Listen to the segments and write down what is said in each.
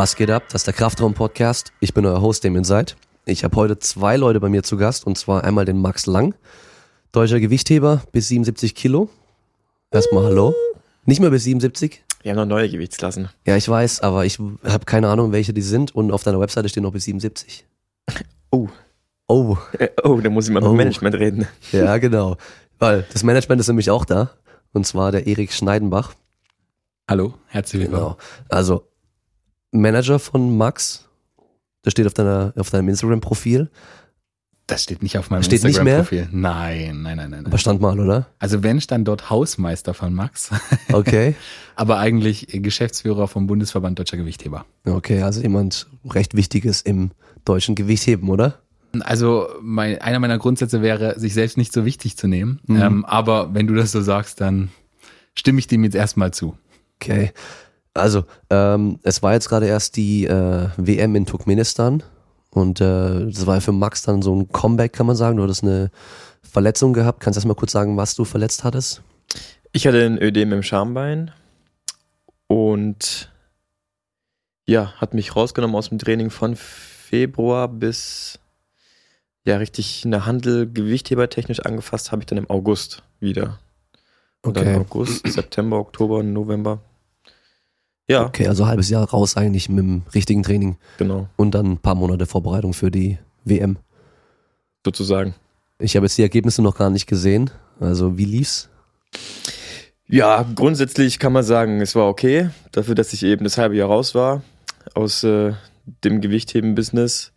Was geht ab? Das ist der Kraftraum-Podcast. Ich bin euer Host, dem ihr seid. Ich habe heute zwei Leute bei mir zu Gast und zwar einmal den Max Lang, deutscher Gewichtheber bis 77 Kilo. Erstmal hallo. Nicht mehr bis 77? Wir haben noch neue Gewichtsklassen. Ja, ich weiß, aber ich habe keine Ahnung, welche die sind und auf deiner Webseite stehen noch bis 77. Oh. Oh. Äh, oh, da muss ich mal Oh. mit Management reden. Ja, genau. Weil das Management ist nämlich auch da. Und zwar der Erik Schneidenbach. Hallo, herzlich willkommen. Genau. Also Manager von Max. Das steht auf deiner, auf deinem Instagram-Profil. Das steht nicht auf meinem Steht nicht mehr? Instagram-Profil. Nein, nein, nein, nein. Aber stand mal, oder? Also wenn stand dort Hausmeister von Max, Okay. aber eigentlich Geschäftsführer vom Bundesverband Deutscher Gewichtheber. Okay, also jemand recht Wichtiges im deutschen Gewichtheben, oder? Also mein, einer meiner Grundsätze wäre, sich selbst nicht so wichtig zu nehmen. Mhm. Ähm, aber wenn du das so sagst, dann stimme ich dem jetzt erstmal zu. Okay. Also, ähm, es war jetzt gerade erst die äh, WM in Turkmenistan und äh, das war für Max dann so ein Comeback, kann man sagen. Du hattest eine Verletzung gehabt. Kannst du erst mal kurz sagen, was du verletzt hattest? Ich hatte ein Ödem im Schambein und ja, hat mich rausgenommen aus dem Training von Februar bis ja richtig eine Handel gewichthebertechnisch angefasst habe ich dann im August wieder. Und dann August, September, Oktober, November. Ja, Okay, also halbes Jahr raus eigentlich mit dem richtigen Training genau, und dann ein paar Monate Vorbereitung für die WM. sozusagen. Ich habe jetzt die Ergebnisse noch gar nicht gesehen. Also wie lief's? Ja, grundsätzlich kann man sagen, es war okay, dafür, dass ich eben das halbe Jahr raus war aus äh, dem Gewichtheben-Business.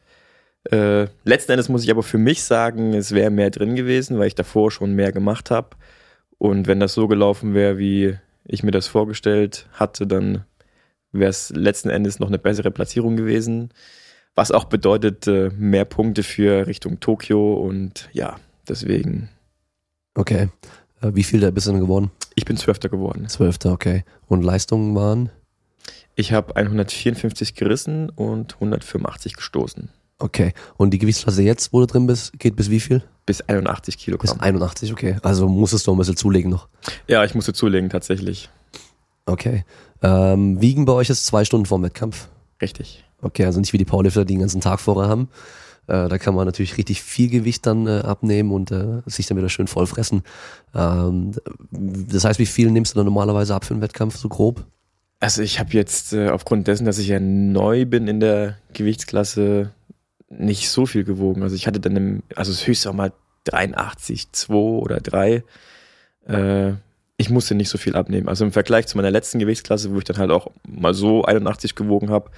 Äh, letzten Endes muss ich aber für mich sagen, es wäre mehr drin gewesen, weil ich davor schon mehr gemacht habe. Und wenn das so gelaufen wäre, wie ich mir das vorgestellt hatte, dann wäre es letzten Endes noch eine bessere Platzierung gewesen. Was auch bedeutet, äh, mehr Punkte für Richtung Tokio und ja, deswegen, Okay. Äh, wie viel da bist du denn geworden? ich bin Zwölfter geworden. Zwölfter, okay. Und Leistungen waren? Ich habe 154 gerissen und 185 gestoßen. Okay. Und die Gewichtsklasse jetzt, wo du drin bist, geht bis wie viel? Bis 81 Bis Kilogramm. 81, okay. Also musstest du ein bisschen zulegen noch. Ja, ich musste zulegen, tatsächlich. Okay. Ähm, wiegen bei euch ist zwei Stunden vorm Wettkampf. Richtig. Okay, also nicht wie die Powerlifter, die den ganzen Tag vorher haben. Äh, da kann man natürlich richtig viel Gewicht dann äh, abnehmen und äh, sich dann wieder schön vollfressen. Ähm, das heißt, wie viel nimmst du dann normalerweise ab für einen Wettkampf, so grob? Also ich habe jetzt äh, aufgrund dessen, dass ich ja neu bin in der Gewichtsklasse, nicht so viel gewogen. Also ich hatte dann im, also das höchste auch mal 83, 2 oder 3. Ich musste nicht so viel abnehmen. Also im Vergleich zu meiner letzten Gewichtsklasse, wo ich dann halt auch mal so 81 gewogen habe,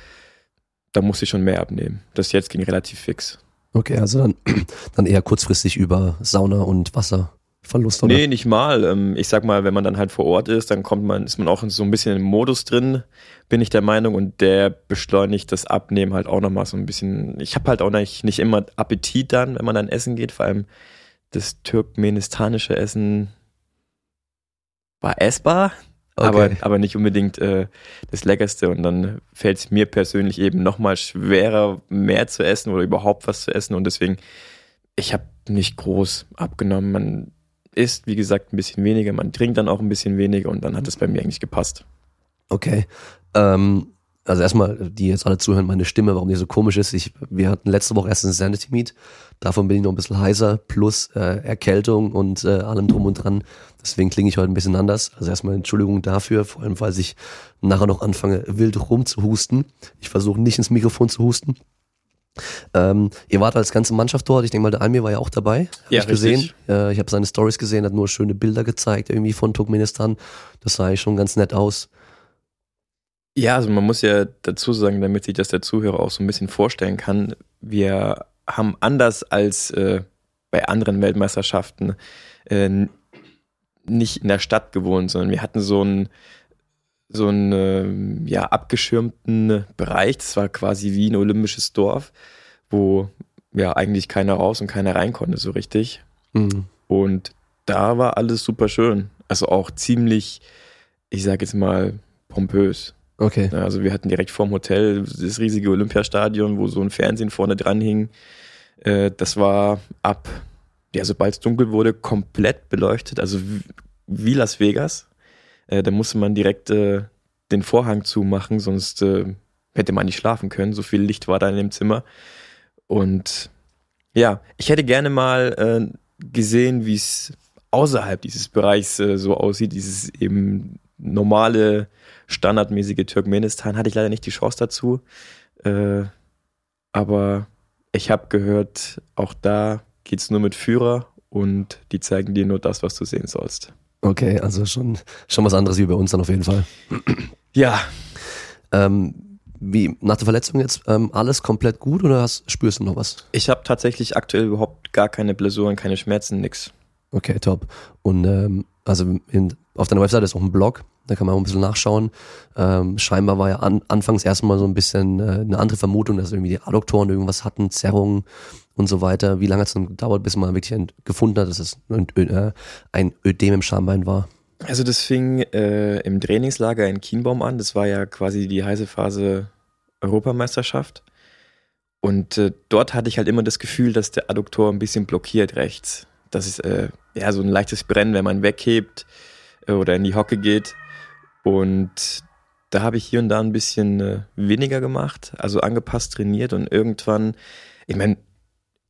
da musste ich schon mehr abnehmen. Das jetzt ging relativ fix. Okay, also dann, dann eher kurzfristig über Sauna und Wasserverlust, oder? Nee, nicht mal. Ähm, Ich sag mal, wenn man dann halt vor Ort ist, dann kommt man, ist man auch so ein bisschen im Modus drin, bin ich der Meinung, und der beschleunigt das Abnehmen halt auch nochmal so ein bisschen. Ich habe halt auch nicht, nicht immer Appetit dann, wenn man dann essen geht, vor allem das turkmenistanische Essen war essbar, aber, Okay. aber nicht unbedingt äh, das Leckerste. Und dann fällt es mir persönlich eben nochmal schwerer, mehr zu essen oder überhaupt was zu essen. Und deswegen, ich habe nicht groß abgenommen. Man isst, wie gesagt, ein bisschen weniger, man trinkt dann auch ein bisschen weniger und dann hat es bei mir eigentlich gepasst. Okay. Ähm, also erstmal, die jetzt alle zuhören, meine Stimme, warum die so komisch ist. Ich, wir hatten letzte Woche erst ein Sanity Meet. Davon bin ich noch ein bisschen heiser, plus äh, Erkältung und äh, allem drum und dran. Deswegen klinge ich heute ein bisschen anders. Also erstmal Entschuldigung dafür, vor allem, weil ich nachher noch anfange, wild rumzuhusten. Ich versuche nicht ins Mikrofon zu husten. Ähm, ihr wart als ganze Mannschaft dort. Ich denke mal, der Almir war ja auch dabei. Hab Ja, ich gesehen. Äh, ich habe seine Stories gesehen, hat nur schöne Bilder gezeigt, irgendwie von Turkmenistan. Das sah eigentlich schon ganz nett aus. Ja, also man muss ja dazu sagen, damit sich das der Zuhörer auch so ein bisschen vorstellen kann, wir haben anders als äh, bei anderen Weltmeisterschaften äh, nicht in der Stadt gewohnt, sondern wir hatten so einen so einen ähm, ja, abgeschirmten Bereich. Das war quasi wie ein olympisches Dorf, wo ja eigentlich keiner raus und keiner rein konnte so richtig. Mhm. Und da war alles super schön. Also auch ziemlich, ich sag jetzt mal, pompös. Okay. Also wir hatten direkt vorm Hotel das riesige Olympiastadion, wo so ein Fernsehen vorne dran hing. Äh, Das war ab, ja, sobald es dunkel wurde, komplett beleuchtet, also wie- Las Vegas. Äh, Da musste man direkt äh, den Vorhang zumachen, sonst äh, hätte man nicht schlafen können. So viel Licht war da in dem Zimmer. Und ja, ich hätte gerne mal äh, gesehen, wie es außerhalb dieses Bereichs äh, so aussieht, dieses eben normale, standardmäßige Turkmenistan. Hatte ich leider nicht die Chance dazu. Äh, aber ich habe gehört, auch da geht's nur mit Führer und die zeigen dir nur das, was du sehen sollst. Okay, also schon, schon was anderes wie bei uns dann auf jeden Fall. Ja. Ähm, wie nach der Verletzung jetzt ähm, alles komplett gut oder hast, spürst du noch was? Ich habe tatsächlich aktuell überhaupt gar keine Blessuren, keine Schmerzen, nix. Okay, top. Und ähm, also in, auf deiner Webseite ist auch ein Blog, da kann man auch ein bisschen nachschauen. Ähm, scheinbar war ja an, anfangs erstmal so ein bisschen äh, eine andere Vermutung, dass irgendwie die Adduktoren irgendwas hatten, Zerrungen und so weiter. Wie lange hat es dann gedauert, bis man wirklich gefunden hat, dass es ein, äh, ein Ödem im Schambein war? Also das fing äh, im Trainingslager in Kienbaum an. Das war ja quasi die heiße Phase Europameisterschaft. Und äh, dort hatte ich halt immer das Gefühl, dass der Adduktor ein bisschen blockiert rechts. Das ist äh, ja so ein leichtes Brennen, wenn man weghebt äh, oder in die Hocke geht. Und da habe ich hier und da ein bisschen äh, weniger gemacht, also angepasst trainiert und irgendwann, ich meine,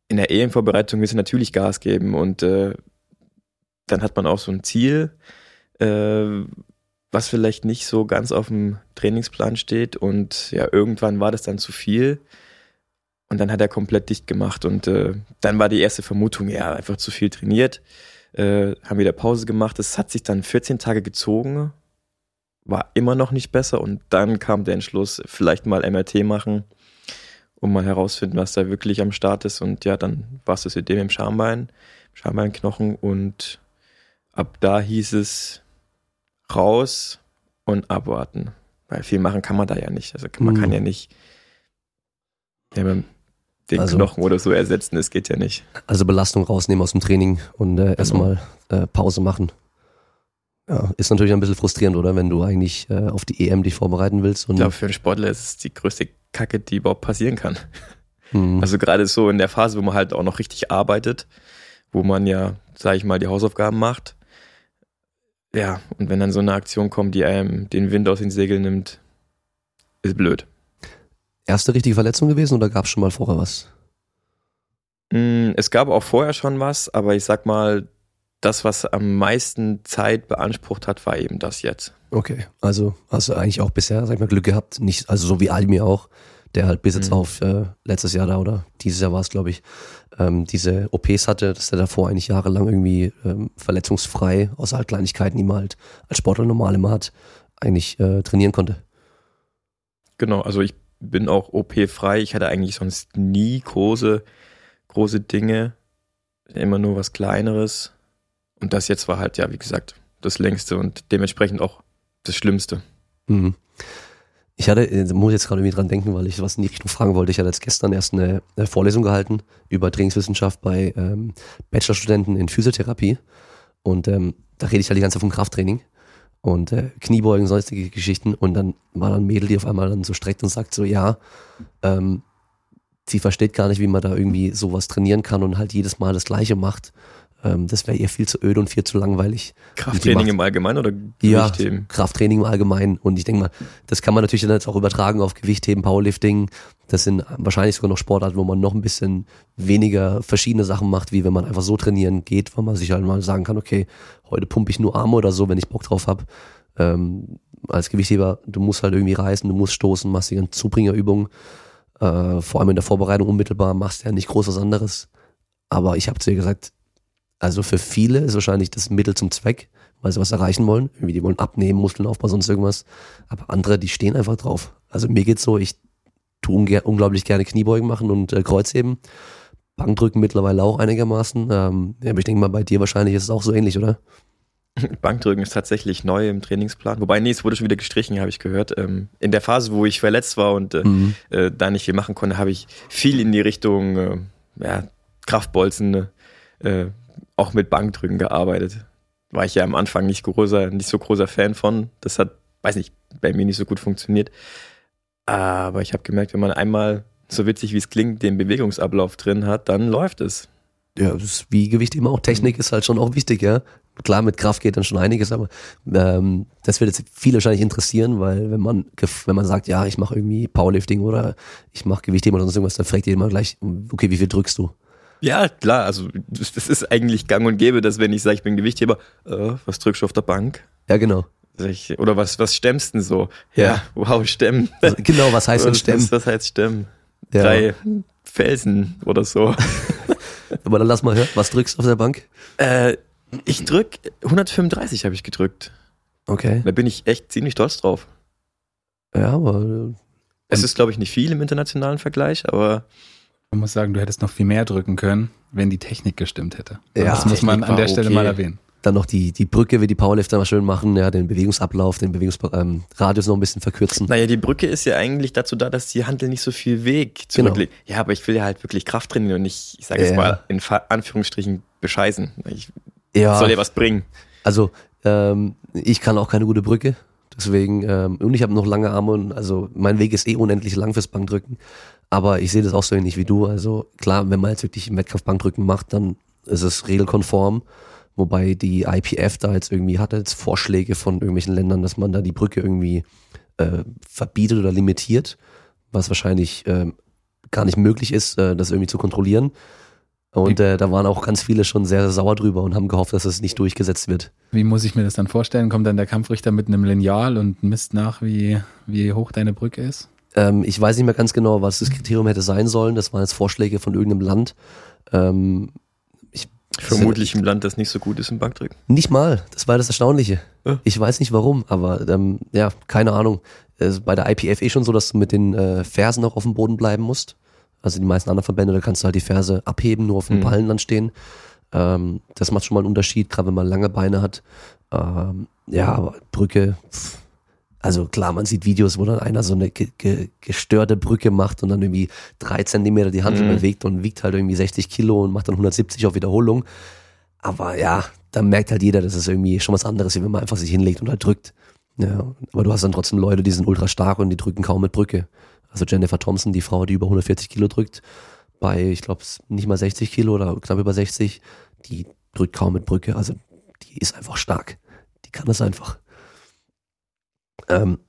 in der EM-Vorbereitung willst natürlich Gas geben und äh, dann hat man auch so ein Ziel, äh, was vielleicht nicht so ganz auf dem Trainingsplan steht und ja, irgendwann war das dann zu viel und dann hat er komplett dicht gemacht und äh, dann war die erste Vermutung, ja, einfach zu viel trainiert, äh, haben wieder Pause gemacht, es hat sich dann 14 Tage gezogen, war immer noch nicht besser und dann kam der Entschluss, vielleicht mal MRT machen um mal herausfinden, was da wirklich am Start ist. Und ja, dann war es das Ödem im Schambein, Schambeinknochen und ab da hieß es raus und abwarten. Weil viel machen kann man da ja nicht. Also man mhm. kann ja nicht ja, den also, Knochen oder so ersetzen, das geht ja nicht. Also Belastung rausnehmen aus dem Training und äh, genau. erstmal äh, Pause machen. Ja, ist natürlich ein bisschen frustrierend, oder? Wenn du eigentlich äh, auf die EM dich vorbereiten willst. Und ich glaube, für einen Sportler ist es die größte Kacke, die überhaupt passieren kann. Mhm. Also gerade so in der Phase, wo man halt auch noch richtig arbeitet, wo man ja, sage ich mal, die Hausaufgaben macht. Ja, und wenn dann so eine Aktion kommt, die einem den Wind aus den Segeln nimmt, ist blöd. Erste richtige Verletzung gewesen oder gab es schon mal vorher was? Mm, es gab auch vorher schon was, aber ich sag mal, das, was am meisten Zeit beansprucht hat, war eben das jetzt. Okay, also hast du eigentlich auch bisher, sag ich mal, Glück gehabt, nicht, also so wie Almir auch, der halt bis jetzt mhm. auf äh, letztes Jahr da oder dieses Jahr war es, glaube ich, ähm, diese OPs hatte, dass der davor eigentlich jahrelang irgendwie ähm, verletzungsfrei, außer halt Kleinigkeiten, die man halt als Sportler normal immer hat, eigentlich äh, trainieren konnte. Genau, also ich bin auch OP-frei. Ich hatte eigentlich sonst nie große, große Dinge. Immer nur was Kleineres. Und das jetzt war halt, ja, wie gesagt, das längste und dementsprechend auch das Schlimmste. Mhm. Ich hatte, äh, muss jetzt gerade irgendwie dran denken, weil ich was in die Richtung fragen wollte. Ich hatte jetzt gestern erst eine, Vorlesung gehalten über Trainingswissenschaft bei ähm, Bachelorstudenten in Physiotherapie. Und ähm, da rede ich halt die ganze Zeit vom Krafttraining und äh, Kniebeugen, sonstige Geschichten. Und dann war dann ein Mädel, die auf einmal dann so streckt und sagt so, ja, ähm, sie versteht gar nicht, wie man da irgendwie sowas trainieren kann und halt jedes Mal das Gleiche macht. Ähm, das wäre ihr viel zu öde und viel zu langweilig. Krafttraining im Allgemeinen oder Gewichtheben? Ja, Krafttraining im Allgemeinen. Und ich denke mal, das kann man natürlich dann jetzt auch übertragen auf Gewichtheben, Powerlifting. Das sind wahrscheinlich sogar noch Sportarten, wo man noch ein bisschen weniger verschiedene Sachen macht, wie wenn man einfach so trainieren geht, weil man sich halt mal sagen kann, okay, heute pumpe ich nur Arme oder so, wenn ich Bock drauf habe. Ähm, als Gewichtheber, du musst halt irgendwie reißen, du musst stoßen, machst die ganzen Zubringerübungen. Äh, vor allem in der Vorbereitung unmittelbar machst du ja nicht groß was anderes. Aber ich habe zu ihr gesagt, also für viele ist wahrscheinlich das Mittel zum Zweck, weil sie was erreichen wollen. Irgendwie die wollen abnehmen, Muskeln aufbauen, sonst irgendwas. Aber andere, die stehen einfach drauf. Also mir geht's so, ich tue unglaublich gerne Kniebeugen machen und äh, Kreuzheben. Bankdrücken mittlerweile auch einigermaßen. Ähm, ja, aber ich denke mal, bei dir wahrscheinlich ist es auch so ähnlich, oder? Bankdrücken ist tatsächlich neu im Trainingsplan. Wobei, nee, es wurde schon wieder gestrichen, habe ich gehört. Ähm, in der Phase, wo ich verletzt war und äh, mhm. äh, da nicht viel machen konnte, habe ich viel in die Richtung äh, ja, Kraftbolzen, äh, auch mit Bankdrücken gearbeitet. War ich ja am Anfang nicht großer, nicht so großer Fan von. Das hat, weiß nicht, bei mir nicht so gut funktioniert. Aber ich habe gemerkt, wenn man einmal, so witzig wie es klingt, den Bewegungsablauf drin hat, dann läuft es. Ja, das ist wie Gewicht immer auch. Technik ist halt schon auch wichtig, ja. klar, mit Kraft geht dann schon einiges, aber ähm, das wird jetzt viele wahrscheinlich interessieren, weil wenn man wenn man sagt, ja, ich mache irgendwie Powerlifting oder ich mache Gewichtheben oder sonst irgendwas, dann fragt jeder gleich, okay, wie viel drückst du? Ja, klar, also das, ist eigentlich gang und gäbe, dass wenn ich sage, ich bin Gewichtheber, äh, was drückst du auf der Bank? Ja, genau. Ich, oder was, was stemmst denn so? Ja, wow, stemmen. Also, genau, was heißt denn stemmen? Was, was heißt stemmen? Ja. Drei Felsen oder so. Aber dann lass mal hören, was drückst du auf der Bank? Äh, ich drück 135 habe ich gedrückt. Okay. Da bin ich echt ziemlich stolz drauf. Ja, aber. Es ist, glaube ich, nicht viel im internationalen Vergleich, aber. Man muss sagen, du hättest noch viel mehr drücken können, wenn die Technik gestimmt hätte. Ja, das muss man an der Stelle okay. mal erwähnen. Dann noch die, die Brücke, wie die Powerlifter mal schön machen, ja, den Bewegungsablauf, den Bewegungsradius ähm, noch ein bisschen verkürzen. Naja, die Brücke ist ja eigentlich dazu da, dass die Handel nicht so viel Weg zurücklegt. Genau. Ja, aber ich will ja halt wirklich Kraft trainieren und nicht, ich sage jetzt ja. mal in Anführungsstrichen, bescheißen. Ich ja. soll ja was bringen. Also, ähm, ich kann auch keine gute Brücke. Deswegen, ähm, und ich habe noch lange Arme und also mein Weg ist eh unendlich lang fürs Bankdrücken. Aber ich sehe das auch so ähnlich wie du. Also klar, wenn man jetzt wirklich im Wettkampf Bankdrücken macht, dann ist es regelkonform. Wobei die IPF da jetzt irgendwie hatte jetzt Vorschläge von irgendwelchen Ländern, dass man da die Brücke irgendwie äh, verbietet oder limitiert, was wahrscheinlich äh, gar nicht möglich ist, äh, das irgendwie zu kontrollieren. Und äh, da waren auch ganz viele schon sehr sauer drüber und haben gehofft, dass es nicht durchgesetzt wird. Wie muss ich mir das dann vorstellen? Kommt dann der Kampfrichter mit einem Lineal und misst nach, wie, wie hoch deine Brücke ist? Ähm, ich weiß nicht mehr ganz genau, was das Kriterium hätte sein sollen. Das waren jetzt Vorschläge von irgendeinem Land. Ähm, ich, Vermutlich im Land, das nicht so gut ist im Bankdrücken. Nicht mal. Das war das Erstaunliche. Ja. Ich weiß nicht warum, aber ähm, ja, keine Ahnung. Es bei der IPF eh schon so, dass du mit den äh, Fersen noch auf dem Boden bleiben musst. Also die meisten anderen Verbände, da kannst du halt die Ferse abheben, nur auf den mhm. Ballen dann stehen. Ähm, das macht schon mal einen Unterschied, gerade wenn man lange Beine hat. Ähm, ja, aber Brücke, pff, also klar, man sieht Videos, wo dann einer so eine ge ge gestörte Brücke macht und dann irgendwie drei Zentimeter die Hand mhm. bewegt und wiegt halt irgendwie 60 Kilo und macht dann 170 auf Wiederholung. Aber ja, da merkt halt jeder, das ist irgendwie schon was anderes, wie wenn man einfach sich hinlegt und halt drückt. Ja, aber du hast dann trotzdem Leute, die sind ultra stark und die drücken kaum mit Brücke. Also Jennifer Thompson, die Frau, die über 140 Kilo drückt, bei, ich glaube, nicht mal 60 Kilo oder knapp über 60, die drückt kaum mit Brücke. Also die ist einfach stark. Die kann das einfach. Ähm,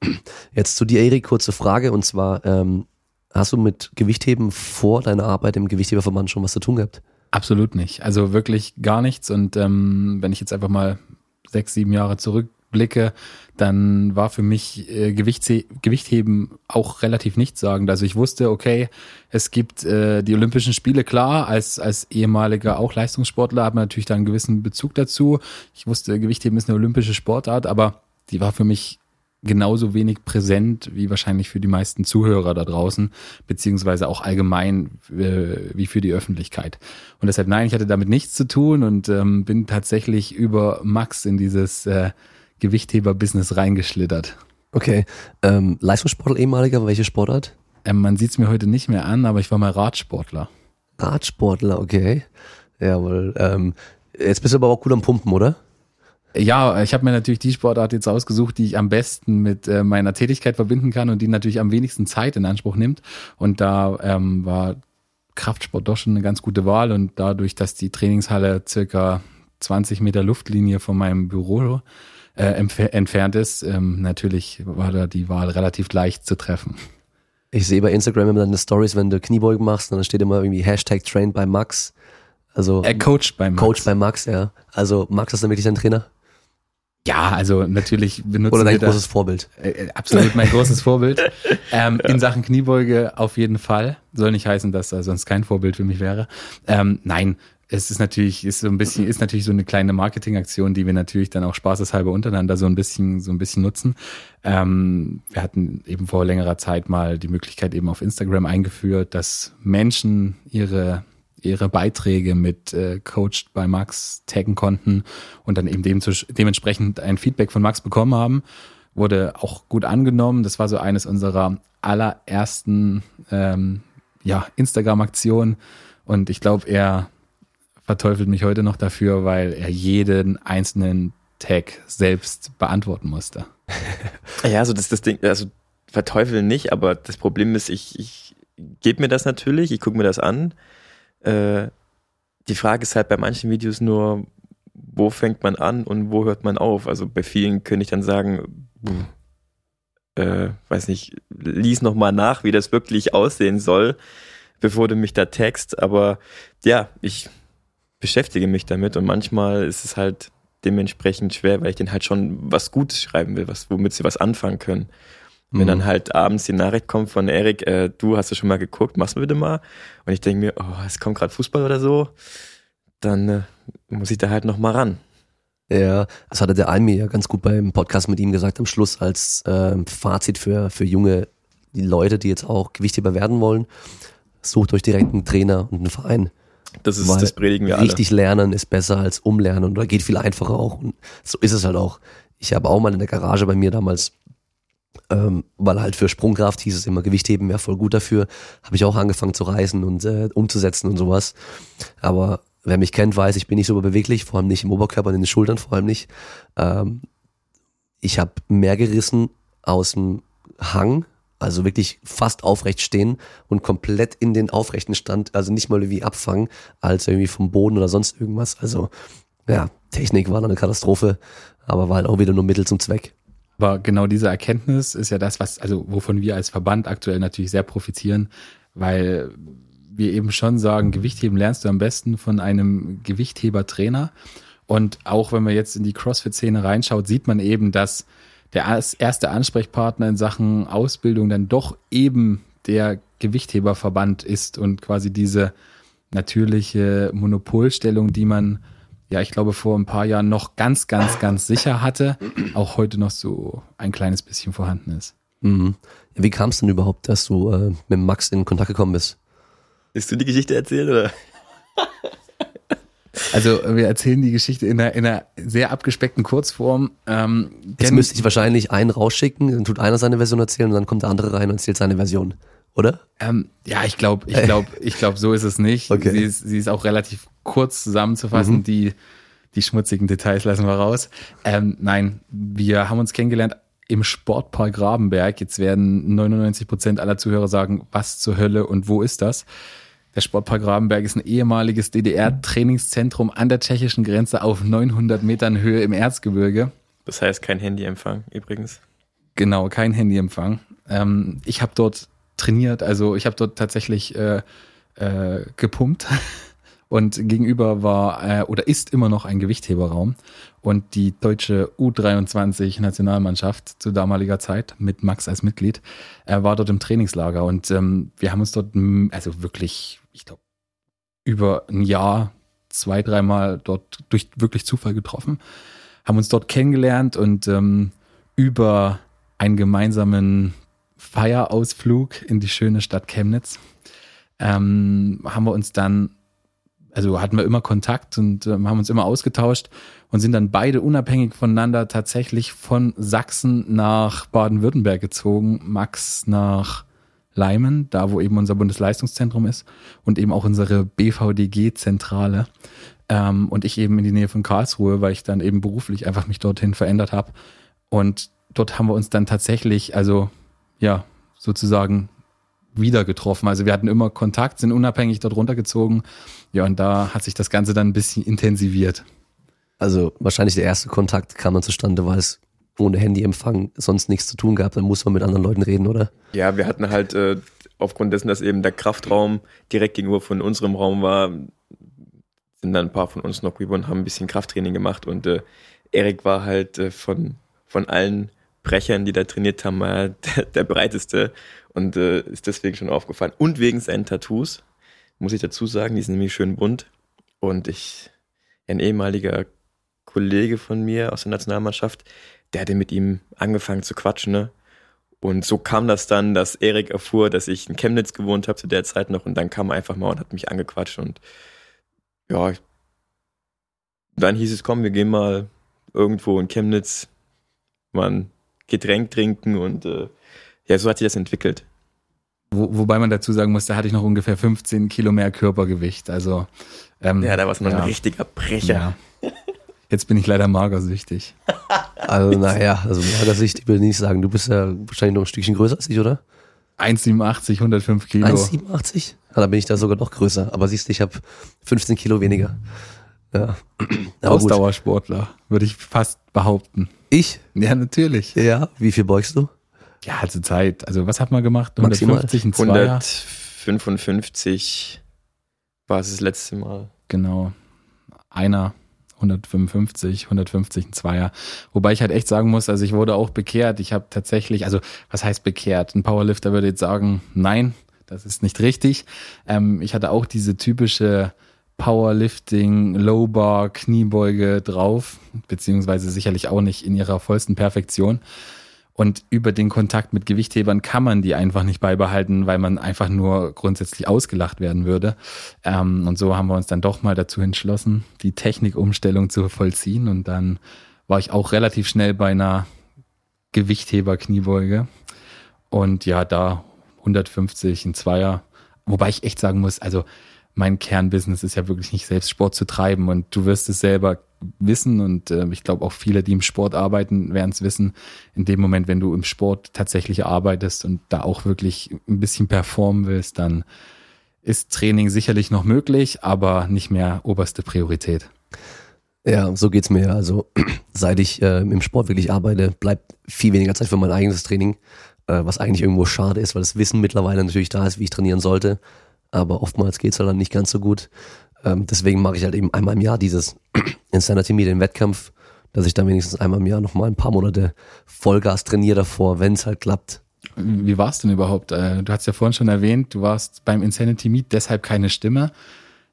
jetzt zu dir, Erik, kurze Frage. Und zwar, ähm, hast du mit Gewichtheben vor deiner Arbeit im Gewichtheberverband schon was zu tun gehabt? Absolut nicht. Also wirklich gar nichts. Und ähm, wenn ich jetzt einfach mal sechs, sieben Jahre zurück blicke, dann war für mich äh, Gewichtse Gewichtheben auch relativ nichtssagend. Also ich wusste, okay, es gibt äh, die Olympischen Spiele, klar, als, als ehemaliger auch Leistungssportler hat man natürlich da einen gewissen Bezug dazu. Ich wusste, Gewichtheben ist eine olympische Sportart, aber die war für mich genauso wenig präsent wie wahrscheinlich für die meisten Zuhörer da draußen, beziehungsweise auch allgemein äh, wie für die Öffentlichkeit. Und deshalb, nein, ich hatte damit nichts zu tun und ähm, bin tatsächlich über Max in dieses äh, Gewichtheber-Business reingeschlittert. Okay. Ähm, Leistungssportler ehemaliger, welche Sportart? Ähm, man sieht es mir heute nicht mehr an, aber ich war mal Radsportler. Radsportler, okay. Jawohl. Ähm, jetzt bist du aber auch gut am Pumpen, oder? Ja, ich habe mir natürlich die Sportart jetzt ausgesucht, die ich am besten mit äh, meiner Tätigkeit verbinden kann und die natürlich am wenigsten Zeit in Anspruch nimmt. Und da ähm, war Kraftsport doch schon eine ganz gute Wahl. Und dadurch, dass die Trainingshalle circa 20 Meter Luftlinie von meinem Büro äh, entfernt ist, ähm, natürlich war da die Wahl relativ leicht zu treffen. Ich sehe bei Instagram immer deine Stories, wenn du Kniebeugen machst, dann steht immer irgendwie Hashtag Trained by Max. Also er coacht bei Max. Coach bei Max, ja. Also Max ist dann wirklich dein Trainer? Ja, also natürlich benutzen Oder dein großes Vorbild. Äh, äh, absolut mein großes Vorbild. Ähm, ja. In Sachen Kniebeuge auf jeden Fall. Soll nicht heißen, dass er sonst kein Vorbild für mich wäre. Ähm, nein, es ist natürlich, ist so ein bisschen, ist natürlich so eine kleine Marketingaktion, die wir natürlich dann auch spaßeshalber untereinander so ein bisschen, so ein bisschen nutzen. Ähm, wir hatten eben vor längerer Zeit mal die Möglichkeit eben auf Instagram eingeführt, dass Menschen ihre ihre Beiträge mit äh, Coached bei Max taggen konnten und dann eben dem, dementsprechend ein Feedback von Max bekommen haben. Wurde auch gut angenommen. Das war so eines unserer allerersten ähm, ja, Instagram-Aktionen. Und ich glaube, er verteufelt mich heute noch dafür, weil er jeden einzelnen Tag selbst beantworten musste. Ja, also das, das Ding, also verteufeln nicht, aber das Problem ist, ich, ich gebe mir das natürlich, ich gucke mir das an. Äh, die Frage ist halt bei manchen Videos nur, wo fängt man an und wo hört man auf? Also bei vielen könnte ich dann sagen, äh, weiß nicht, lies noch mal nach, wie das wirklich aussehen soll, bevor du mich da text. Aber ja, ich beschäftige mich damit und manchmal ist es halt dementsprechend schwer, weil ich den halt schon was Gutes schreiben will, was, womit sie was anfangen können. Mhm. Wenn dann halt abends die Nachricht kommt von Erik, äh, du hast du schon mal geguckt, machst du bitte mal. Und ich denke mir, oh, es kommt gerade Fußball oder so, dann äh, muss ich da halt noch mal ran. Ja, das hatte der Almi ja ganz gut beim Podcast mit ihm gesagt am Schluss als äh, Fazit für, für junge Leute, die jetzt auch Gewichtheber werden wollen. Sucht euch direkt einen Trainer und einen Verein. Das ist, Weil das predigen wir Richtig alle. lernen ist besser als umlernen oder geht viel einfacher auch. Und so ist es halt auch. Ich habe auch mal in der Garage bei mir damals, ähm, weil halt für Sprungkraft hieß es immer, Gewichtheben wäre voll gut dafür, habe ich auch angefangen zu reisen und äh, umzusetzen und sowas. Aber wer mich kennt, weiß, ich bin nicht so beweglich, vor allem nicht im Oberkörper und in den Schultern, vor allem nicht. Ähm, ich habe mehr gerissen aus dem Hang, also wirklich fast aufrecht stehen und komplett in den aufrechten Stand, also nicht mal irgendwie abfangen, als irgendwie vom Boden oder sonst irgendwas. Also ja, Technik war dann eine Katastrophe, aber war halt auch wieder nur Mittel zum Zweck. Aber genau diese Erkenntnis ist ja das, was, also wovon wir als Verband aktuell natürlich sehr profitieren, weil wir eben schon sagen, Gewichtheben lernst du am besten von einem Gewichtheber-Trainer. Und auch wenn man jetzt in die CrossFit-Szene reinschaut, sieht man eben, dass der erste Ansprechpartner in Sachen Ausbildung dann doch eben der Gewichtheberverband ist und quasi diese natürliche Monopolstellung, die man ja, ich glaube, vor ein paar Jahren noch ganz, ganz, ganz sicher hatte, auch heute noch so ein kleines bisschen vorhanden ist. Mhm. Wie kam es denn überhaupt, dass du äh, mit Max in Kontakt gekommen bist? Willst du die Geschichte erzählen oder? Also wir erzählen die Geschichte in einer, in einer sehr abgespeckten Kurzform. Ähm, Jetzt müsste ich wahrscheinlich einen rausschicken, dann tut einer seine Version erzählen und dann kommt der andere rein und erzählt seine Version, oder? Ähm, ja, ich glaube, ich glaube, ich glaube, so ist es nicht. Okay. Sie, ist, sie ist auch relativ kurz zusammenzufassen. Mhm. Die, die schmutzigen Details lassen wir raus. Ähm, nein, wir haben uns kennengelernt im Sportpark Rabenberg. Jetzt werden 99 Prozent aller Zuhörer sagen, was zur Hölle und wo ist das? Der Sportpark Rabenberg ist ein ehemaliges DDR-Trainingszentrum an der tschechischen Grenze auf 900 Metern Höhe im Erzgebirge. Das heißt kein Handyempfang übrigens. Genau, kein Handyempfang. Ähm, ich habe dort trainiert, also ich habe dort tatsächlich äh, äh, gepumpt. Und gegenüber war äh, oder ist immer noch ein Gewichtheberraum. Und die deutsche U23 Nationalmannschaft zu damaliger Zeit mit Max als Mitglied äh, war dort im Trainingslager. Und ähm, wir haben uns dort also wirklich, ich glaube, über ein Jahr zwei, dreimal dort durch wirklich Zufall getroffen, haben uns dort kennengelernt und ähm, über einen gemeinsamen Feierausflug in die schöne Stadt Chemnitz ähm, haben wir uns dann also hatten wir immer Kontakt und äh, haben uns immer ausgetauscht und sind dann beide unabhängig voneinander tatsächlich von Sachsen nach Baden-Württemberg gezogen. Max nach Leimen, da wo eben unser Bundesleistungszentrum ist und eben auch unsere BVDG-Zentrale. Ähm, und ich eben in die Nähe von Karlsruhe, weil ich dann eben beruflich einfach mich dorthin verändert habe. Und dort haben wir uns dann tatsächlich, also ja, sozusagen wieder getroffen. Also wir hatten immer Kontakt, sind unabhängig dort runtergezogen. Ja, und da hat sich das Ganze dann ein bisschen intensiviert. Also wahrscheinlich der erste Kontakt kam dann zustande, weil es ohne Handyempfang sonst nichts zu tun gab. Dann muss man mit anderen Leuten reden, oder? Ja, wir hatten halt äh, aufgrund dessen, dass eben der Kraftraum direkt gegenüber von unserem Raum war, sind dann ein paar von uns noch rüber und haben ein bisschen Krafttraining gemacht. Und äh, Erik war halt äh, von, von allen Brechern, die da trainiert haben, der, der breiteste und äh, ist deswegen schon aufgefallen. Und wegen seinen Tattoos, muss ich dazu sagen, die sind nämlich schön bunt. Und ich, ein ehemaliger Kollege von mir aus der Nationalmannschaft, der hatte mit ihm angefangen zu quatschen, ne? Und so kam das dann, dass Erik erfuhr, dass ich in Chemnitz gewohnt habe zu der Zeit noch und dann kam er einfach mal und hat mich angequatscht und ja, dann hieß es, komm, wir gehen mal irgendwo in Chemnitz mal ein Getränk trinken und äh, ja, so hat sich das entwickelt. Wo, wobei man dazu sagen muss, da hatte ich noch ungefähr 15 Kilo mehr Körpergewicht. Also ähm, ja, da war es noch ja. ein richtiger Brecher. Ja. Jetzt bin ich leider magersüchtig. Also naja, also magersüchtig will ich nicht sagen. Du bist ja wahrscheinlich noch ein Stückchen größer als ich, oder? 1,87, 105 Kilo. 1,87? Ja, da bin ich da sogar noch größer. Aber siehst du, ich habe 15 Kilo weniger. Ja. Ausdauersportler, würde ich fast behaupten. Ich? Ja, natürlich. Ja. Wie viel beugst du? Ja, zur Zeit. Also was hat man gemacht? Maximal 150, ein Zweier. 155 war es das letzte Mal. Genau. Einer 155, 150, ein Zweier. Wobei ich halt echt sagen muss, also ich wurde auch bekehrt. Ich habe tatsächlich, also was heißt bekehrt? Ein Powerlifter würde jetzt sagen, nein, das ist nicht richtig. Ähm, ich hatte auch diese typische Powerlifting, Low Bar, Kniebeuge drauf, beziehungsweise sicherlich auch nicht in ihrer vollsten Perfektion. Und über den Kontakt mit Gewichthebern kann man die einfach nicht beibehalten, weil man einfach nur grundsätzlich ausgelacht werden würde. Ähm, und so haben wir uns dann doch mal dazu entschlossen, die Technikumstellung zu vollziehen. Und dann war ich auch relativ schnell bei einer Gewichtheber-Kniebeuge. Und ja, da 150, ein Zweier. Wobei ich echt sagen muss, also mein Kernbusiness ist ja wirklich nicht selbst Sport zu treiben und du wirst es selber wissen und äh, ich glaube auch viele, die im Sport arbeiten, werden es wissen, in dem Moment, wenn du im Sport tatsächlich arbeitest und da auch wirklich ein bisschen performen willst, dann ist Training sicherlich noch möglich, aber nicht mehr oberste Priorität. Ja, so geht's mir. Also seit ich äh, im Sport wirklich arbeite, bleibt viel weniger Zeit für mein eigenes Training, äh, was eigentlich irgendwo schade ist, weil das Wissen mittlerweile natürlich da ist, wie ich trainieren sollte aber oftmals geht's halt dann nicht ganz so gut. Ähm, deswegen mache ich halt eben einmal im Jahr dieses Insanity Meet, den Wettkampf, dass ich dann wenigstens einmal im Jahr nochmal ein paar Monate Vollgas trainiere davor, wenn es halt klappt. Wie war's denn überhaupt? Äh, du hast ja vorhin schon erwähnt, du warst beim Insanity Meet deshalb keine Stimme.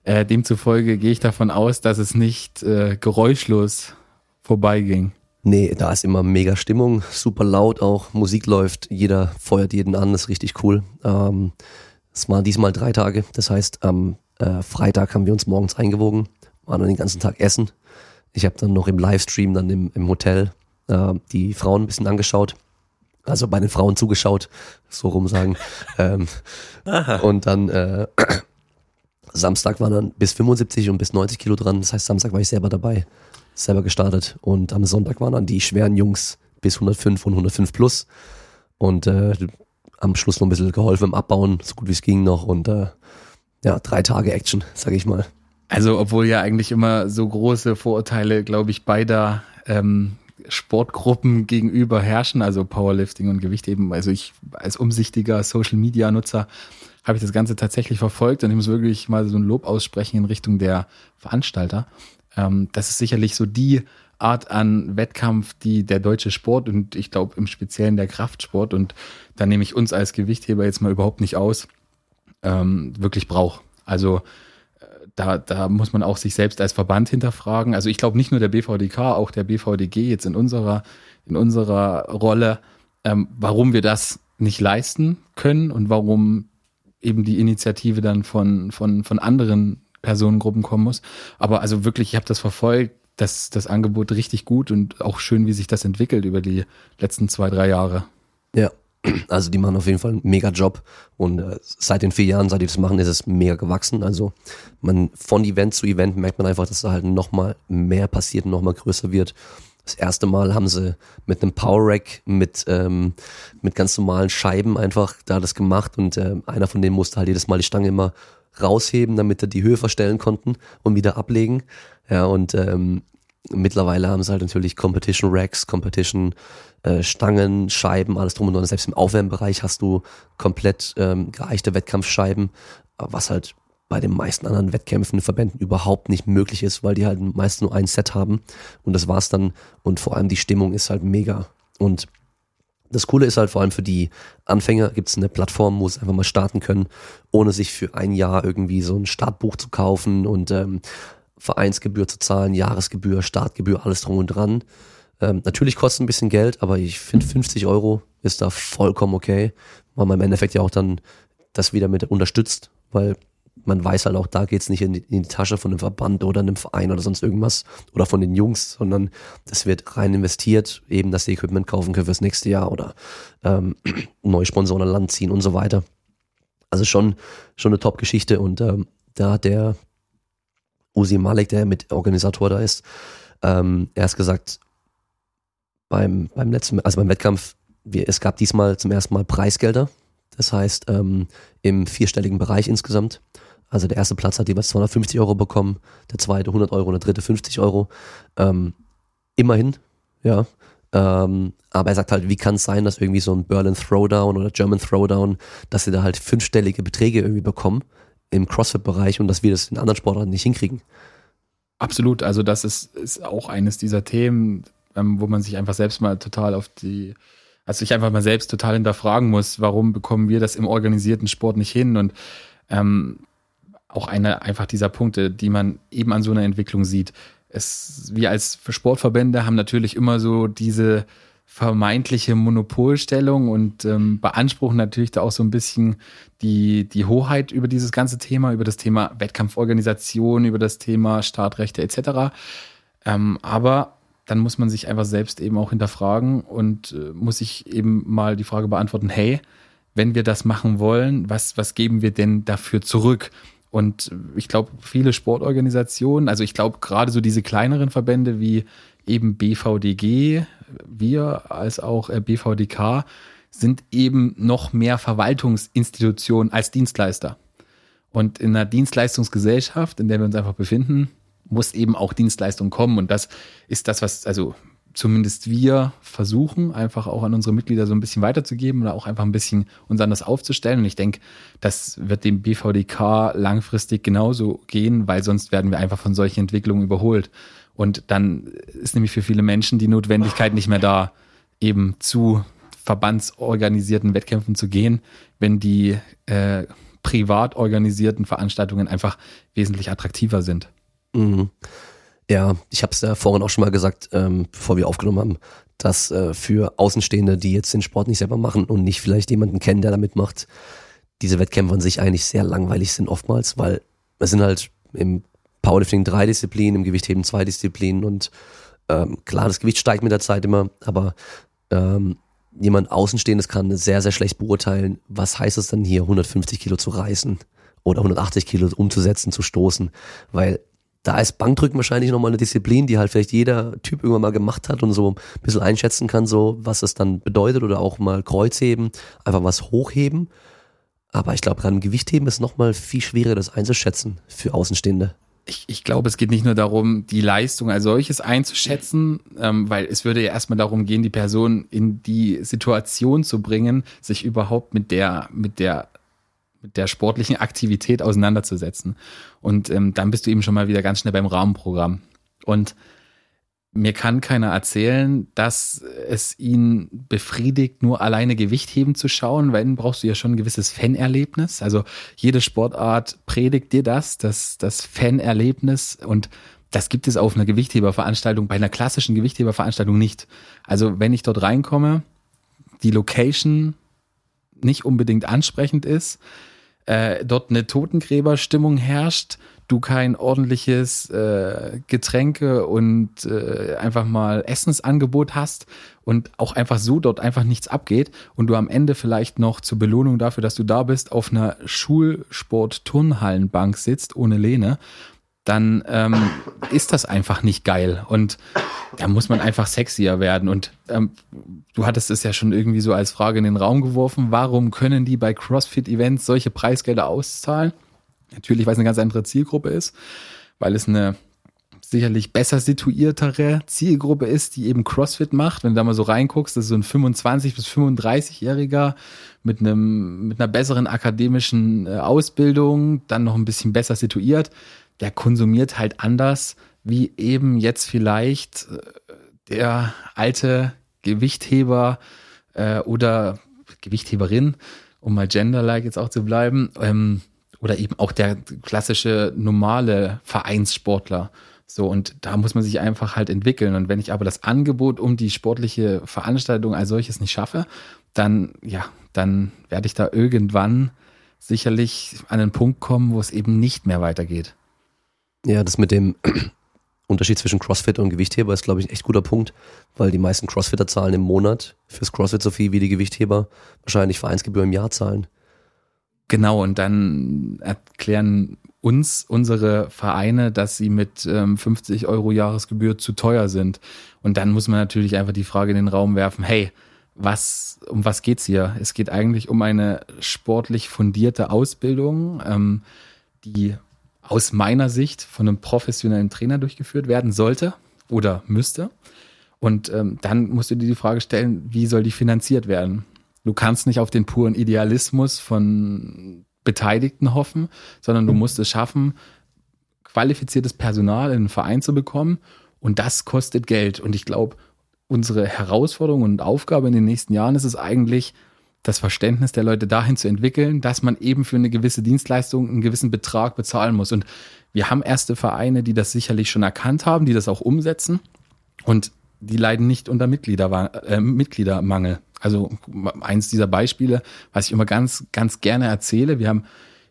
Äh, demzufolge gehe ich davon aus, dass es nicht äh, geräuschlos vorbeiging. Nee, da ist immer mega Stimmung, super laut auch, Musik läuft, jeder feuert jeden an, ist richtig cool. Ähm, es waren diesmal drei Tage. Das heißt, am äh, Freitag haben wir uns morgens eingewogen, waren dann den ganzen Tag essen. Ich habe dann noch im Livestream dann im, im Hotel äh, die Frauen ein bisschen angeschaut. Also bei den Frauen zugeschaut, so rum sagen. ähm, und dann äh, Samstag waren dann bis 75 und bis 90 Kilo dran. Das heißt, Samstag war ich selber dabei, selber gestartet. Und am Sonntag waren dann die schweren Jungs bis 105 und 105 plus. Und äh, am Schluss noch ein bisschen geholfen im Abbauen, so gut wie es ging noch und äh, ja, drei Tage Action, sag ich mal. Also, obwohl ja eigentlich immer so große Vorurteile, glaube ich, beider ähm, Sportgruppen gegenüber herrschen, also Powerlifting und Gewichtheben. Also ich als umsichtiger Social Media Nutzer habe ich das Ganze tatsächlich verfolgt und ich muss wirklich mal so ein Lob aussprechen in Richtung der Veranstalter. Ähm, das ist sicherlich so die Art an Wettkampf, die der deutsche Sport und ich glaube im Speziellen der Kraftsport und da nehme ich uns als Gewichtheber jetzt mal überhaupt nicht aus, ähm, wirklich braucht. Also äh, da, da muss man auch sich selbst als Verband hinterfragen. Also ich glaube nicht nur der BVDK, auch der BVDG jetzt in unserer, in unserer Rolle, ähm, warum wir das nicht leisten können und warum eben die Initiative dann von, von, von anderen Personengruppen kommen muss. Aber also wirklich, ich habe das verfolgt, das, das Angebot richtig gut und auch schön, wie sich das entwickelt über die letzten zwei, drei Jahre. Ja, also die machen auf jeden Fall einen mega Job und äh, seit den vier Jahren, seit die das machen, ist es mega gewachsen. Also man von Event zu Event merkt man einfach, dass da halt nochmal mehr passiert, nochmal größer wird. Das erste Mal haben sie mit einem Power Rack mit ähm, mit ganz normalen Scheiben einfach da das gemacht und äh, einer von denen musste halt jedes Mal die Stange immer rausheben, damit er die Höhe verstellen konnten und wieder ablegen. Ja, und ähm, mittlerweile haben sie halt natürlich Competition Racks, Competition äh, Stangen, Scheiben, alles drum und dran. Selbst im Aufwärmbereich hast du komplett ähm, geeichte Wettkampfscheiben, was halt bei den meisten anderen Wettkämpfen, Verbänden überhaupt nicht möglich ist, weil die halt meist nur ein Set haben und das war's dann. Und vor allem die Stimmung ist halt mega. Und das Coole ist halt vor allem für die Anfänger gibt es eine Plattform, wo sie einfach mal starten können, ohne sich für ein Jahr irgendwie so ein Startbuch zu kaufen und ähm, Vereinsgebühr zu zahlen, Jahresgebühr, Startgebühr, alles drum und dran. Ähm, natürlich kostet ein bisschen Geld, aber ich finde 50 Euro ist da vollkommen okay, weil man im Endeffekt ja auch dann das wieder mit unterstützt, weil man weiß halt auch, da geht's nicht in die, in die, Tasche von einem Verband oder einem Verein oder sonst irgendwas oder von den Jungs, sondern das wird rein investiert, eben, dass sie Equipment kaufen können fürs nächste Jahr oder ähm, neue Sponsoren an Land ziehen und so weiter. Also schon, schon eine Top-Geschichte und ähm, da hat der Usi Malik, der mit Organisator da ist, ähm, erst gesagt, beim, beim letzten, also beim Wettkampf, wir, es gab diesmal zum ersten Mal Preisgelder. Das heißt, ähm, im vierstelligen Bereich insgesamt Also der erste Platz hat jeweils 250 Euro bekommen, der zweite 100 Euro und der dritte 50 Euro. Ähm, immerhin, ja. Ähm, aber er sagt halt, wie kann es sein, dass irgendwie so ein Berlin Throwdown oder German Throwdown, dass sie da halt fünfstellige Beträge irgendwie bekommen im CrossFit-Bereich und dass wir das in anderen Sportarten nicht hinkriegen. Absolut, also das ist, ist auch eines dieser Themen, ähm, wo man sich einfach selbst mal total auf die, also ich einfach mal selbst total hinterfragen muss, warum bekommen wir das im organisierten Sport nicht hin? Und ähm, auch eine einfach dieser Punkte, die man eben an so einer Entwicklung sieht. Es, wir als Sportverbände haben natürlich immer so diese vermeintliche Monopolstellung und ähm, beanspruchen natürlich da auch so ein bisschen die, die Hoheit über dieses ganze Thema, über das Thema Wettkampforganisation, über das Thema Startrechte etc. Ähm, aber dann muss man sich einfach selbst eben auch hinterfragen und äh, muss sich eben mal die Frage beantworten, hey, wenn wir das machen wollen, was, was geben wir denn dafür zurück? Und ich glaube, viele Sportorganisationen, also ich glaube gerade so diese kleineren Verbände wie eben BVDG, wir als auch äh, BVDK, sind eben noch mehr Verwaltungsinstitutionen als Dienstleister. Und in einer Dienstleistungsgesellschaft, in der wir uns einfach befinden, muss eben auch Dienstleistung kommen. Und das ist das, was, also zumindest wir versuchen, einfach auch an unsere Mitglieder so ein bisschen weiterzugeben oder auch einfach ein bisschen uns anders aufzustellen. Und ich denke, das wird dem BVDK langfristig genauso gehen, weil sonst werden wir einfach von solchen Entwicklungen überholt. Und dann ist nämlich für viele Menschen die Notwendigkeit nicht mehr da, eben zu verbandsorganisierten Wettkämpfen zu gehen, wenn die äh, privat organisierten Veranstaltungen einfach wesentlich attraktiver sind. Mhm. Ja, ich habe es ja vorhin auch schon mal gesagt, ähm, bevor wir aufgenommen haben, dass äh, für Außenstehende, die jetzt den Sport nicht selber machen und nicht vielleicht jemanden kennen, der damit macht, diese Wettkämpfe an sich eigentlich sehr langweilig sind oftmals, weil es sind halt im Powerlifting drei Disziplinen, im Gewichtheben zwei Disziplinen und ähm, klar, das Gewicht steigt mit der Zeit immer, aber ähm, jemand Außenstehendes kann sehr, sehr schlecht beurteilen, was heißt es dann hier 150 Kilo zu reißen oder 180 Kilo umzusetzen, zu stoßen, weil da ist Bankdrücken wahrscheinlich nochmal eine Disziplin, die halt vielleicht jeder Typ irgendwann mal gemacht hat und so ein bisschen einschätzen kann, so was es dann bedeutet oder auch mal Kreuzheben, einfach was hochheben. Aber ich glaube, gerade im Gewichtheben ist nochmal viel schwieriger, das einzuschätzen für Außenstehende. Ich, ich glaube, es geht nicht nur darum, die Leistung als solches einzuschätzen, ähm, weil es würde ja erstmal darum gehen, die Person in die Situation zu bringen, sich überhaupt mit der, mit der mit der sportlichen Aktivität auseinanderzusetzen. Und ähm, dann bist du eben schon mal wieder ganz schnell beim Rahmenprogramm. Und mir kann keiner erzählen, dass es ihn befriedigt, nur alleine Gewicht heben zu schauen, weil dann brauchst du ja schon ein gewisses Fanerlebnis. Also jede Sportart predigt dir das, das, das Fanerlebnis und das gibt es auf einer Gewichtheberveranstaltung, bei einer klassischen Gewichtheberveranstaltung nicht. Also wenn ich dort reinkomme, die Location nicht unbedingt ansprechend ist, äh, dort eine Totengräberstimmung herrscht, du kein ordentliches äh, Getränke und äh, einfach mal Essensangebot hast und auch einfach so dort einfach nichts abgeht und du am Ende vielleicht noch zur Belohnung dafür, dass du da bist, auf einer Schulsport-Turnhallenbank sitzt ohne Lehne dann ähm, ist das einfach nicht geil. Und da muss man einfach sexier werden. Und ähm, du hattest es ja schon irgendwie so als Frage in den Raum geworfen, warum können die bei CrossFit-Events solche Preisgelder auszahlen? Natürlich, weil es eine ganz andere Zielgruppe ist, weil es eine sicherlich besser situiertere Zielgruppe ist, die eben CrossFit macht. Wenn du da mal so reinguckst, das ist so ein 25- bis 35-Jähriger mit einem, mit einer besseren akademischen äh, Ausbildung, dann noch ein bisschen besser situiert der konsumiert halt anders, wie eben jetzt vielleicht äh, der alte Gewichtheber äh, oder Gewichtheberin, um mal genderlike jetzt auch zu bleiben, ähm, oder eben auch der klassische normale Vereinssportler. So, und da muss man sich einfach halt entwickeln. Und wenn ich aber das Angebot um die sportliche Veranstaltung als solches nicht schaffe, dann, ja, dann werde ich da irgendwann sicherlich an einen Punkt kommen, wo es eben nicht mehr weitergeht. Ja, das mit dem Unterschied zwischen CrossFit und Gewichtheber ist, glaube ich, ein echt guter Punkt, weil die meisten Crossfitter zahlen im Monat fürs CrossFit so viel wie die Gewichtheber wahrscheinlich Vereinsgebühr im Jahr zahlen. Genau, und dann erklären uns unsere Vereine, dass sie mit ähm, 50 Euro Jahresgebühr zu teuer sind. Und dann muss man natürlich einfach die Frage in den Raum werfen, hey, was, um was geht's hier? Es geht eigentlich um eine sportlich fundierte Ausbildung. Ähm, die aus meiner Sicht von einem professionellen Trainer durchgeführt werden sollte oder müsste. Und ähm, dann musst du dir die Frage stellen, wie soll die finanziert werden? Du kannst nicht auf den puren Idealismus von Beteiligten hoffen, sondern du musst es schaffen, qualifiziertes Personal in einen Verein zu bekommen. Und das kostet Geld. Und ich glaube, unsere Herausforderung und Aufgabe in den nächsten Jahren ist es eigentlich, das Verständnis der Leute dahin zu entwickeln, dass man eben für eine gewisse Dienstleistung einen gewissen Betrag bezahlen muss. Und wir haben erste Vereine, die das sicherlich schon erkannt haben, die das auch umsetzen und die leiden nicht unter Mitglieder, äh, Mitgliedermangel. Also eins dieser Beispiele, was ich immer ganz, ganz gerne erzähle, wir haben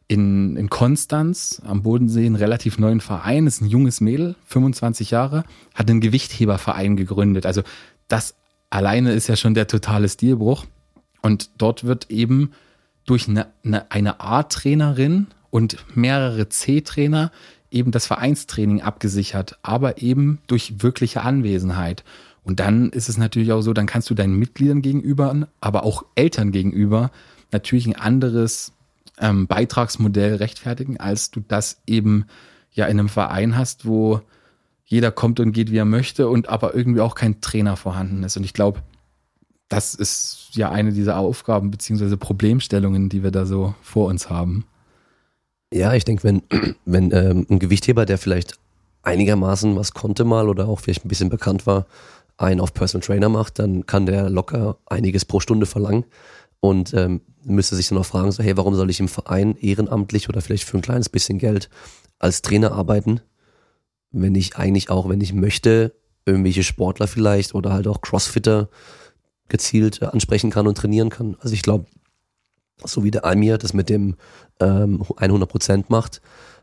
in, in Konstanz am Bodensee einen relativ neuen Verein, ist ein junges Mädel, 25 Jahre, hat einen Gewichtheberverein gegründet. Also das alleine ist ja schon der totale Stilbruch. Und dort wird eben durch eine, eine, eine A-Trainerin und mehrere C-Trainer eben das Vereinstraining abgesichert, aber eben durch wirkliche Anwesenheit. Und dann ist es natürlich auch so, dann kannst du deinen Mitgliedern gegenüber, aber auch Eltern gegenüber natürlich ein anderes ähm, Beitragsmodell rechtfertigen, als du das eben ja in einem Verein hast, wo jeder kommt und geht, wie er möchte und aber irgendwie auch kein Trainer vorhanden ist. Und ich glaube, das ist ja eine dieser Aufgaben beziehungsweise Problemstellungen, die wir da so vor uns haben. Ja, ich denke, wenn, wenn ähm, ein Gewichtheber, der vielleicht einigermaßen was konnte mal oder auch vielleicht ein bisschen bekannt war, einen auf Personal Trainer macht, dann kann der locker einiges pro Stunde verlangen und ähm, müsste sich dann auch fragen, so, hey, warum soll ich im Verein ehrenamtlich oder vielleicht für ein kleines bisschen Geld als Trainer arbeiten, wenn ich eigentlich auch, wenn ich möchte, irgendwelche Sportler vielleicht oder halt auch Crossfitter gezielt äh, ansprechen kann und trainieren kann. Also ich glaube, so wie der Amir das mit dem ähm, 100% macht,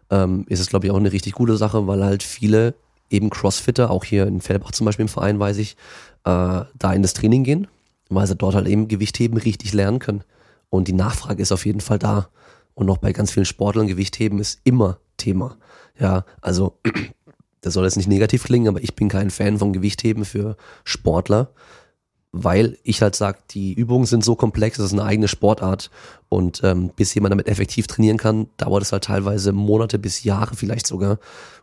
ähm, ist es, glaube ich, auch eine richtig gute Sache, weil halt viele eben Crossfitter, auch hier in Fellbach zum Beispiel im Verein, weiß ich, äh, da in das Training gehen, weil sie dort halt eben Gewichtheben richtig lernen können. Und die Nachfrage ist auf jeden Fall da. Und noch bei ganz vielen Sportlern Gewichtheben ist immer Thema. Ja, also das soll jetzt nicht negativ klingen, aber ich bin kein Fan von Gewichtheben für Sportler, weil ich halt sage, die Übungen sind so komplex, das ist eine eigene Sportart und ähm, bis jemand damit effektiv trainieren kann, dauert es halt teilweise Monate bis Jahre vielleicht sogar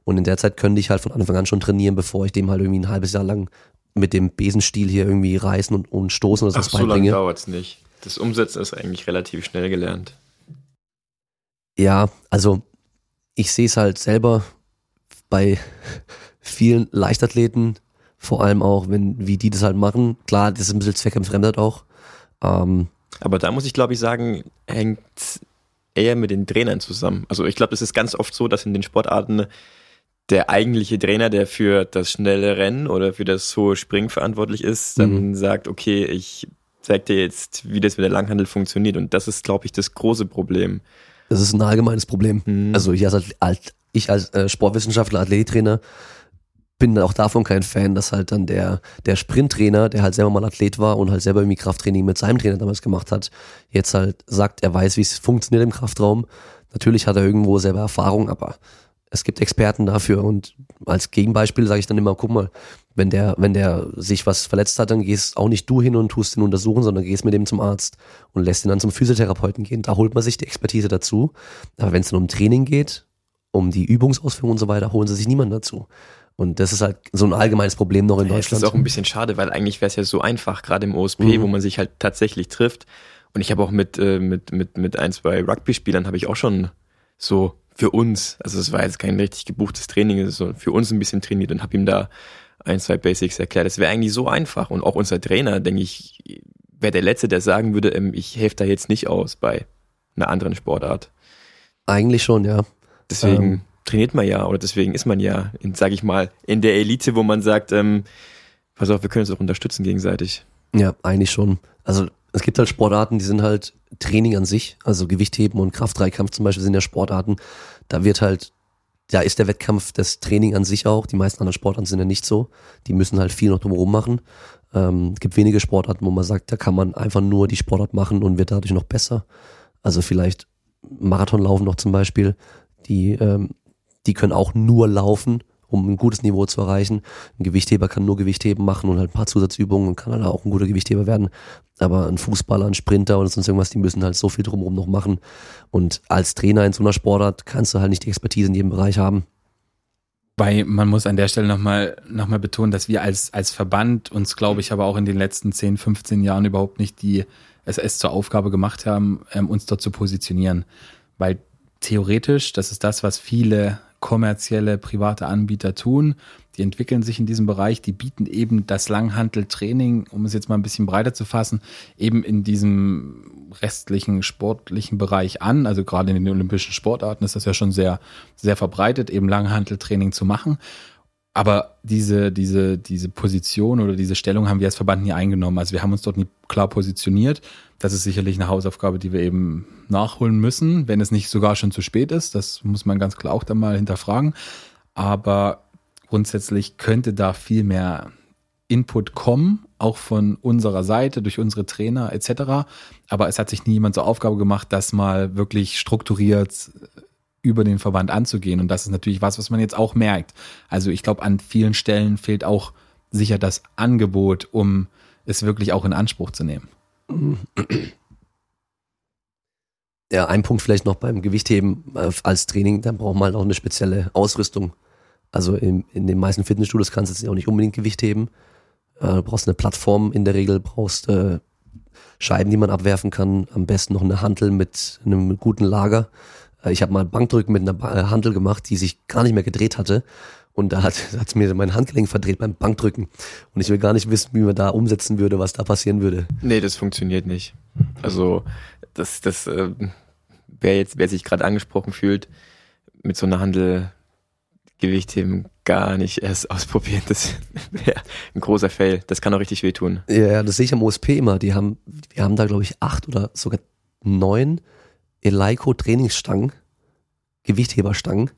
und in der Zeit könnte ich halt von Anfang an schon trainieren, bevor ich dem halt irgendwie ein halbes Jahr lang mit dem Besenstiel hier irgendwie reißen und, und stoßen oder so beibringe. so lange dauert es nicht. Das Umsetzen ist eigentlich relativ schnell gelernt. Ja, also ich sehe es halt selber bei vielen Leichtathleten, vor allem auch, wenn, wie die das halt machen. Klar, das ist ein bisschen zweckentfremdet auch. Ähm, Aber da muss ich, glaube ich, sagen, hängt eher mit den Trainern zusammen. Also ich glaube, es ist ganz oft so, dass in den Sportarten der eigentliche Trainer, der für das schnelle Rennen oder für das hohe Springen verantwortlich ist, dann mhm. sagt, okay, ich zeig dir jetzt, wie das mit der Langhandel funktioniert. Und das ist, glaube ich, das große Problem. Das ist ein allgemeines Problem. Mhm. Also ich als, als, ich als äh, Sportwissenschaftler, Athletiktrainer, bin auch davon kein Fan, dass halt dann der, der Sprinttrainer, der halt selber mal Athlet war und halt selber irgendwie Krafttraining mit seinem Trainer damals gemacht hat, jetzt halt sagt, er weiß, wie es funktioniert im Kraftraum. Natürlich hat er irgendwo selber Erfahrung, aber es gibt Experten dafür und als Gegenbeispiel sage ich dann immer, guck mal, wenn der, wenn der sich was verletzt hat, dann gehst auch nicht du hin und tust ihn untersuchen, sondern gehst mit ihm zum Arzt und lässt ihn dann zum Physiotherapeuten gehen. Da holt man sich die Expertise dazu. Aber wenn es dann um Training geht, um die Übungsausführung und so weiter, holen sie sich niemanden dazu. Und das ist halt so ein allgemeines Problem noch in Deutschland. Das ist auch ein bisschen schade, weil eigentlich wäre es ja so einfach, gerade im OSP, mhm. wo man sich halt tatsächlich trifft. Und ich habe auch mit, äh, mit, mit, mit ein, zwei Rugby-Spielern habe ich auch schon so für uns, also es war jetzt kein richtig gebuchtes Training, es ist so für uns ein bisschen trainiert und habe ihm da ein, zwei Basics erklärt. Das wäre eigentlich so einfach. Und auch unser Trainer, denke ich, wäre der Letzte, der sagen würde, ähm, ich helfe da jetzt nicht aus bei einer anderen Sportart. Eigentlich schon, ja. Deswegen ähm, trainiert man ja oder deswegen ist man ja, sage ich mal, in der Elite, wo man sagt, ähm, pass auf, wir können uns auch unterstützen gegenseitig. Ja, eigentlich schon. Also es gibt halt Sportarten, die sind halt Training an sich, also Gewichtheben und Kraftdreikampf zum Beispiel sind ja Sportarten. Da wird halt, da ist der Wettkampf das Training an sich auch. Die meisten anderen Sportarten sind ja nicht so. Die müssen halt viel noch drumherum machen. Ähm, gibt wenige Sportarten, wo man sagt, da kann man einfach nur die Sportart machen und wird dadurch noch besser. Also vielleicht Marathonlaufen noch zum Beispiel. Die ähm, die können auch nur laufen, um ein gutes Niveau zu erreichen. Ein Gewichtheber kann nur Gewichtheben machen und halt ein paar Zusatzübungen und kann halt auch ein guter Gewichtheber werden. Aber ein Fußballer, ein Sprinter oder sonst irgendwas, die müssen halt so viel drumherum noch machen. Und als Trainer in so einer Sportart kannst du halt nicht die Expertise in jedem Bereich haben. Weil man muss an der Stelle nochmal noch mal betonen, dass wir als, als Verband uns, glaube ich, aber auch in den letzten 10, 15 Jahren überhaupt nicht die SS zur Aufgabe gemacht haben, ähm, uns dort zu positionieren. Weil theoretisch, das ist das, was viele kommerzielle private Anbieter tun. Die entwickeln sich in diesem Bereich, die bieten eben das Langhanteltraining, um es jetzt mal ein bisschen breiter zu fassen, eben in diesem restlichen sportlichen Bereich an. Also gerade in den olympischen Sportarten ist das ja schon sehr, sehr verbreitet, eben Langhanteltraining zu machen. Aber diese, diese, diese Position oder diese Stellung haben wir als Verband nie eingenommen. Also wir haben uns dort nie klar positioniert. Das ist sicherlich eine Hausaufgabe, die wir eben nachholen müssen, wenn es nicht sogar schon zu spät ist. Das muss man ganz klar auch dann mal hinterfragen. Aber grundsätzlich könnte da viel mehr Input kommen, auch von unserer Seite, durch unsere Trainer etc. Aber es hat sich nie jemand zur Aufgabe gemacht, das mal wirklich strukturiert über den Verband anzugehen. Und das ist natürlich was, was man jetzt auch merkt. Also ich glaube, an vielen Stellen fehlt auch sicher das Angebot, um es wirklich auch in Anspruch zu nehmen. Ja, ein Punkt vielleicht noch beim Gewichtheben äh, als Training, dann braucht man halt auch eine spezielle Ausrüstung. Also in, in den meisten Fitnessstudios kannst du jetzt auch nicht unbedingt Gewicht heben. Äh, du brauchst eine Plattform in der Regel, brauchst äh, Scheiben, die man abwerfen kann, am besten noch eine Hantel mit einem guten Lager. Äh, ich habe mal Bankdrücken mit einer äh, Hantel gemacht, die sich gar nicht mehr gedreht hatte. Und da hat es mir mein Handgelenk verdreht beim Bankdrücken. Und ich will gar nicht wissen, wie man da umsetzen würde, was da passieren würde. Nee, das funktioniert nicht. Also das, das, äh, wer jetzt, wer sich gerade angesprochen fühlt, mit so einer Handel Gewichtheben gar nicht erst ausprobieren. Das wäre ein großer Fail. Das kann auch richtig wehtun. Ja, das sehe ich am OSP immer. Die haben, wir haben da, glaube ich, acht oder sogar neun Eleiko-Trainingsstangen, Gewichtheberstangen.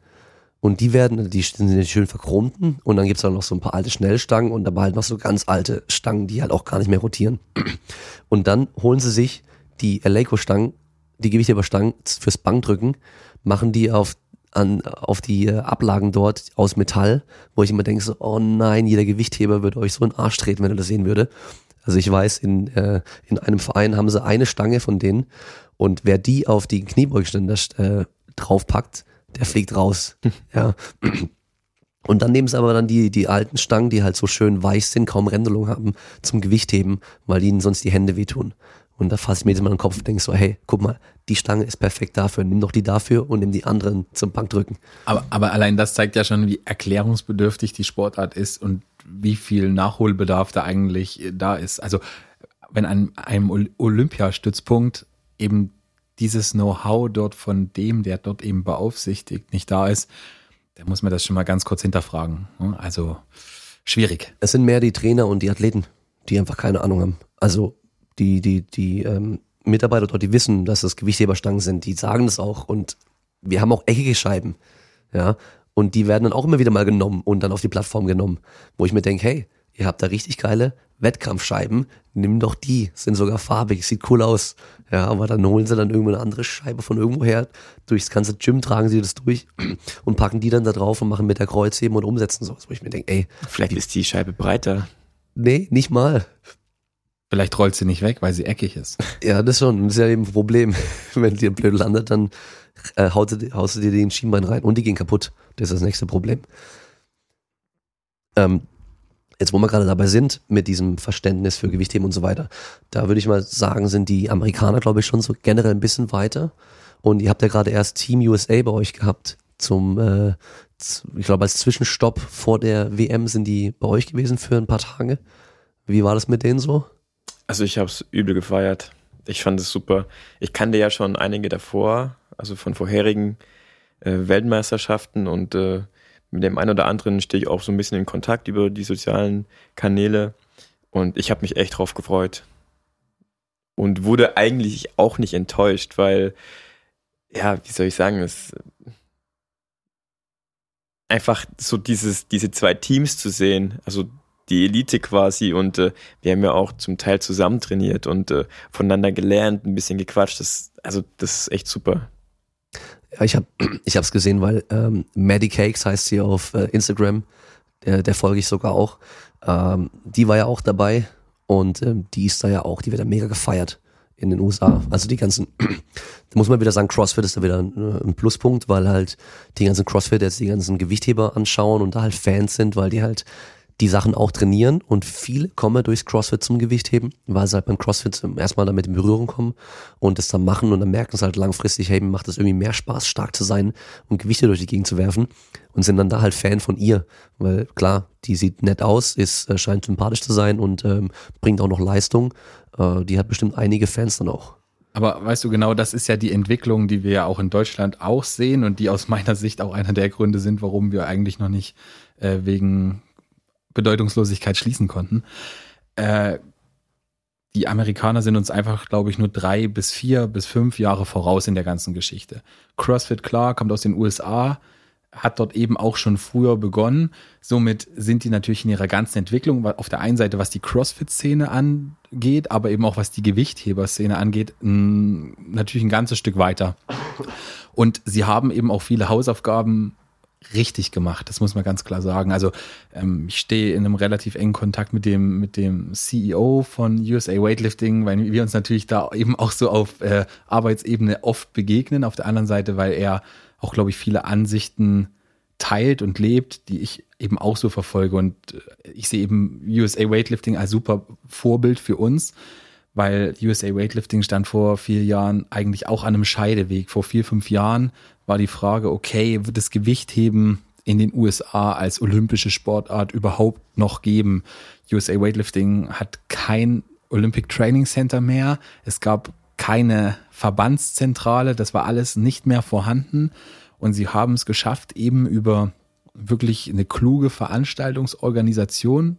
Und die werden, die sind schön verchromten und dann gibt's auch noch so ein paar alte Schnellstangen und dabei halt noch so ganz alte Stangen, die halt auch gar nicht mehr rotieren. Und dann holen sie sich die Eleiko-Stangen, die Gewichtheberstangen fürs Bankdrücken, machen die auf an, auf die äh, Ablagen dort aus Metall, wo ich immer denke so, oh nein, jeder Gewichtheber würde euch so in den Arsch treten, wenn er das sehen würde. Also ich weiß, in, äh, in einem Verein haben sie eine Stange von denen und wer die auf die Kniebeugeständer äh, draufpackt, der fliegt raus. ja. Und dann nehmen sie aber dann die, die alten Stangen, die halt so schön weich sind, kaum Rändelung haben, zum Gewichtheben, weil ihnen sonst die Hände wehtun. Und da fasse ich mir jetzt mal den Kopf und denke so, hey, guck mal, die Stange ist perfekt dafür, nimm doch die dafür und nimm die anderen zum Bankdrücken. Aber, aber allein das zeigt ja schon, wie erklärungsbedürftig die Sportart ist und wie viel Nachholbedarf da eigentlich da ist. Also wenn an einem Olympiastützpunkt eben dieses Know-how dort von dem, der dort eben beaufsichtigt, nicht da ist, dann muss man das schon mal ganz kurz hinterfragen. Also schwierig. Es sind mehr die Trainer und die Athleten, die einfach keine Ahnung haben. Also die, die, die ähm, Mitarbeiter dort, die wissen, dass das Gewichtheberstangen sind, die sagen das auch und wir haben auch eckige Scheiben, ja, und die werden dann auch immer wieder mal genommen und dann auf die Plattform genommen, wo ich mir denke, hey, ihr habt da richtig geile Wettkampfscheiben, nimm doch die, sind sogar farbig, sieht cool aus, ja, aber dann holen sie dann irgendwo eine andere Scheibe von irgendwoher, durchs ganze Gym tragen sie das durch und packen die dann da drauf und machen mit der Kreuzheben und umsetzen sowas, wo ich mir denke, ey. Vielleicht ist die Scheibe breiter. Nee, nicht mal. Vielleicht rollt sie nicht weg, weil sie eckig ist. Ja, das schon. Das ist ja eben ein Problem. Wenn dir blöd landet, dann äh, haust, du, haust du dir den Schienbein rein und die gehen kaputt. Das ist das nächste Problem. Ähm, jetzt, wo wir gerade dabei sind, mit diesem Verständnis für Gewichtheben und so weiter, da würde ich mal sagen, sind die Amerikaner, glaube ich, schon so generell ein bisschen weiter. Und ihr habt ja gerade erst Team USA bei euch gehabt zum, äh, ich glaube, als Zwischenstopp vor der WM sind die bei euch gewesen für ein paar Tage. Wie war das mit denen so? Also ich habe es übel gefeiert. Ich fand es super. Ich kannte ja schon einige davor, also von vorherigen äh, Weltmeisterschaften und äh, mit dem einen oder anderen stehe ich auch so ein bisschen in Kontakt über die sozialen Kanäle und ich habe mich echt drauf gefreut und wurde eigentlich auch nicht enttäuscht, weil ja, wie soll ich sagen, es einfach so dieses diese zwei Teams zu sehen, also die Elite quasi und äh, wir haben ja auch zum Teil zusammen trainiert und äh, voneinander gelernt, ein bisschen gequatscht. Das, also das ist echt super. Ja, ich habe ich hab's gesehen, weil ähm, Maddie Cakes heißt sie auf äh, Instagram, der, der folge ich sogar auch. Ähm, die war ja auch dabei und ähm, die ist da ja auch, die wird ja mega gefeiert in den USA. Also die ganzen, da muss man wieder sagen, CrossFit ist da wieder ein, äh, ein Pluspunkt, weil halt die ganzen CrossFit jetzt die ganzen Gewichtheber anschauen und da halt Fans sind, weil die halt die Sachen auch trainieren und viele kommen durchs CrossFit zum Gewichtheben, weil sie halt beim CrossFit erstmal damit in Berührung kommen und das dann machen und dann merken sie halt langfristig, hey, mir macht es irgendwie mehr Spaß, stark zu sein und Gewichte durch die Gegend zu werfen und sind dann da halt Fan von ihr, weil klar, die sieht nett aus, ist, äh, scheint sympathisch zu sein und ähm, bringt auch noch Leistung. Äh, die hat bestimmt einige Fans dann auch. Aber weißt du genau, das ist ja die Entwicklung, die wir ja auch in Deutschland auch sehen und die aus meiner Sicht auch einer der Gründe sind, warum wir eigentlich noch nicht äh, wegen Bedeutungslosigkeit schließen konnten. Äh, die Amerikaner sind uns einfach, glaube ich, nur drei bis vier bis fünf Jahre voraus in der ganzen Geschichte. CrossFit, klar, kommt aus den USA, hat dort eben auch schon früher begonnen. Somit sind die natürlich in ihrer ganzen Entwicklung, auf der einen Seite, was die CrossFit-Szene angeht, aber eben auch was die Gewichtheber-Szene angeht, natürlich ein ganzes Stück weiter. Und sie haben eben auch viele Hausaufgaben richtig gemacht. Das muss man ganz klar sagen. Also ähm, ich stehe in einem relativ engen Kontakt mit dem mit dem CEO von USA Weightlifting, weil wir uns natürlich da eben auch so auf äh, Arbeitsebene oft begegnen. Auf der anderen Seite, weil er auch, glaube ich, viele Ansichten teilt und lebt, die ich eben auch so verfolge. Und äh, ich sehe eben USA Weightlifting als super Vorbild für uns, weil USA Weightlifting stand vor vier Jahren eigentlich auch an einem Scheideweg. Vor vier, fünf Jahren war die Frage, okay, wird das Gewichtheben in den USA als olympische Sportart überhaupt noch geben? USA Weightlifting hat kein Olympic Training Center mehr. Es gab keine Verbandszentrale. Das war alles nicht mehr vorhanden. Und sie haben es geschafft, eben über wirklich eine kluge Veranstaltungsorganisation,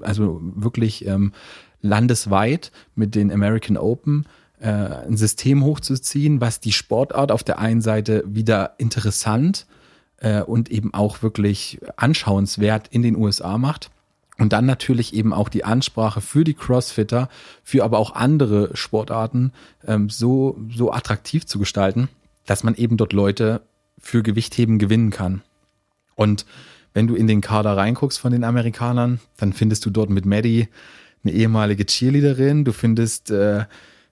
also wirklich ähm, landesweit mit den American Open, äh, ein System hochzuziehen, was die Sportart auf der einen Seite wieder interessant äh, und eben auch wirklich anschauenswert in den USA macht. Und dann natürlich eben auch die Ansprache für die Crossfitter, für aber auch andere Sportarten ähm, so, so attraktiv zu gestalten, dass man eben dort Leute für Gewichtheben gewinnen kann. Und wenn du in den Kader reinguckst von den Amerikanern, dann findest du dort mit Maddie eine ehemalige Cheerleaderin, du findest äh,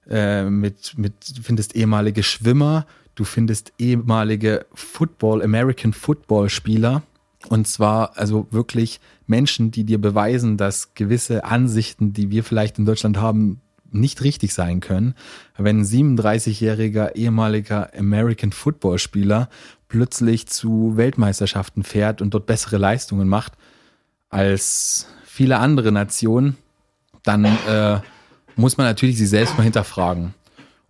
äh, mit, mit, du findest ehemalige Schwimmer, du findest ehemalige Football, American Football Spieler. Und zwar also wirklich Menschen, die dir beweisen, dass gewisse Ansichten, die wir vielleicht in Deutschland haben, nicht richtig sein können. Wenn ein 37-jähriger ehemaliger American Football Spieler plötzlich zu Weltmeisterschaften fährt und dort bessere Leistungen macht als viele andere Nationen, dann äh, muss man natürlich sich selbst mal hinterfragen.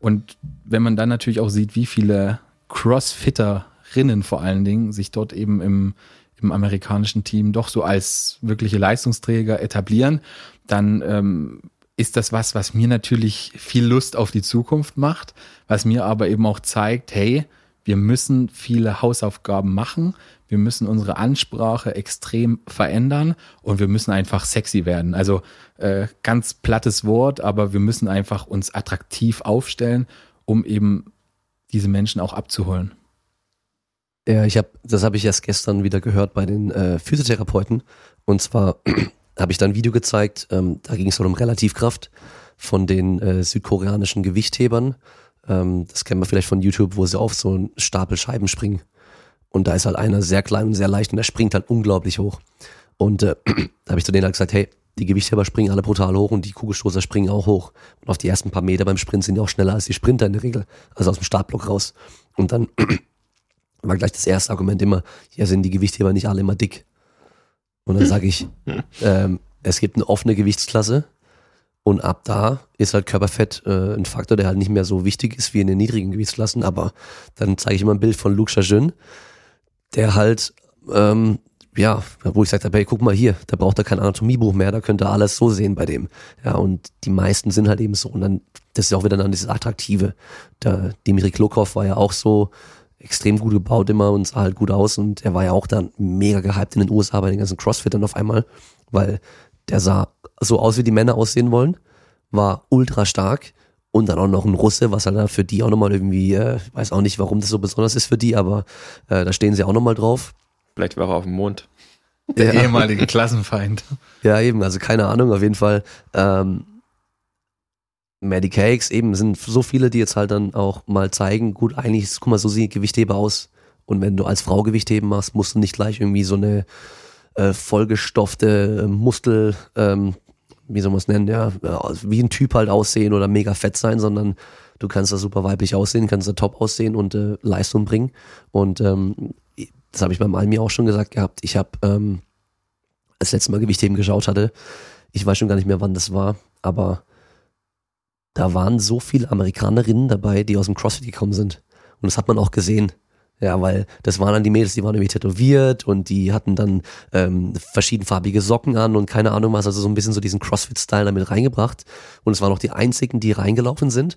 Und wenn man dann natürlich auch sieht, wie viele Crossfitterinnen vor allen Dingen sich dort eben im, im amerikanischen Team doch so als wirkliche Leistungsträger etablieren, dann ähm, ist das was, was mir natürlich viel Lust auf die Zukunft macht, was mir aber eben auch zeigt, hey, wir müssen viele Hausaufgaben machen, wir müssen unsere Ansprache extrem verändern und wir müssen einfach sexy werden. Also äh, ganz plattes Wort, aber wir müssen einfach uns attraktiv aufstellen, um eben diese Menschen auch abzuholen. Ja, ich habe, das habe ich erst gestern wieder gehört bei den äh, Physiotherapeuten. Und zwar habe ich da ein Video gezeigt, ähm, da ging es um Relativkraft von den äh, südkoreanischen Gewichthebern. Ähm, das kennen wir vielleicht von YouTube, wo sie auf so einen Stapel Scheiben springen. Und da ist halt einer sehr klein und sehr leicht und der springt halt unglaublich hoch. Und äh, da habe ich zu denen halt gesagt, hey, die Gewichtheber springen alle brutal hoch und die Kugelstoßer springen auch hoch. Und auf die ersten paar Meter beim Sprint sind die auch schneller als die Sprinter in der Regel. Also aus dem Startblock raus. Und dann war gleich das erste Argument immer, ja, sind die Gewichtheber nicht alle immer dick. Und dann sage ich, ähm, es gibt eine offene Gewichtsklasse und ab da ist halt Körperfett äh, ein Faktor, der halt nicht mehr so wichtig ist wie in den niedrigen Gewichtsklassen. Aber dann zeige ich immer ein Bild von Luke Chajun, der halt ähm, ja, wo ich gesagt hey, guck mal hier, da braucht er kein Anatomiebuch mehr, da könnte er alles so sehen bei dem. Ja, und die meisten sind halt eben so. Und dann, das ist auch wieder dann dieses Attraktive. Der Dimitri Klokov war ja auch so extrem gut gebaut immer und sah halt gut aus. Und er war ja auch dann mega gehypt in den USA bei den ganzen Crossfittern auf einmal, weil der sah so aus, wie die Männer aussehen wollen, war ultra stark und dann auch noch ein Russe, was halt für die auch nochmal irgendwie, äh, weiß auch nicht, warum das so besonders ist für die, aber äh, da stehen sie auch nochmal drauf. Vielleicht war er auf dem Mond. Der ja. ehemalige Klassenfeind. Ja, eben, also keine Ahnung, auf jeden Fall. Ähm, Maddie Cakes, eben sind so viele, die jetzt halt dann auch mal zeigen, gut, eigentlich, guck mal, so sieht Gewichthebe aus. Und wenn du als Frau Gewichtheben machst, musst du nicht gleich irgendwie so eine äh, vollgestoffte Muskel, ähm, wie soll man es nennen, ja, wie ein Typ halt aussehen oder mega fett sein, sondern du kannst da super weiblich aussehen, kannst da top aussehen und äh, Leistung bringen. Und ähm, das habe ich beim Almi auch schon gesagt gehabt. Ich habe, ähm, als letztes Mal Gewichtheben geschaut hatte, ich weiß schon gar nicht mehr, wann das war, aber da waren so viele Amerikanerinnen dabei, die aus dem CrossFit gekommen sind. Und das hat man auch gesehen. Ja, weil das waren dann die Mädels, die waren irgendwie tätowiert und die hatten dann ähm, verschiedenfarbige Socken an und keine Ahnung was, also so ein bisschen so diesen CrossFit-Style damit reingebracht. Und es waren auch die einzigen, die reingelaufen sind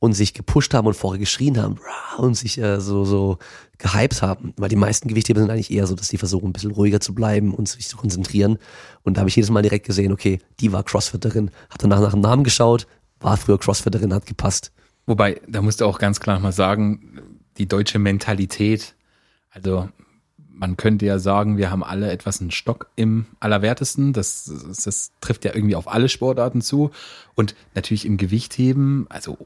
und sich gepusht haben und vorher geschrien haben und sich äh, so, so gehypt haben. Weil die meisten Gewichtheber sind eigentlich eher so, dass die versuchen, ein bisschen ruhiger zu bleiben und sich zu konzentrieren. Und da habe ich jedes Mal direkt gesehen, okay, die war Crossfitterin, hat danach nach dem Namen geschaut, war früher Crossfitterin, hat gepasst. Wobei, da musst du auch ganz klar mal sagen, die deutsche Mentalität, also man könnte ja sagen, wir haben alle etwas einen Stock im Allerwertesten. Das, das, das trifft ja irgendwie auf alle Sportarten zu. Und natürlich im Gewichtheben, also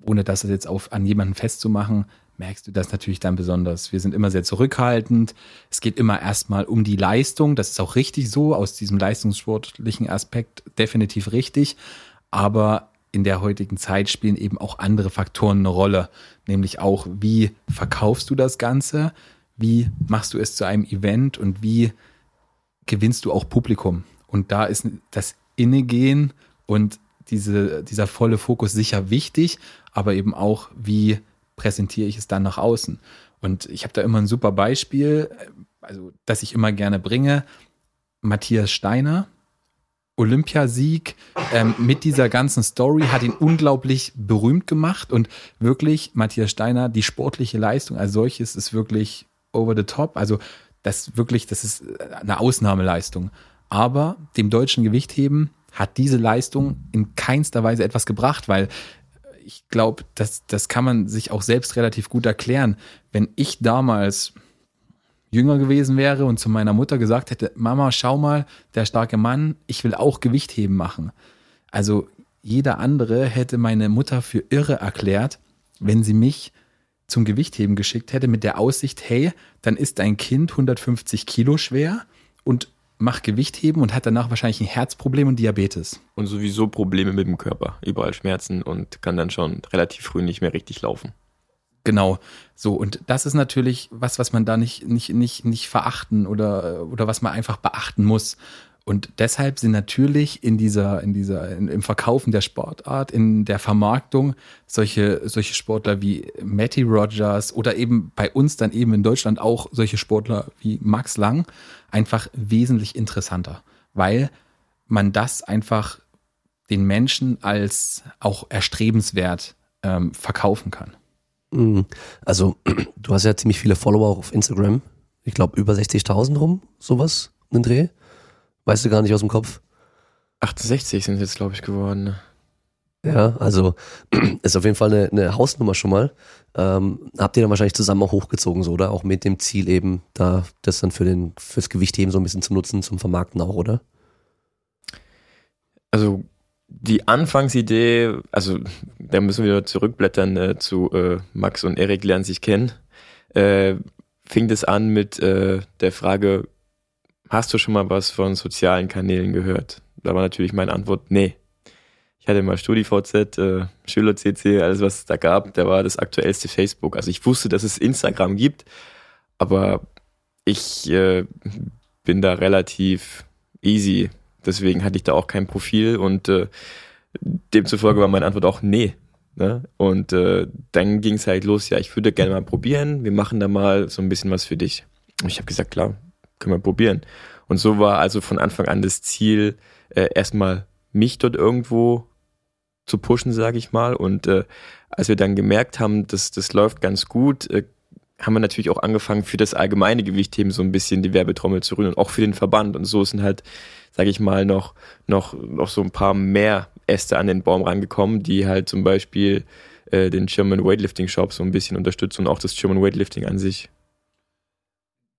ohne das jetzt auf, an jemanden festzumachen, merkst du das natürlich dann besonders. Wir sind immer sehr zurückhaltend. Es geht immer erstmal um die Leistung. Das ist auch richtig so, aus diesem leistungssportlichen Aspekt definitiv richtig. Aber in der heutigen Zeit spielen eben auch andere Faktoren eine Rolle. Nämlich auch, wie verkaufst du das Ganze? Wie machst du es zu einem Event? Und wie gewinnst du auch Publikum? Und da ist das Innegehen und diese, dieser volle Fokus sicher wichtig, aber eben auch, wie präsentiere ich es dann nach außen. Und ich habe da immer ein super Beispiel, also das ich immer gerne bringe. Matthias Steiner, Olympiasieg ähm, mit dieser ganzen Story hat ihn unglaublich berühmt gemacht und wirklich Matthias Steiner, die sportliche Leistung als solches ist wirklich over the top. Also das wirklich, das ist eine Ausnahmeleistung. Aber dem deutschen Gewichtheben hat diese Leistung in keinster Weise etwas gebracht, weil ich glaube, das, das kann man sich auch selbst relativ gut erklären. Wenn ich damals jünger gewesen wäre und zu meiner Mutter gesagt hätte, Mama, schau mal, der starke Mann, ich will auch Gewichtheben machen. Also jeder andere hätte meine Mutter für irre erklärt, wenn sie mich zum Gewichtheben geschickt hätte mit der Aussicht, hey, dann ist dein Kind 150 Kilo schwer und macht Gewichtheben und hat danach wahrscheinlich ein Herzproblem und Diabetes. Und sowieso Probleme mit dem Körper, überall Schmerzen und kann dann schon relativ früh nicht mehr richtig laufen. Genau. So, und das ist natürlich was, was man da nicht, nicht, nicht, nicht verachten oder, oder was man einfach beachten muss. Und deshalb sind natürlich in dieser, in dieser, in, im Verkaufen der Sportart, in der Vermarktung solche, solche Sportler wie Matty Rogers oder eben bei uns dann eben in Deutschland auch solche Sportler wie Max Lang einfach wesentlich interessanter, weil man das einfach den Menschen als auch erstrebenswert ähm, verkaufen kann. Mhm. Also, du hast ja ziemlich viele Follower auch auf Instagram. Ich glaube, über 60.000 rum, sowas, einen Dreh. Weißt du gar nicht aus dem Kopf? 68 sind es jetzt, glaube ich, geworden. Ja, also ist auf jeden Fall eine, eine Hausnummer schon mal. Ähm, habt ihr dann wahrscheinlich zusammen auch hochgezogen, so, oder? Auch mit dem Ziel eben, da das dann für den, fürs Gewichtheben so ein bisschen zu nutzen, zum Vermarkten auch, oder? Also die Anfangsidee, also da müssen wir zurückblättern äh, zu äh, Max und Erik lernen sich kennen, äh, fing das an mit äh, der Frage, hast du schon mal was von sozialen Kanälen gehört? Da war natürlich meine Antwort, nee. Ich hatte mal StudiVZ, äh, SchülerCC, alles was es da gab, da war das aktuellste Facebook. Also ich wusste, dass es Instagram gibt, aber ich äh, bin da relativ easy Deswegen hatte ich da auch kein Profil und äh, demzufolge war meine Antwort auch nee. Ne? Und äh, dann ging es halt los, ja, ich würde gerne mal probieren, wir machen da mal so ein bisschen was für dich. Und ich habe gesagt, klar, können wir probieren. Und so war also von Anfang an das Ziel, äh, erstmal mich dort irgendwo zu pushen, sage ich mal. Und äh, als wir dann gemerkt haben, dass das läuft ganz gut, äh, haben wir natürlich auch angefangen, für das allgemeine Gewichtheben so ein bisschen die Werbetrommel zu rühren und auch für den Verband. Und so sind halt, sage ich mal, noch, noch, noch so ein paar mehr Äste an den Baum rangekommen, die halt zum Beispiel äh, den German Weightlifting Shop so ein bisschen unterstützen und auch das German Weightlifting an sich.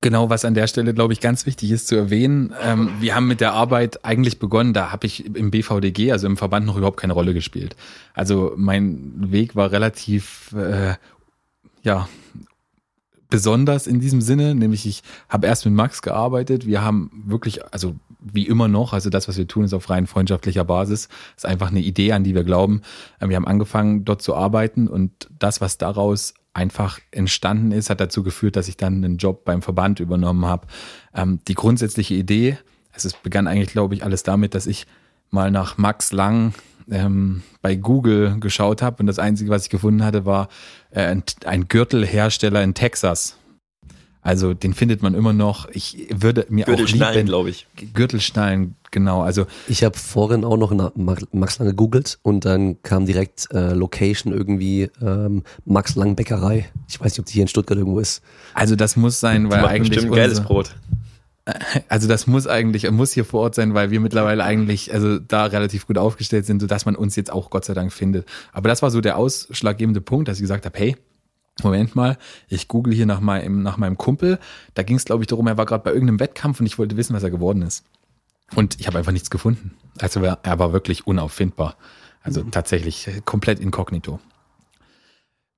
Genau, was an der Stelle, glaube ich, ganz wichtig ist zu erwähnen. Ähm, wir haben mit der Arbeit eigentlich begonnen, da habe ich im BVDG, also im Verband, noch überhaupt keine Rolle gespielt. Also mein Weg war relativ, äh, ja, besonders in diesem Sinne, nämlich ich habe erst mit Max gearbeitet. Wir haben wirklich, also wie immer noch, also das, was wir tun, ist auf rein freundschaftlicher Basis. Ist einfach eine Idee, an die wir glauben. Ähm, wir haben angefangen, dort zu arbeiten und das, was daraus einfach entstanden ist, hat dazu geführt, dass ich dann einen Job beim Verband übernommen habe. Ähm, die grundsätzliche Idee, es ist, begann eigentlich, glaube ich, alles damit, dass ich mal nach Max Lang ähm, bei Google geschaut habe und das Einzige, was ich gefunden hatte, war äh, ein Gürtelhersteller in Texas. Also den findet man immer noch. Ich würde mir auch lieben, glaube ich. Gürtelschnallen, genau. Also ich habe vorhin auch noch nach Max Lang gegoogelt und dann kam direkt äh, Location irgendwie ähm, Max Lang Bäckerei. Ich weiß nicht, ob die hier in Stuttgart irgendwo ist. Also das muss sein, weil eigentlich bestimmt unser, geiles Brot. Also das muss eigentlich, muss hier vor Ort sein, weil wir mittlerweile eigentlich also da relativ gut aufgestellt sind, sodass man uns jetzt auch Gott sei Dank findet. Aber das war so der ausschlaggebende Punkt, dass ich gesagt habe, hey, Moment mal, ich google hier nach meinem, nach meinem Kumpel. Da ging es, glaube ich, darum, er war gerade bei irgendeinem Wettkampf und ich wollte wissen, was er geworden ist. Und ich habe einfach nichts gefunden. Also er war wirklich unauffindbar. Also mhm. tatsächlich komplett inkognito.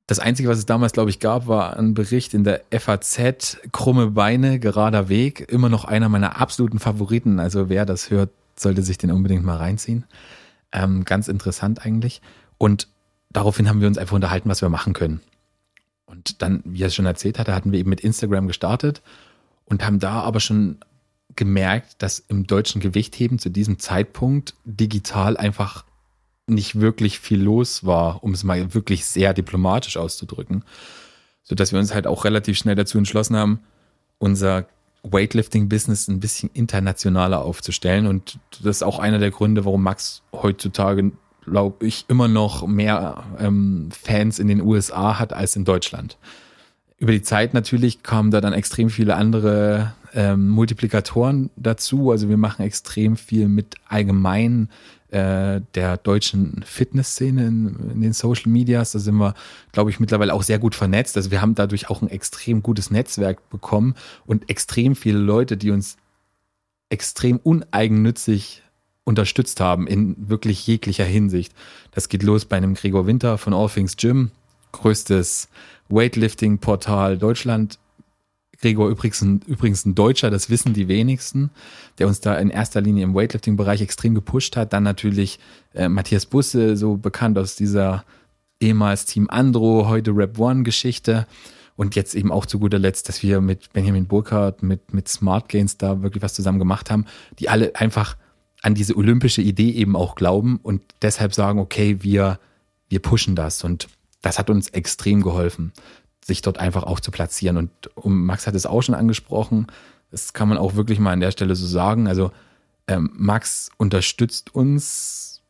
Das Einzige, was es damals, glaube ich, gab, war ein Bericht in der FAZ, krumme Beine, gerader Weg. Immer noch einer meiner absoluten Favoriten. Also wer das hört, sollte sich den unbedingt mal reinziehen. Ähm, ganz interessant eigentlich. Und daraufhin haben wir uns einfach unterhalten, was wir machen können. Und dann, wie er es schon erzählt hatte, hatten wir eben mit Instagram gestartet und haben da aber schon gemerkt, dass im deutschen Gewichtheben zu diesem Zeitpunkt digital einfach nicht wirklich viel los war, um es mal wirklich sehr diplomatisch auszudrücken. So dass wir uns halt auch relativ schnell dazu entschlossen haben, unser Weightlifting-Business ein bisschen internationaler aufzustellen. Und das ist auch einer der Gründe, warum Max heutzutage, glaube ich, immer noch mehr ähm, Fans in den USA hat als in Deutschland. Über die Zeit natürlich kamen da dann extrem viele andere ähm, Multiplikatoren dazu. Also wir machen extrem viel mit allgemeinen äh, der deutschen Fitnessszene in, in, den Social Medias. Da sind wir, glaube ich, mittlerweile auch sehr gut vernetzt. Also wir haben dadurch auch ein extrem gutes Netzwerk bekommen und extrem viele Leute, die uns extrem uneigennützig unterstützt haben in wirklich jeglicher Hinsicht. Das geht los bei einem Gregor Winter von All Things Gym, größtes Weightlifting-Portal Deutschland Gregor übrigens ein, übrigens ein Deutscher, das wissen die wenigsten, der uns da in erster Linie im Weightlifting-Bereich extrem gepusht hat. Dann natürlich äh, Matthias Busse, so bekannt aus dieser ehemals Team Andro, heute Rap One-Geschichte. Und jetzt eben auch zu guter Letzt, dass wir mit Benjamin Burkhardt, mit, mit Smart Gains da wirklich was zusammen gemacht haben, die alle einfach an diese olympische Idee eben auch glauben und deshalb sagen, okay, wir, wir pushen das. Und das hat uns extrem geholfen sich dort einfach auch zu platzieren. Und Max hat es auch schon angesprochen, das kann man auch wirklich mal an der Stelle so sagen. Also ähm, Max unterstützt uns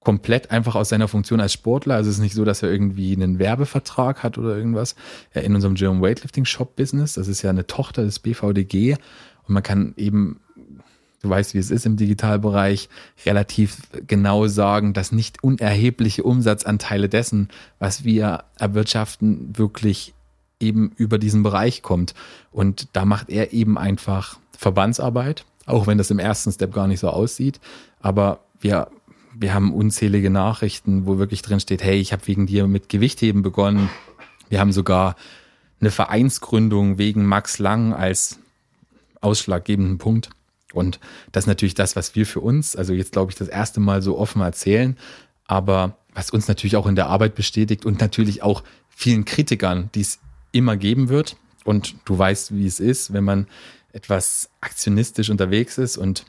komplett einfach aus seiner Funktion als Sportler. Also es ist nicht so, dass er irgendwie einen Werbevertrag hat oder irgendwas. In unserem German Weightlifting Shop Business, das ist ja eine Tochter des BVDG und man kann eben du weißt, wie es ist im Digitalbereich, relativ genau sagen, dass nicht unerhebliche Umsatzanteile dessen, was wir erwirtschaften, wirklich eben über diesen Bereich kommt. Und da macht er eben einfach Verbandsarbeit, auch wenn das im ersten Step gar nicht so aussieht. Aber wir, wir haben unzählige Nachrichten, wo wirklich drin steht, hey, ich habe wegen dir mit Gewichtheben begonnen. Wir haben sogar eine Vereinsgründung wegen Max Lang als ausschlaggebenden Punkt. Und das ist natürlich das, was wir für uns, also jetzt glaube ich, das erste Mal so offen erzählen, aber was uns natürlich auch in der Arbeit bestätigt und natürlich auch vielen Kritikern, die es immer geben wird. Und du weißt, wie es ist, wenn man etwas aktionistisch unterwegs ist und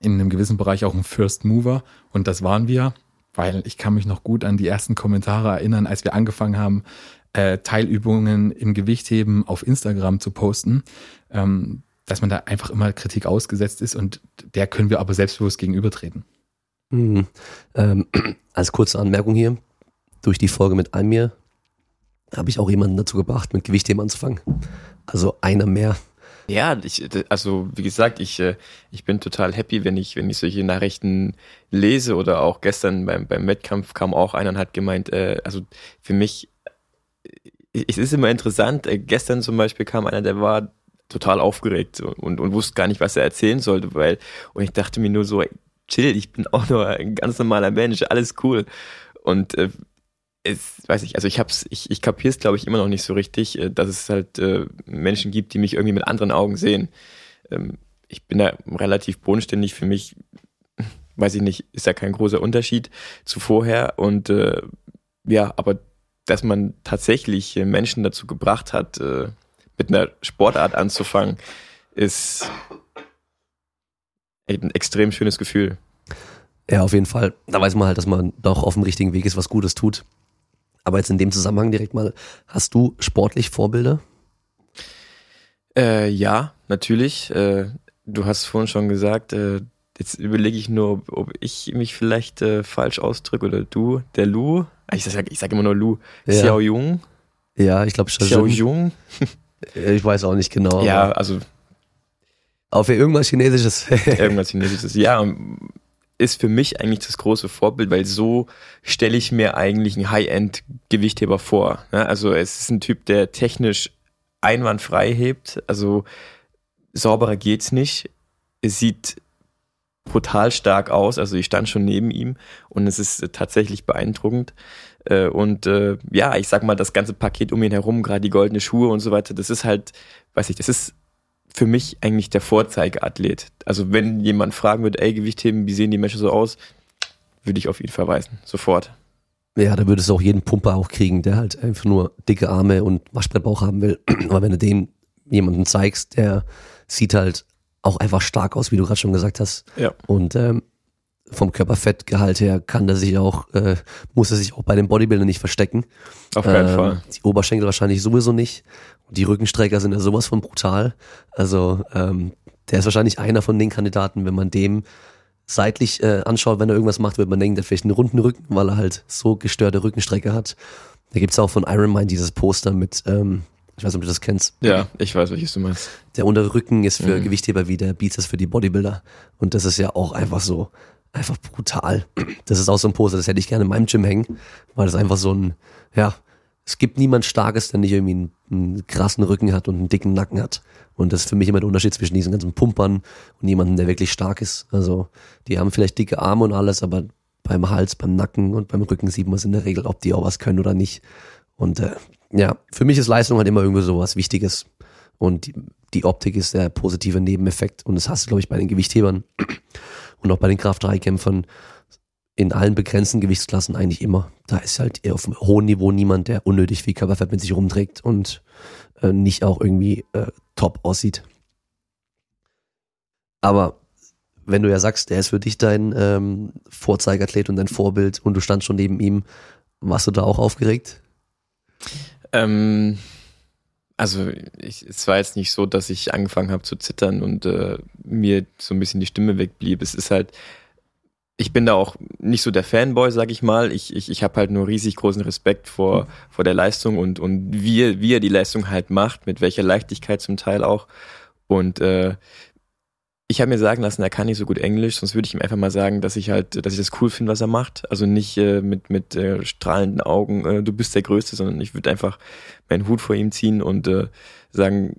in einem gewissen Bereich auch ein First Mover. Und das waren wir, weil ich kann mich noch gut an die ersten Kommentare erinnern, als wir angefangen haben, äh, Teilübungen im Gewichtheben auf Instagram zu posten. Ähm, dass man da einfach immer Kritik ausgesetzt ist und der können wir aber selbstbewusst gegenübertreten. Mhm. Ähm, als kurze Anmerkung hier, durch die Folge mit Almir habe ich auch jemanden dazu gebracht, mit Gewichtheben anzufangen. Also einer mehr. Ja, ich, also wie gesagt, ich, äh, ich bin total happy, wenn ich, wenn ich solche Nachrichten lese oder auch gestern beim, beim Wettkampf kam auch einer und hat gemeint, äh, also für mich, äh, es ist immer interessant, äh, gestern zum Beispiel kam einer, der war total aufgeregt und, und wusste gar nicht, was er erzählen sollte, weil, und ich dachte mir nur so, chill, ich bin auch nur ein ganz normaler Mensch, alles cool. Und äh, es, weiß ich, also ich hab's, ich, ich kapier's, glaube ich, immer noch nicht so richtig, äh, dass es halt äh, Menschen gibt, die mich irgendwie mit anderen Augen sehen. Ähm, ich bin da relativ bodenständig für mich, weiß ich nicht, ist da kein großer Unterschied zu vorher. Und äh, ja, aber dass man tatsächlich Menschen dazu gebracht hat, äh, mit einer Sportart anzufangen, ist ein extrem schönes Gefühl. Ja, auf jeden Fall. Da weiß man halt, dass man doch auf dem richtigen Weg ist, was Gutes tut. Aber jetzt in dem Zusammenhang direkt mal, hast du sportlich Vorbilder? Äh, ja, natürlich. Äh, du hast vorhin schon gesagt, äh, jetzt überlege ich nur, ob, ob ich mich vielleicht äh, falsch ausdrücke oder du, der Lu. Ich sage ich sag immer nur Lu. Ja. Xiao Jung. Ja, ich glaube schon. Xiao Jung. ich weiß auch nicht genau. Ja, also. Auf irgendwas Chinesisches. irgendwas Chinesisches. Ja, ist für mich eigentlich das große Vorbild, weil so stelle ich mir eigentlich einen High-End-Gewichtheber vor. Also es ist ein Typ, der technisch einwandfrei hebt. Also sauberer geht's nicht. Es sieht brutal stark aus. Also ich stand schon neben ihm und es ist tatsächlich beeindruckend. Äh, und äh, ja, ich sag mal, das ganze Paket um ihn herum, gerade die goldene Schuhe und so weiter, das ist halt, weiß ich, das ist für mich eigentlich der Vorzeigeathlet. Also wenn jemand fragen würde, ey, Gewichtheben, wie sehen die Menschen so aus, würde ich auf ihn verweisen, sofort. Ja, da würdest du auch jeden Pumper auch kriegen, der halt einfach nur dicke Arme und Waschbrettbauch haben will. Aber wenn du dem jemanden zeigst, der sieht halt auch einfach stark aus, wie du gerade schon gesagt hast. Ja. Und ähm, vom Körperfettgehalt her kann er sich auch, äh, muss er sich auch bei den Bodybuildern nicht verstecken. Auf keinen ähm, Fall. Die Oberschenkel wahrscheinlich sowieso nicht. Die Rückenstrecker sind ja sowas von brutal. Also ähm, der ist wahrscheinlich einer von den Kandidaten, wenn man dem seitlich äh, anschaut, wenn er irgendwas macht, wird man denken, der hat vielleicht einen runden Rücken, weil er halt so gestörte Rückenstrecke hat. Da gibt's auch von Iron Mind dieses Poster mit, ähm, ich weiß nicht, ob du das kennst. Ja, ich weiß, welches du meinst. Der untere Rücken ist für mhm. Gewichtheber wie der Bizeps für die Bodybuilder. Und das ist ja auch einfach so einfach brutal. Das ist auch so ein Poster, das hätte ich gerne in meinem Gym hängen, weil das einfach so ein, ja, es gibt niemand Starkes, der nicht irgendwie einen, einen, krassen Rücken hat und einen dicken Nacken hat. Und das ist für mich immer der Unterschied zwischen diesen ganzen Pumpern und jemandem, der wirklich stark ist. Also, die haben vielleicht dicke Arme und alles, aber beim Hals, beim Nacken und beim Rücken sieht man es in der Regel, ob die auch was können oder nicht. Und äh, ja, für mich ist Leistung halt immer irgendwie so was Wichtiges. Und die, die Optik ist der positive Nebeneffekt. Und das hast du, glaube ich, bei den Gewichthebern und auch bei den Kraft-3-Kämpfern in allen begrenzten Gewichtsklassen eigentlich immer. Da ist halt auf einem hohen Niveau niemand, der unnötig viel Körperfett mit sich rumträgt und äh, nicht auch irgendwie äh, top aussieht. Aber wenn du ja sagst, der ist für dich dein ähm, Vorzeigathlet und dein Vorbild und du standst schon neben ihm, warst du da auch aufgeregt? Ähm, also ich, es war jetzt nicht so, dass ich angefangen habe zu zittern und äh, mir so ein bisschen die Stimme wegblieb. Es ist halt, ich bin da auch nicht so der Fanboy, sag ich mal. Ich, ich, ich habe halt nur riesig großen Respekt vor, vor der Leistung und, und wie, wie er die Leistung halt macht, mit welcher Leichtigkeit zum Teil auch. Und äh, ich habe mir sagen lassen, er kann nicht so gut Englisch, sonst würde ich ihm einfach mal sagen, dass ich halt, dass ich das cool finde, was er macht. Also nicht äh, mit mit äh, strahlenden Augen, äh, du bist der Größte, sondern ich würde einfach meinen Hut vor ihm ziehen und äh, sagen,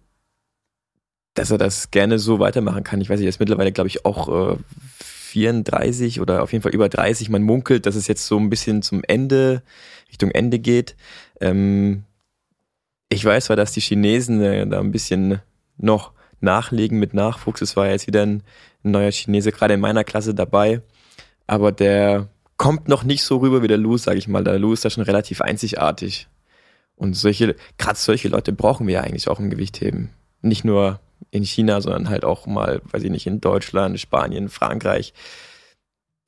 dass er das gerne so weitermachen kann. Ich weiß nicht, er ist mittlerweile, glaube ich, auch äh, 34 oder auf jeden Fall über 30. Man munkelt, dass es jetzt so ein bisschen zum Ende, Richtung Ende geht. Ähm, ich weiß zwar, dass die Chinesen äh, da ein bisschen noch nachlegen mit Nachwuchs. Es war jetzt wieder ein, ein neuer Chinese, gerade in meiner Klasse dabei. Aber der kommt noch nicht so rüber wie der Lou, sag ich mal. Der Lou ist da schon relativ einzigartig. Und solche, gerade solche Leute brauchen wir ja eigentlich auch im Gewichtheben. Nicht nur in China, sondern halt auch mal, weiß ich nicht, in Deutschland, Spanien, Frankreich.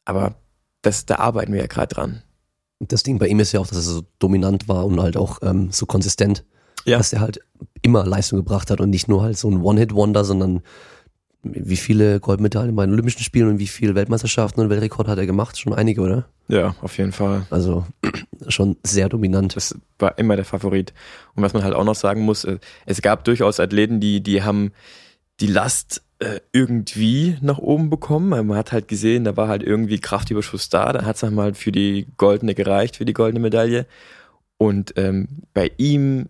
Aber das, da arbeiten wir ja gerade dran. Das Ding bei ihm ist ja auch, dass er so dominant war und halt auch ähm, so konsistent ja. dass er halt immer Leistung gebracht hat und nicht nur halt so ein One-Hit-Wonder, sondern wie viele Goldmedaillen bei den Olympischen Spielen und wie viele Weltmeisterschaften und Weltrekord hat er gemacht? Schon einige, oder? Ja, auf jeden Fall. Also schon sehr dominant. Das war immer der Favorit. Und was man halt auch noch sagen muss, äh, es gab durchaus Athleten, die, die haben die Last äh, irgendwie nach oben bekommen. Man hat halt gesehen, da war halt irgendwie Kraftüberschuss da, da hat es mal für die goldene gereicht, für die goldene Medaille. Und ähm, bei ihm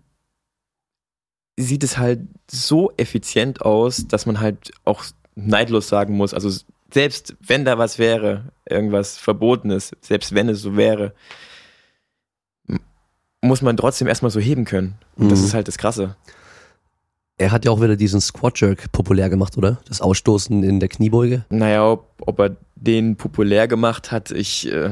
sieht es halt so effizient aus, dass man halt auch neidlos sagen muss, also selbst wenn da was wäre, irgendwas Verbotenes, selbst wenn es so wäre, muss man trotzdem erstmal so heben können. Und mhm. das ist halt das Krasse. Er hat ja auch wieder diesen Squat Jerk populär gemacht, oder? Das Ausstoßen in der Kniebeuge. Naja, ob, ob er den populär gemacht hat, ich. Äh,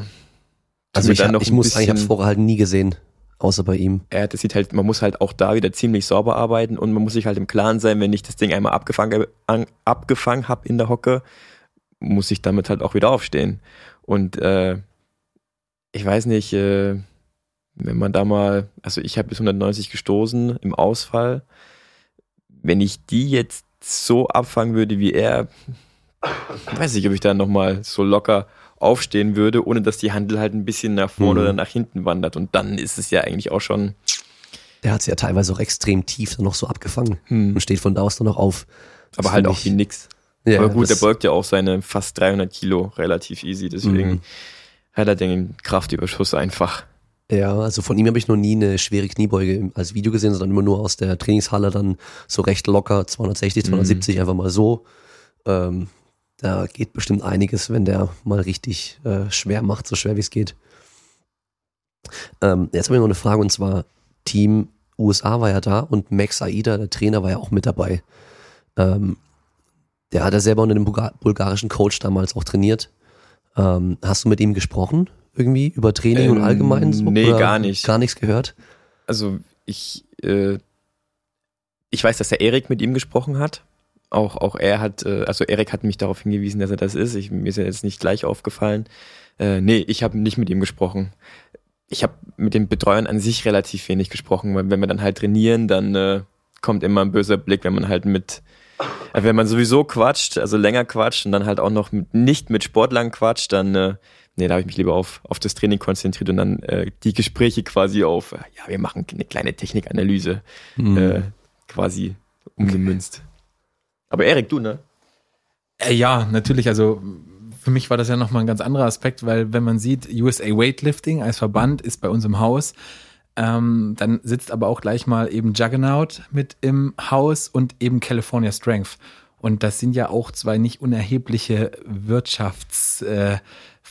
also ich, ich muss sagen, ich habe es vorher halt nie gesehen, außer bei ihm. Ja, das sieht halt, man muss halt auch da wieder ziemlich sauber arbeiten und man muss sich halt im Klaren sein, wenn ich das Ding einmal abgefangen, abgefangen habe in der Hocke, muss ich damit halt auch wieder aufstehen. Und äh, ich weiß nicht, äh, wenn man da mal, also ich habe bis 190 gestoßen im Ausfall wenn ich die jetzt so abfangen würde wie er, weiß ich, ob ich da nochmal so locker aufstehen würde, ohne dass die Handel halt ein bisschen nach vorne mhm. oder nach hinten wandert. Und dann ist es ja eigentlich auch schon. Der hat sie ja teilweise auch extrem tief dann noch so abgefangen mhm. und steht von da aus dann noch auf. Das Aber halt auch wie nix. Ja, Aber gut, der beugt ja auch seine fast 300 Kilo relativ easy, deswegen mhm. hat er den Kraftüberschuss einfach. Ja, also von ihm habe ich noch nie eine schwere Kniebeuge als Video gesehen, sondern immer nur aus der Trainingshalle dann so recht locker 260, 270 mhm. einfach mal so. Ähm, da geht bestimmt einiges, wenn der mal richtig äh, schwer macht, so schwer wie es geht. Ähm, jetzt habe ich noch eine Frage und zwar Team USA war ja da und Max Aida, der Trainer, war ja auch mit dabei. Ähm, der hat ja selber unter dem bulgarischen Coach damals auch trainiert. Ähm, hast du mit ihm gesprochen? irgendwie über Training ähm, und allgemein so? Nee, gar nicht. Gar nichts gehört? Also ich, äh, ich weiß, dass der Erik mit ihm gesprochen hat. Auch, auch er hat, äh, also Erik hat mich darauf hingewiesen, dass er das ist. Ich, mir ist ja jetzt nicht gleich aufgefallen. Äh, nee, ich habe nicht mit ihm gesprochen. Ich habe mit den Betreuern an sich relativ wenig gesprochen, weil wenn wir dann halt trainieren, dann äh, kommt immer ein böser Blick, wenn man halt mit, äh, wenn man sowieso quatscht, also länger quatscht und dann halt auch noch mit, nicht mit Sportlern quatscht, dann äh, nee, da habe ich mich lieber auf, auf das Training konzentriert und dann äh, die Gespräche quasi auf, ja, wir machen eine kleine Technikanalyse mhm. äh, quasi umgemünzt. Aber Erik, du, ne? Äh, ja, natürlich, also für mich war das ja nochmal ein ganz anderer Aspekt, weil wenn man sieht, USA Weightlifting als Verband ist bei uns im Haus, ähm, dann sitzt aber auch gleich mal eben Juggernaut mit im Haus und eben California Strength. Und das sind ja auch zwei nicht unerhebliche Wirtschafts- äh,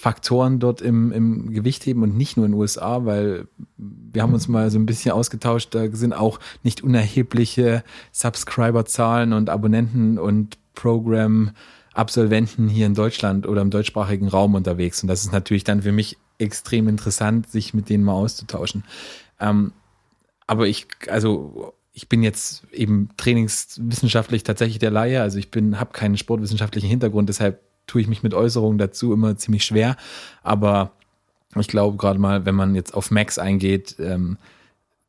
Faktoren dort im, im Gewichtheben und nicht nur in den USA, weil wir haben uns mal so ein bisschen ausgetauscht, da sind auch nicht unerhebliche Subscriber-Zahlen und Abonnenten und Program-Absolventen hier in Deutschland oder im deutschsprachigen Raum unterwegs. Und das ist natürlich dann für mich extrem interessant, sich mit denen mal auszutauschen. Ähm, aber ich, also ich bin jetzt eben trainingswissenschaftlich tatsächlich der Laie, also ich bin, habe keinen sportwissenschaftlichen Hintergrund, deshalb tue ich mich mit Äußerungen dazu immer ziemlich schwer. Aber ich glaube gerade mal, wenn man jetzt auf Max eingeht, ähm,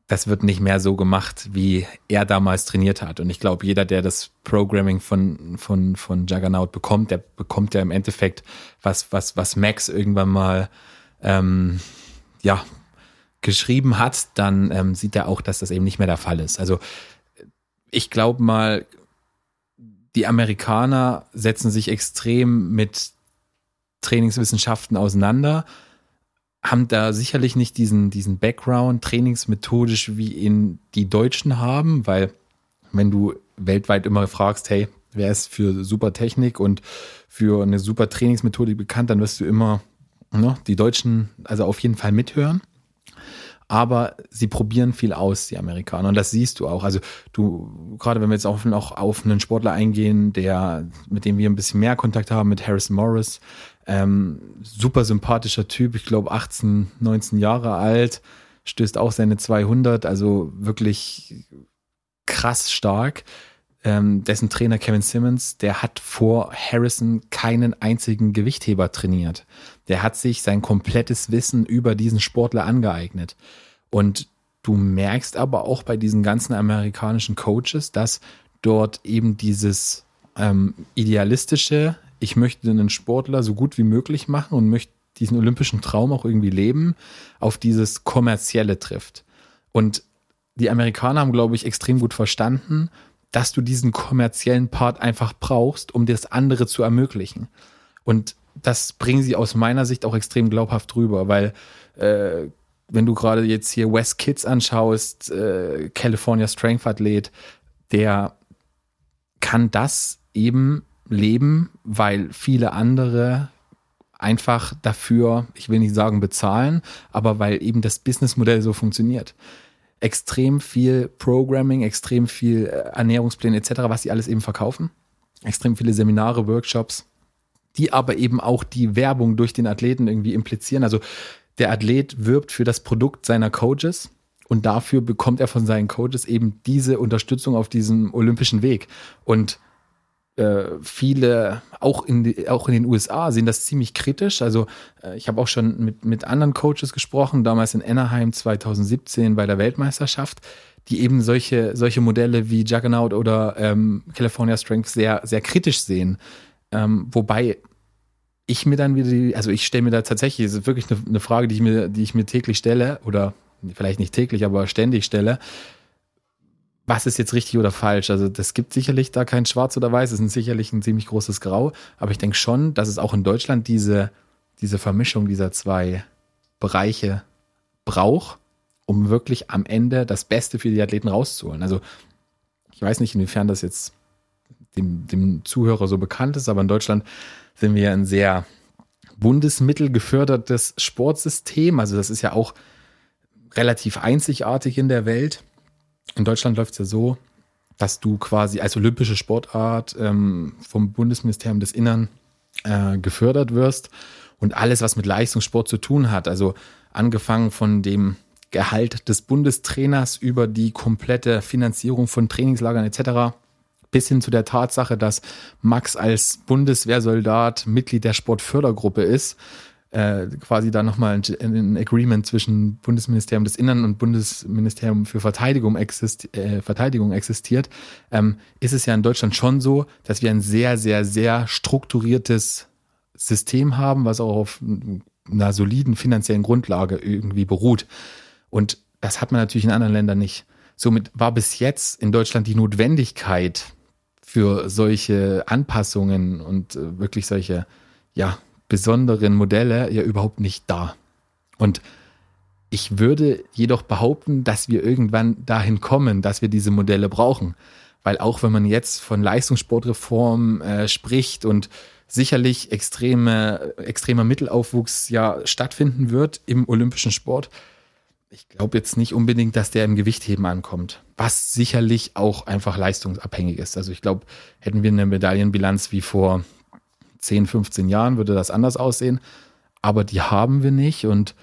das wird nicht mehr so gemacht, wie er damals trainiert hat. Und ich glaube, jeder, der das Programming von, von, von Juggernaut bekommt, der bekommt ja im Endeffekt was, was, was Max irgendwann mal, ähm, ja, geschrieben hat, dann ähm, sieht er auch, dass das eben nicht mehr der Fall ist. Also ich glaube mal, die Amerikaner setzen sich extrem mit Trainingswissenschaften auseinander, haben da sicherlich nicht diesen, diesen Background trainingsmethodisch, wie ihn die Deutschen haben, weil wenn du weltweit immer fragst, hey, wer ist für super Technik und für eine super Trainingsmethodik bekannt, dann wirst du immer ne, die Deutschen also auf jeden Fall mithören aber sie probieren viel aus, die Amerikaner. Und das siehst du auch. Also du, gerade wenn wir jetzt auch noch auf einen Sportler eingehen, der, mit dem wir ein bisschen mehr Kontakt haben, mit Harrison Morris, ähm, super sympathischer Typ, ich glaube 18, 19 Jahre alt, stößt auch seine 200, also wirklich krass stark. Ähm, dessen Trainer Kevin Simmons, der hat vor Harrison keinen einzigen Gewichtheber trainiert. Der hat sich sein komplettes Wissen über diesen Sportler angeeignet. Und du merkst aber auch bei diesen ganzen amerikanischen Coaches, dass dort eben dieses ähm, idealistische, ich möchte einen Sportler so gut wie möglich machen und möchte diesen olympischen Traum auch irgendwie leben, auf dieses kommerzielle trifft. Und die Amerikaner haben, glaube ich, extrem gut verstanden, dass du diesen kommerziellen Part einfach brauchst, um das andere zu ermöglichen. Und das bringen sie aus meiner Sicht auch extrem glaubhaft rüber, weil äh, wenn du gerade jetzt hier West Kids anschaust, äh, California Strength Athlet, der kann das eben leben, weil viele andere einfach dafür, ich will nicht sagen bezahlen, aber weil eben das Businessmodell so funktioniert. Extrem viel Programming, extrem viel äh, Ernährungspläne etc., was sie alles eben verkaufen. Extrem viele Seminare, Workshops, die aber eben auch die Werbung durch den Athleten irgendwie implizieren. Also der Athlet wirbt für das Produkt seiner Coaches und dafür bekommt er von seinen Coaches eben diese Unterstützung auf diesem olympischen Weg. Und äh, viele, auch in, auch in den USA, sehen das ziemlich kritisch. Also äh, ich habe auch schon mit, mit anderen Coaches gesprochen, damals in Anaheim 2017 bei der Weltmeisterschaft, die eben solche, solche Modelle wie Juggernaut oder ähm, California Strength sehr, sehr kritisch sehen. Ähm, wobei ich mir dann wieder die, also ich stelle mir da tatsächlich, es ist wirklich eine, eine, Frage, die ich mir, die ich mir täglich stelle, oder vielleicht nicht täglich, aber ständig stelle. Was ist jetzt richtig oder falsch? Also, das gibt sicherlich da kein Schwarz oder Weiß, es ist sicherlich ein ziemlich großes Grau, aber ich denke schon, dass es auch in Deutschland diese, diese Vermischung dieser zwei Bereiche braucht, um wirklich am Ende das Beste für die Athleten rauszuholen. Also, ich weiß nicht, inwiefern das jetzt dem, dem Zuhörer so bekannt ist, aber in Deutschland sind wir ein sehr bundesmittelgefördertes Sportsystem. Also das ist ja auch relativ einzigartig in der Welt. In Deutschland läuft es ja so, dass du quasi als olympische Sportart ähm, vom Bundesministerium des Innern äh, gefördert wirst und alles, was mit Leistungssport zu tun hat, also angefangen von dem Gehalt des Bundestrainers über die komplette Finanzierung von Trainingslagern etc bis hin zu der Tatsache, dass Max als Bundeswehrsoldat Mitglied der Sportfördergruppe ist, äh, quasi da nochmal ein, ein Agreement zwischen Bundesministerium des Innern und Bundesministerium für Verteidigung, exist, äh, Verteidigung existiert, ähm, ist es ja in Deutschland schon so, dass wir ein sehr, sehr, sehr strukturiertes System haben, was auch auf einer soliden finanziellen Grundlage irgendwie beruht. Und das hat man natürlich in anderen Ländern nicht. Somit war bis jetzt in Deutschland die Notwendigkeit, für solche Anpassungen und äh, wirklich solche, ja, besonderen Modelle ja überhaupt nicht da. Und ich würde jedoch behaupten, dass wir irgendwann dahin kommen, dass wir diese Modelle brauchen. Weil auch wenn man jetzt von Leistungssportreform äh, spricht und sicherlich extreme, extremer Mittelaufwuchs ja stattfinden wird im olympischen Sport, ich glaube jetzt nicht unbedingt, dass der im Gewichtheben ankommt, was sicherlich auch einfach leistungsabhängig ist. Also ich glaube, hätten wir eine Medaillenbilanz wie vor 10, 15 Jahren, würde das anders aussehen. Aber die haben wir nicht und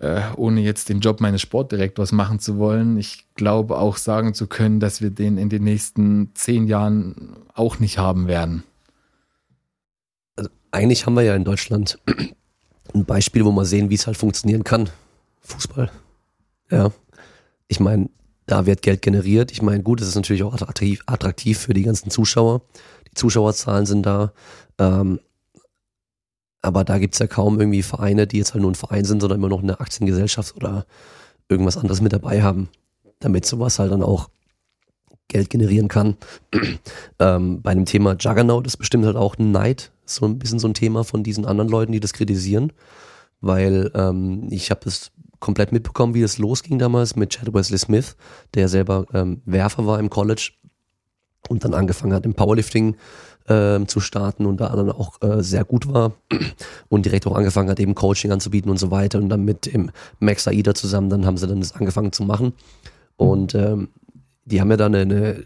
äh, ohne jetzt den Job meines Sportdirektors machen zu wollen, ich glaube auch sagen zu können, dass wir den in den nächsten zehn Jahren auch nicht haben werden. Also eigentlich haben wir ja in Deutschland ein Beispiel, wo man sehen, wie es halt funktionieren kann. Fußball. Ja. Ich meine, da wird Geld generiert. Ich meine, gut, es ist natürlich auch attraktiv, attraktiv für die ganzen Zuschauer. Die Zuschauerzahlen sind da. Ähm, aber da gibt es ja kaum irgendwie Vereine, die jetzt halt nur ein Verein sind, sondern immer noch eine Aktiengesellschaft oder irgendwas anderes mit dabei haben, damit sowas halt dann auch Geld generieren kann. ähm, bei dem Thema Juggernaut ist bestimmt halt auch Neid, so ein bisschen so ein Thema von diesen anderen Leuten, die das kritisieren, weil ähm, ich habe das komplett mitbekommen, wie es losging damals mit Chad Wesley Smith, der selber ähm, Werfer war im College und dann angefangen hat im Powerlifting ähm, zu starten und da dann auch äh, sehr gut war und direkt auch angefangen hat, eben Coaching anzubieten und so weiter und dann mit dem Max Aida zusammen, dann haben sie dann das angefangen zu machen und ähm, die haben ja dann eine,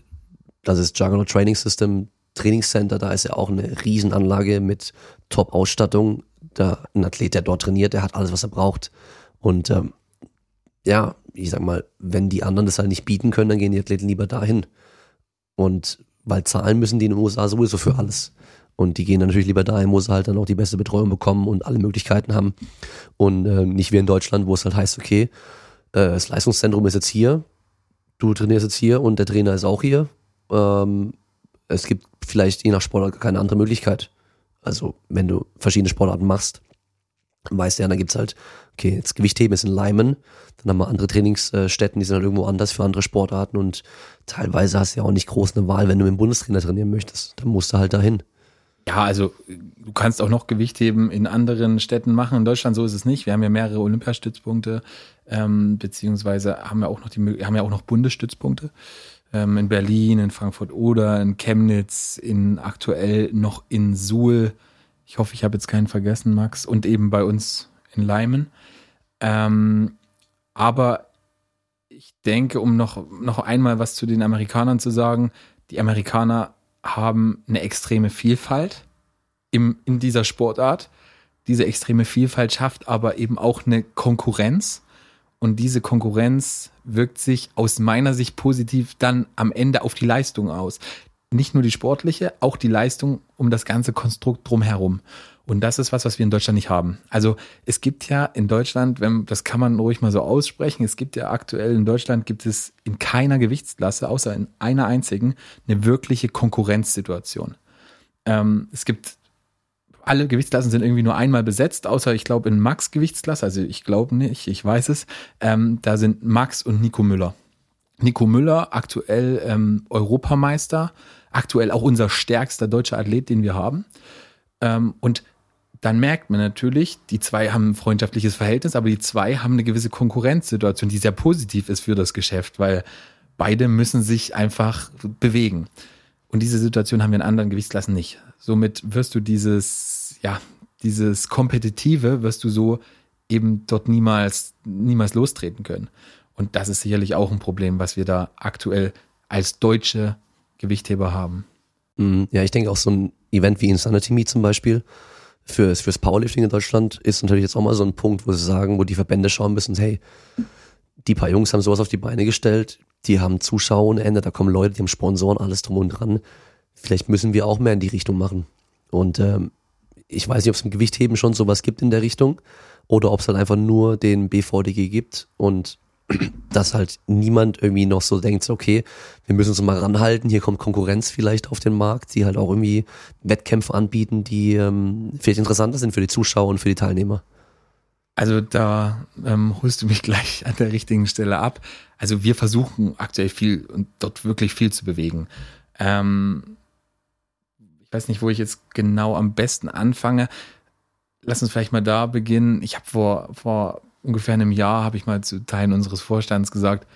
das ist Juggernaut Training System Trainingscenter, da ist ja auch eine Riesenanlage mit Top-Ausstattung. Da ein Athlet, der dort trainiert, der hat alles, was er braucht. Und ähm, ja, ich sag mal, wenn die anderen das halt nicht bieten können, dann gehen die Athleten lieber dahin. Und weil zahlen müssen die in den USA sowieso für alles. Und die gehen dann natürlich lieber dahin, wo sie halt dann auch die beste Betreuung bekommen und alle Möglichkeiten haben. Und äh, nicht wie in Deutschland, wo es halt heißt, okay, äh, das Leistungszentrum ist jetzt hier, du trainierst jetzt hier und der Trainer ist auch hier. Ähm, es gibt vielleicht je nach Sportart keine andere Möglichkeit. Also wenn du verschiedene Sportarten machst, Weißt du, ja, dann gibt's halt, okay, jetzt Gewichtheben ist in Leimen, dann haben wir andere Trainingsstätten, die sind halt irgendwo anders für andere Sportarten und teilweise hast du ja auch nicht groß eine Wahl, wenn du mit dem Bundestrainer trainieren möchtest. Dann musst du halt dahin. Ja, also du kannst auch noch Gewichtheben in anderen Städten machen. In Deutschland so ist es nicht. Wir haben ja mehrere Olympiastützpunkte, ähm, beziehungsweise haben wir auch noch die haben ja auch noch Bundesstützpunkte. Ähm, in Berlin, in Frankfurt oder in Chemnitz, in aktuell noch in Suhl. Ich hoffe, ich habe jetzt keinen vergessen, Max. Und eben bei uns in Leimen. Ähm, aber ich denke, um noch, noch einmal was zu den Amerikanern zu sagen, die Amerikaner haben eine extreme Vielfalt im, in dieser Sportart. Diese extreme Vielfalt schafft aber eben auch eine Konkurrenz. Und diese Konkurrenz wirkt sich aus meiner Sicht positiv dann am Ende auf die Leistung aus. Nicht nur die sportliche, auch die Leistung um das ganze Konstrukt drumherum. Und das ist was, was wir in Deutschland nicht haben. Also es gibt ja in Deutschland, wenn, das kann man ruhig mal so aussprechen, es gibt ja aktuell in Deutschland gibt es in keiner Gewichtsklasse, außer in einer einzigen, eine wirkliche Konkurrenzsituation. Ähm, es gibt alle Gewichtsklassen sind irgendwie nur einmal besetzt, außer ich glaube in Max Gewichtsklasse, also ich glaube nicht, ich weiß es. Ähm, da sind Max und Nico Müller. Nico Müller, aktuell ähm, Europameister, aktuell auch unser stärkster deutscher Athlet, den wir haben. Ähm, und dann merkt man natürlich, die zwei haben ein freundschaftliches Verhältnis, aber die zwei haben eine gewisse Konkurrenzsituation, die sehr positiv ist für das Geschäft, weil beide müssen sich einfach bewegen. Und diese Situation haben wir in anderen Gewichtsklassen nicht. Somit wirst du dieses, ja, dieses Kompetitive, wirst du so eben dort niemals, niemals lostreten können. Und das ist sicherlich auch ein Problem, was wir da aktuell als deutsche Gewichtheber haben. Mhm. Ja, ich denke auch so ein Event wie Insanity Meet zum Beispiel, fürs, fürs Powerlifting in Deutschland ist natürlich jetzt auch mal so ein Punkt, wo sie sagen, wo die Verbände schauen müssen, hey, die paar Jungs haben sowas auf die Beine gestellt, die haben Zuschauer ohne Ende, da kommen Leute, die haben Sponsoren, alles drum und dran. Vielleicht müssen wir auch mehr in die Richtung machen. Und ähm, ich weiß nicht, ob es im Gewichtheben schon sowas gibt in der Richtung oder ob es halt einfach nur den BVDG gibt und dass halt niemand irgendwie noch so denkt, okay, wir müssen uns mal ranhalten, hier kommt Konkurrenz vielleicht auf den Markt, die halt auch irgendwie Wettkämpfe anbieten, die ähm, vielleicht interessanter sind für die Zuschauer und für die Teilnehmer. Also da ähm, holst du mich gleich an der richtigen Stelle ab. Also wir versuchen aktuell viel und dort wirklich viel zu bewegen. Ähm, ich weiß nicht, wo ich jetzt genau am besten anfange. Lass uns vielleicht mal da beginnen. Ich habe vor, vor ungefähr einem Jahr habe ich mal zu Teilen unseres Vorstands gesagt,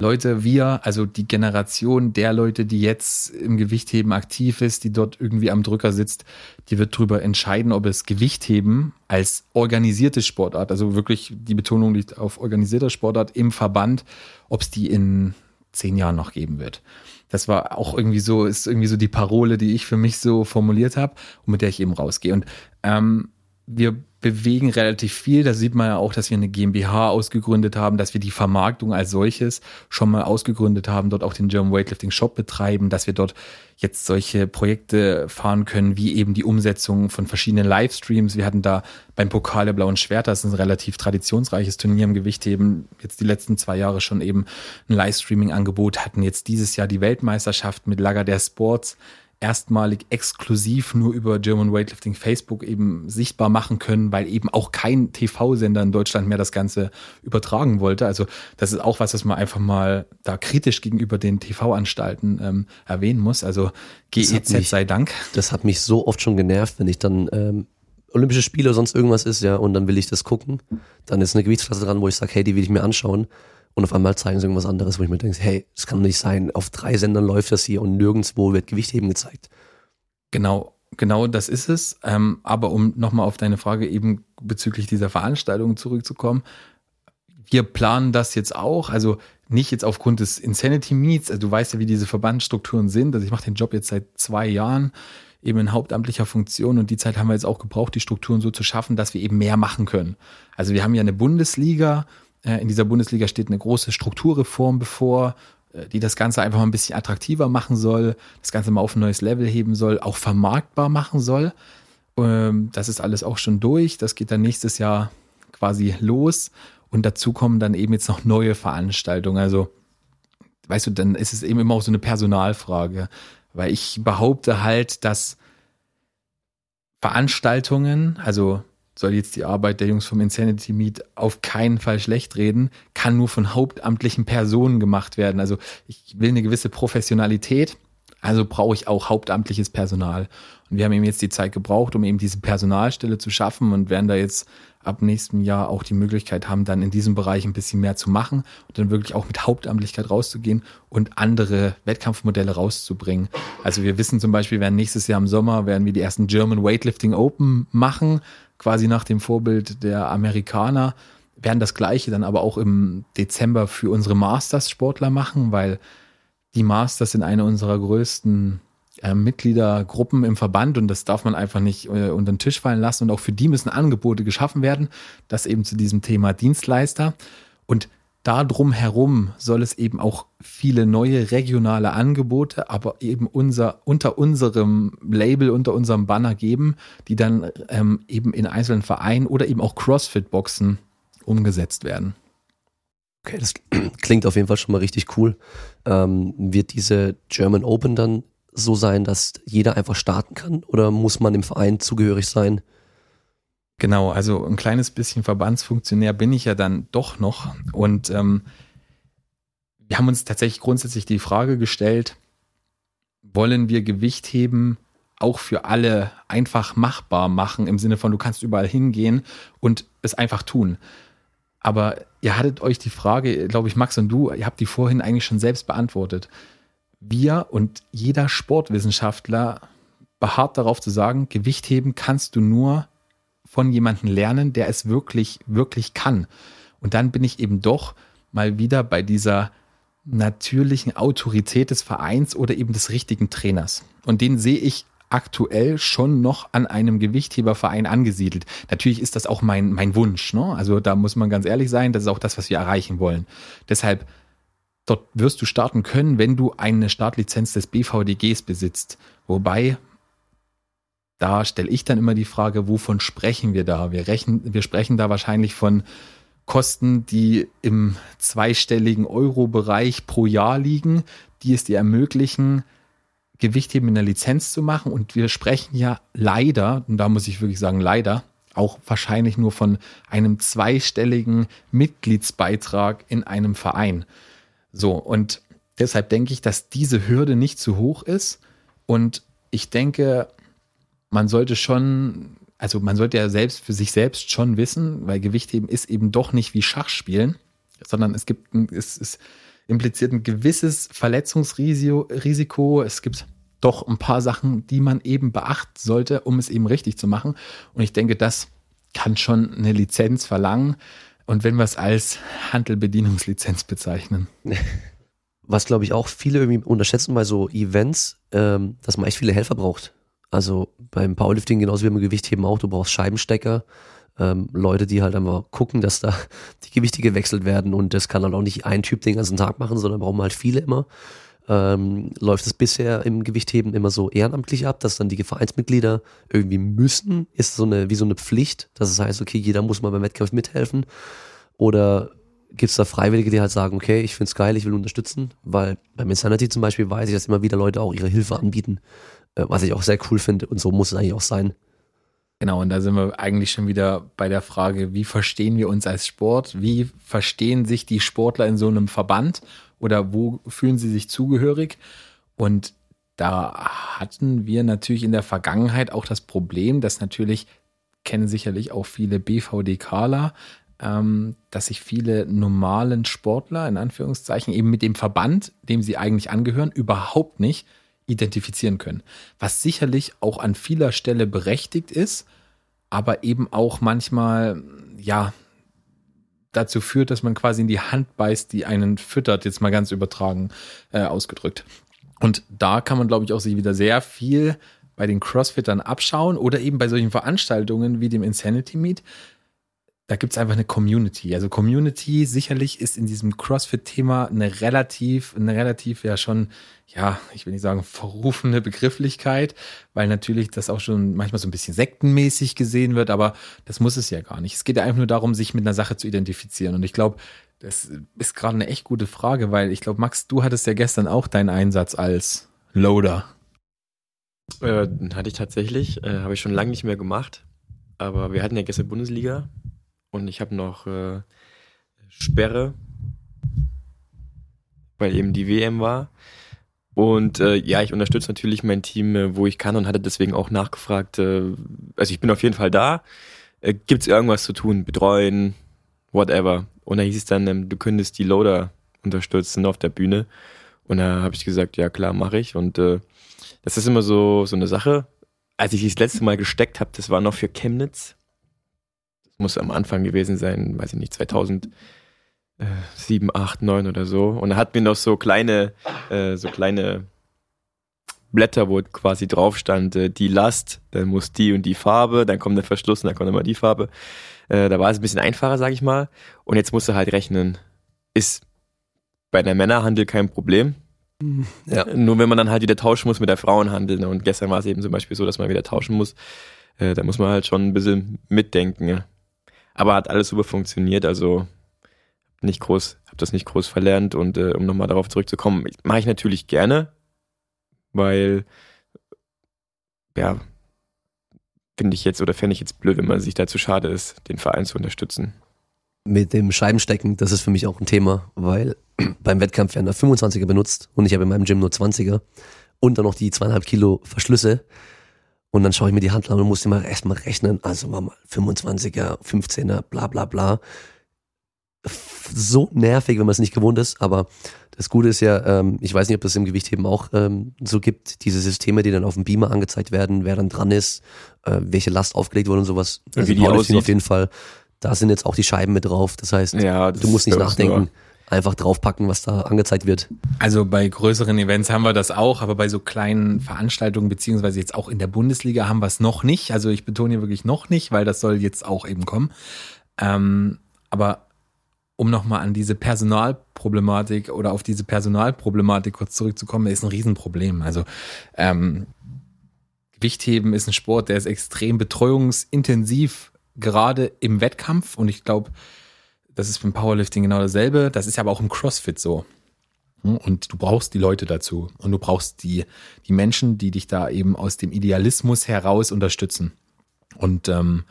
Leute, wir, also die Generation der Leute, die jetzt im Gewichtheben aktiv ist, die dort irgendwie am Drücker sitzt, die wird darüber entscheiden, ob es Gewichtheben als organisierte Sportart, also wirklich die Betonung liegt auf organisierter Sportart im Verband, ob es die in zehn Jahren noch geben wird. Das war auch irgendwie so, ist irgendwie so die Parole, die ich für mich so formuliert habe und mit der ich eben rausgehe. Und ähm, wir bewegen relativ viel. Da sieht man ja auch, dass wir eine GmbH ausgegründet haben, dass wir die Vermarktung als solches schon mal ausgegründet haben, dort auch den German Weightlifting Shop betreiben, dass wir dort jetzt solche Projekte fahren können, wie eben die Umsetzung von verschiedenen Livestreams. Wir hatten da beim Pokal der Blauen Schwerter, das ist ein relativ traditionsreiches Turnier im Gewichtheben, jetzt die letzten zwei Jahre schon eben ein Livestreaming-Angebot, hatten jetzt dieses Jahr die Weltmeisterschaft mit Lager der Sports erstmalig exklusiv nur über German Weightlifting Facebook eben sichtbar machen können, weil eben auch kein TV-Sender in Deutschland mehr das Ganze übertragen wollte. Also das ist auch was, was man einfach mal da kritisch gegenüber den TV-Anstalten ähm, erwähnen muss. Also GEZ mich, sei Dank. Das hat mich so oft schon genervt, wenn ich dann ähm, Olympische Spiele oder sonst irgendwas ist, ja, und dann will ich das gucken. Dann ist eine Gewichtsklasse dran, wo ich sage, hey, die will ich mir anschauen. Und auf einmal zeigen sie irgendwas anderes, wo ich mir denke, hey, das kann nicht sein. Auf drei Sendern läuft das hier und nirgendwo wird Gewichtheben gezeigt. Genau, genau das ist es. Ähm, aber um nochmal auf deine Frage eben bezüglich dieser Veranstaltung zurückzukommen, wir planen das jetzt auch, also nicht jetzt aufgrund des Insanity Meets, also du weißt ja, wie diese Verbandsstrukturen sind. Also ich mache den Job jetzt seit zwei Jahren eben in hauptamtlicher Funktion und die Zeit haben wir jetzt auch gebraucht, die Strukturen so zu schaffen, dass wir eben mehr machen können. Also wir haben ja eine Bundesliga, in dieser Bundesliga steht eine große Strukturreform bevor, äh, die das Ganze einfach mal ein bisschen attraktiver machen soll, das Ganze mal auf ein neues Level heben soll, auch vermarktbar machen soll. Ähm, das ist alles auch schon durch. Das geht dann nächstes Jahr quasi los. Und dazu kommen dann eben jetzt noch neue Veranstaltungen. Also, weißt du, dann ist es eben immer auch so eine Personalfrage. Weil ich behaupte halt, dass Veranstaltungen, also soll jetzt die Arbeit der Jungs vom Insanity Meet auf keinen Fall schlecht reden, kann nur von hauptamtlichen Personen gemacht werden. Also ich will eine gewisse Professionalität, also brauche ich auch hauptamtliches Personal. Und wir haben eben jetzt die Zeit gebraucht, um eben diese Personalstelle zu schaffen und werden da jetzt ab nächstem Jahr auch die Möglichkeit haben, dann in diesem Bereich ein bisschen mehr zu machen und dann wirklich auch mit Hauptamtlichkeit rauszugehen und andere Wettkampfmodelle rauszubringen. Also wir wissen zum Beispiel, werden nächstes Jahr im Sommer werden wir die ersten German Weightlifting Open machen, quasi nach dem Vorbild der Amerikaner werden das gleiche dann aber auch im Dezember für unsere Masters-Sportler machen, weil die Masters sind eine unserer größten äh, Mitgliedergruppen im Verband und das darf man einfach nicht äh, unter den Tisch fallen lassen. Und auch für die müssen Angebote geschaffen werden, das eben zu diesem Thema Dienstleister. Und darum herum soll es eben auch viele neue regionale Angebote, aber eben unser, unter unserem Label, unter unserem Banner geben, die dann ähm, eben in einzelnen Vereinen oder eben auch CrossFit-Boxen umgesetzt werden. Okay, das klingt auf jeden Fall schon mal richtig cool. Ähm, wird diese German Open dann so sein, dass jeder einfach starten kann oder muss man im Verein zugehörig sein? Genau, also ein kleines bisschen Verbandsfunktionär bin ich ja dann doch noch und ähm, wir haben uns tatsächlich grundsätzlich die Frage gestellt, wollen wir Gewicht heben auch für alle einfach machbar machen, im Sinne von, du kannst überall hingehen und es einfach tun. Aber ihr hattet euch die Frage, glaube ich, Max und du, ihr habt die vorhin eigentlich schon selbst beantwortet. Wir und jeder Sportwissenschaftler beharrt darauf zu sagen, Gewicht heben kannst du nur von jemandem lernen, der es wirklich, wirklich kann. Und dann bin ich eben doch mal wieder bei dieser natürlichen Autorität des Vereins oder eben des richtigen Trainers. Und den sehe ich aktuell schon noch an einem Gewichtheberverein angesiedelt. Natürlich ist das auch mein, mein Wunsch. Ne? Also da muss man ganz ehrlich sein, das ist auch das, was wir erreichen wollen. Deshalb, dort wirst du starten können, wenn du eine Startlizenz des BVDGs besitzt. Wobei, da stelle ich dann immer die Frage, wovon sprechen wir da? Wir, rechnen, wir sprechen da wahrscheinlich von Kosten, die im zweistelligen Euro-Bereich pro Jahr liegen, die es dir ermöglichen, Gewichtheben in der Lizenz zu machen. Und wir sprechen ja leider, und da muss ich wirklich sagen, leider, auch wahrscheinlich nur von einem zweistelligen Mitgliedsbeitrag in einem Verein. So, und deshalb denke ich, dass diese Hürde nicht zu hoch ist. Und ich denke, man sollte schon, also man sollte ja selbst für sich selbst schon wissen, weil Gewichtheben ist eben doch nicht wie Schachspielen, sondern es gibt, es ist, impliziert ein gewisses Verletzungsrisiko. Es gibt doch ein paar Sachen, die man eben beachten sollte, um es eben richtig zu machen. Und ich denke, das kann schon eine Lizenz verlangen. Und wenn wir es als Handelbedienungslizenz bezeichnen. Was, glaube ich, auch viele irgendwie unterschätzen bei so Events, ähm, dass man echt viele Helfer braucht. Also beim Powerlifting genauso wie beim Gewichtheben auch, du brauchst Scheibenstecker, ähm, Leute, die halt einfach gucken, dass da die Gewichte gewechselt werden. Und das kann dann auch nicht ein Typ den ganzen Tag machen, sondern brauchen halt viele immer. Ähm, läuft es bisher im Gewichtheben immer so ehrenamtlich ab, dass dann die Vereinsmitglieder irgendwie müssen, ist so eine, wie so eine Pflicht, dass es heißt, okay, jeder muss mal beim Wettkampf mithelfen. Oder gibt es da Freiwillige, die halt sagen, okay, ich find's geil, ich will unterstützen, weil beim Insanity zum Beispiel weiß ich, dass immer wieder Leute auch ihre Hilfe anbieten, was ich auch sehr cool finde und so muss es eigentlich auch sein. Genau, und da sind wir eigentlich schon wieder bei der Frage, wie verstehen wir uns als Sport? Wie verstehen sich die Sportler in so einem Verband oder wo fühlen sie sich zugehörig? Und da hatten wir natürlich in der Vergangenheit auch das Problem, dass natürlich kennen sicherlich auch viele BVDKler, ähm, dass sich viele normalen Sportler in Anführungszeichen eben mit dem Verband, dem sie eigentlich angehören, überhaupt nicht identifizieren können. Was sicherlich auch an vieler Stelle berechtigt ist, aber eben auch manchmal, ja, dazu führt, dass man quasi in die Hand beißt, die einen füttert, jetzt mal ganz übertragen äh, ausgedrückt. Und da kann man, glaube ich, auch sich wieder sehr viel bei den Crossfittern abschauen oder eben bei solchen Veranstaltungen wie dem Insanity Meet, da gibt es einfach eine Community. Also Community sicherlich ist in diesem CrossFit-Thema eine relativ, eine relativ ja schon, ja, ich will nicht sagen verrufene Begrifflichkeit, weil natürlich das auch schon manchmal so ein bisschen sektenmäßig gesehen wird, aber das muss es ja gar nicht. Es geht ja einfach nur darum, sich mit einer Sache zu identifizieren. Und ich glaube, das ist gerade eine echt gute Frage, weil ich glaube, Max, du hattest ja gestern auch deinen Einsatz als Loader. Äh, hatte ich tatsächlich, äh, habe ich schon lange nicht mehr gemacht. aber wir hatten ja gestern Bundesliga und ich habe noch äh, Sperre, weil eben die WM war. Und äh, ja, ich unterstütze natürlich mein Team, äh, wo ich kann und hatte deswegen auch nachgefragt. Äh, also ich bin auf jeden Fall da. Äh, Gibt es irgendwas zu tun? Betreuen, whatever. Und da hieß es dann, ähm, du könntest die Loader unterstützen auf der Bühne. Und da habe ich gesagt, ja klar, mache ich. Und äh, das ist immer so, so eine Sache. Als ich das letzte Mal gesteckt habe, das war noch für Chemnitz. Muss am Anfang gewesen sein, weiß ich nicht, 2007, 8, 9 oder so. Und da hatten wir noch so kleine, äh, so kleine Blätter, wo quasi drauf stand, äh, die Last, dann muss die und die Farbe, dann kommt der Verschluss und dann kommt immer die Farbe. Äh, da war es ein bisschen einfacher, sag ich mal. Und jetzt musst du halt rechnen. Ist bei der Männerhandel kein Problem. Ja. Nur wenn man dann halt wieder tauschen muss mit der Frauenhandel. Ne? Und gestern war es eben zum Beispiel so, dass man wieder tauschen muss. Äh, da muss man halt schon ein bisschen mitdenken. Ja. Aber hat alles super funktioniert, also nicht groß, habe das nicht groß verlernt und äh, um nochmal darauf zurückzukommen, mache ich natürlich gerne, weil ja, finde ich jetzt oder fände ich jetzt blöd, wenn man sich dazu schade ist, den Verein zu unterstützen. Mit dem Scheibenstecken, das ist für mich auch ein Thema, weil beim Wettkampf werden da 25er benutzt und ich habe in meinem Gym nur 20er und dann noch die zweieinhalb Kilo Verschlüsse. Und dann schaue ich mir die Handel an und muss immer erstmal rechnen. Also mal 25er, 15er, bla bla bla. So nervig, wenn man es nicht gewohnt ist, aber das Gute ist ja, ähm, ich weiß nicht, ob das im Gewichtheben auch ähm, so gibt, diese Systeme, die dann auf dem Beamer angezeigt werden, wer dann dran ist, äh, welche Last aufgelegt wurde und sowas. Also wie die auf jeden Fall. Da sind jetzt auch die Scheiben mit drauf. Das heißt, Ja, das du musst nicht nachdenken. nur- Einfach draufpacken, was da angezeigt wird. Also bei größeren Events haben wir das auch, aber bei so kleinen Veranstaltungen, beziehungsweise jetzt auch in der Bundesliga haben wir es noch nicht. Also ich betone hier wirklich noch nicht, weil das soll jetzt auch eben kommen. Ähm, aber um nochmal an diese Personalproblematik oder auf diese Personalproblematik kurz zurückzukommen, ist ein Riesenproblem. Also ähm, Gewichtheben ist ein Sport, der ist extrem betreuungsintensiv, gerade im Wettkampf. Und ich glaube, das ist beim Powerlifting genau dasselbe. Das ist aber auch im CrossFit so. Hm, Und du brauchst die Leute dazu. Und du brauchst die, die Menschen, die dich da eben aus dem Idealismus heraus unterstützen. Und ähm,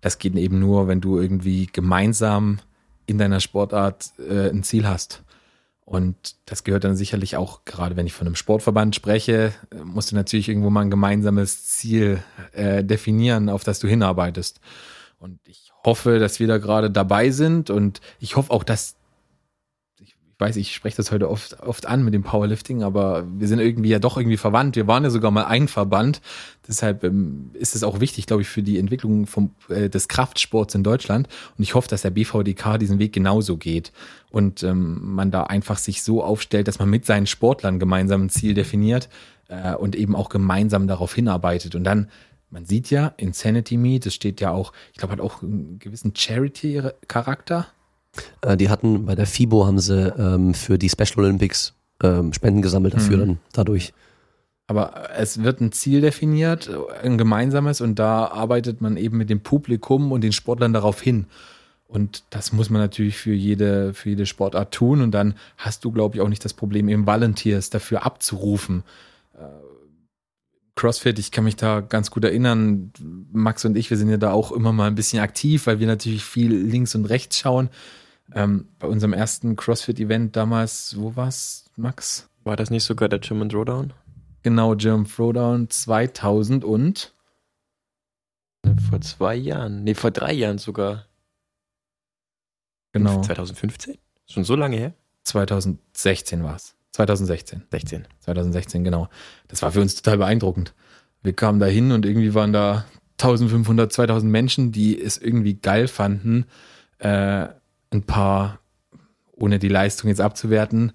das geht eben nur, wenn du irgendwie gemeinsam in deiner Sportart äh, ein Ziel hast. Und das gehört dann sicherlich auch, gerade wenn ich von einem Sportverband spreche, äh, musst du natürlich irgendwo mal ein gemeinsames Ziel äh, definieren, auf das du hinarbeitest. Und ich hoffe, dass wir da gerade dabei sind und ich hoffe auch, dass ich weiß, ich spreche das heute oft, oft an mit dem Powerlifting, aber wir sind irgendwie ja doch irgendwie verwandt. Wir waren ja sogar mal ein Verband. Deshalb ähm, ist es auch wichtig, glaube ich, für die Entwicklung vom, äh, des Kraftsports in Deutschland. Und ich hoffe, dass der BVDK diesen Weg genauso geht und ähm, man da einfach sich so aufstellt, dass man mit seinen Sportlern gemeinsam ein Ziel definiert äh, und eben auch gemeinsam darauf hinarbeitet. Und dann man sieht ja, Insanity Meet, das steht ja auch, ich glaube, hat auch einen gewissen Charity-Charakter. Äh, die hatten bei der FIBO haben sie ähm, für die Special Olympics ähm, Spenden gesammelt dafür Mhm. dann dadurch. Aber es wird ein Ziel definiert, ein gemeinsames, und da arbeitet man eben mit dem Publikum und den Sportlern darauf hin. Und das muss man natürlich für jede, für jede Sportart tun. Und dann hast du, glaube ich, auch nicht das Problem, eben Volunteers dafür abzurufen. CrossFit, ich kann mich da ganz gut erinnern. Max und ich, wir sind ja da auch immer mal ein bisschen aktiv, weil wir natürlich viel links und rechts schauen. Ähm, bei unserem ersten CrossFit-Event damals, wo war's, Max? War das nicht sogar der German Drawdown? Genau, German Throwdown 2000 und Vor zwei Jahren. Nee, vor drei Jahren sogar. genau 2015? Schon so lange her? 2016 war's. 2016. 16. 2016, genau. Das war für uns total beeindruckend. Wir kamen da hin und irgendwie waren da 1500, 2000 Menschen, die es irgendwie geil fanden, äh, ein paar, ohne die Leistung jetzt abzuwerten,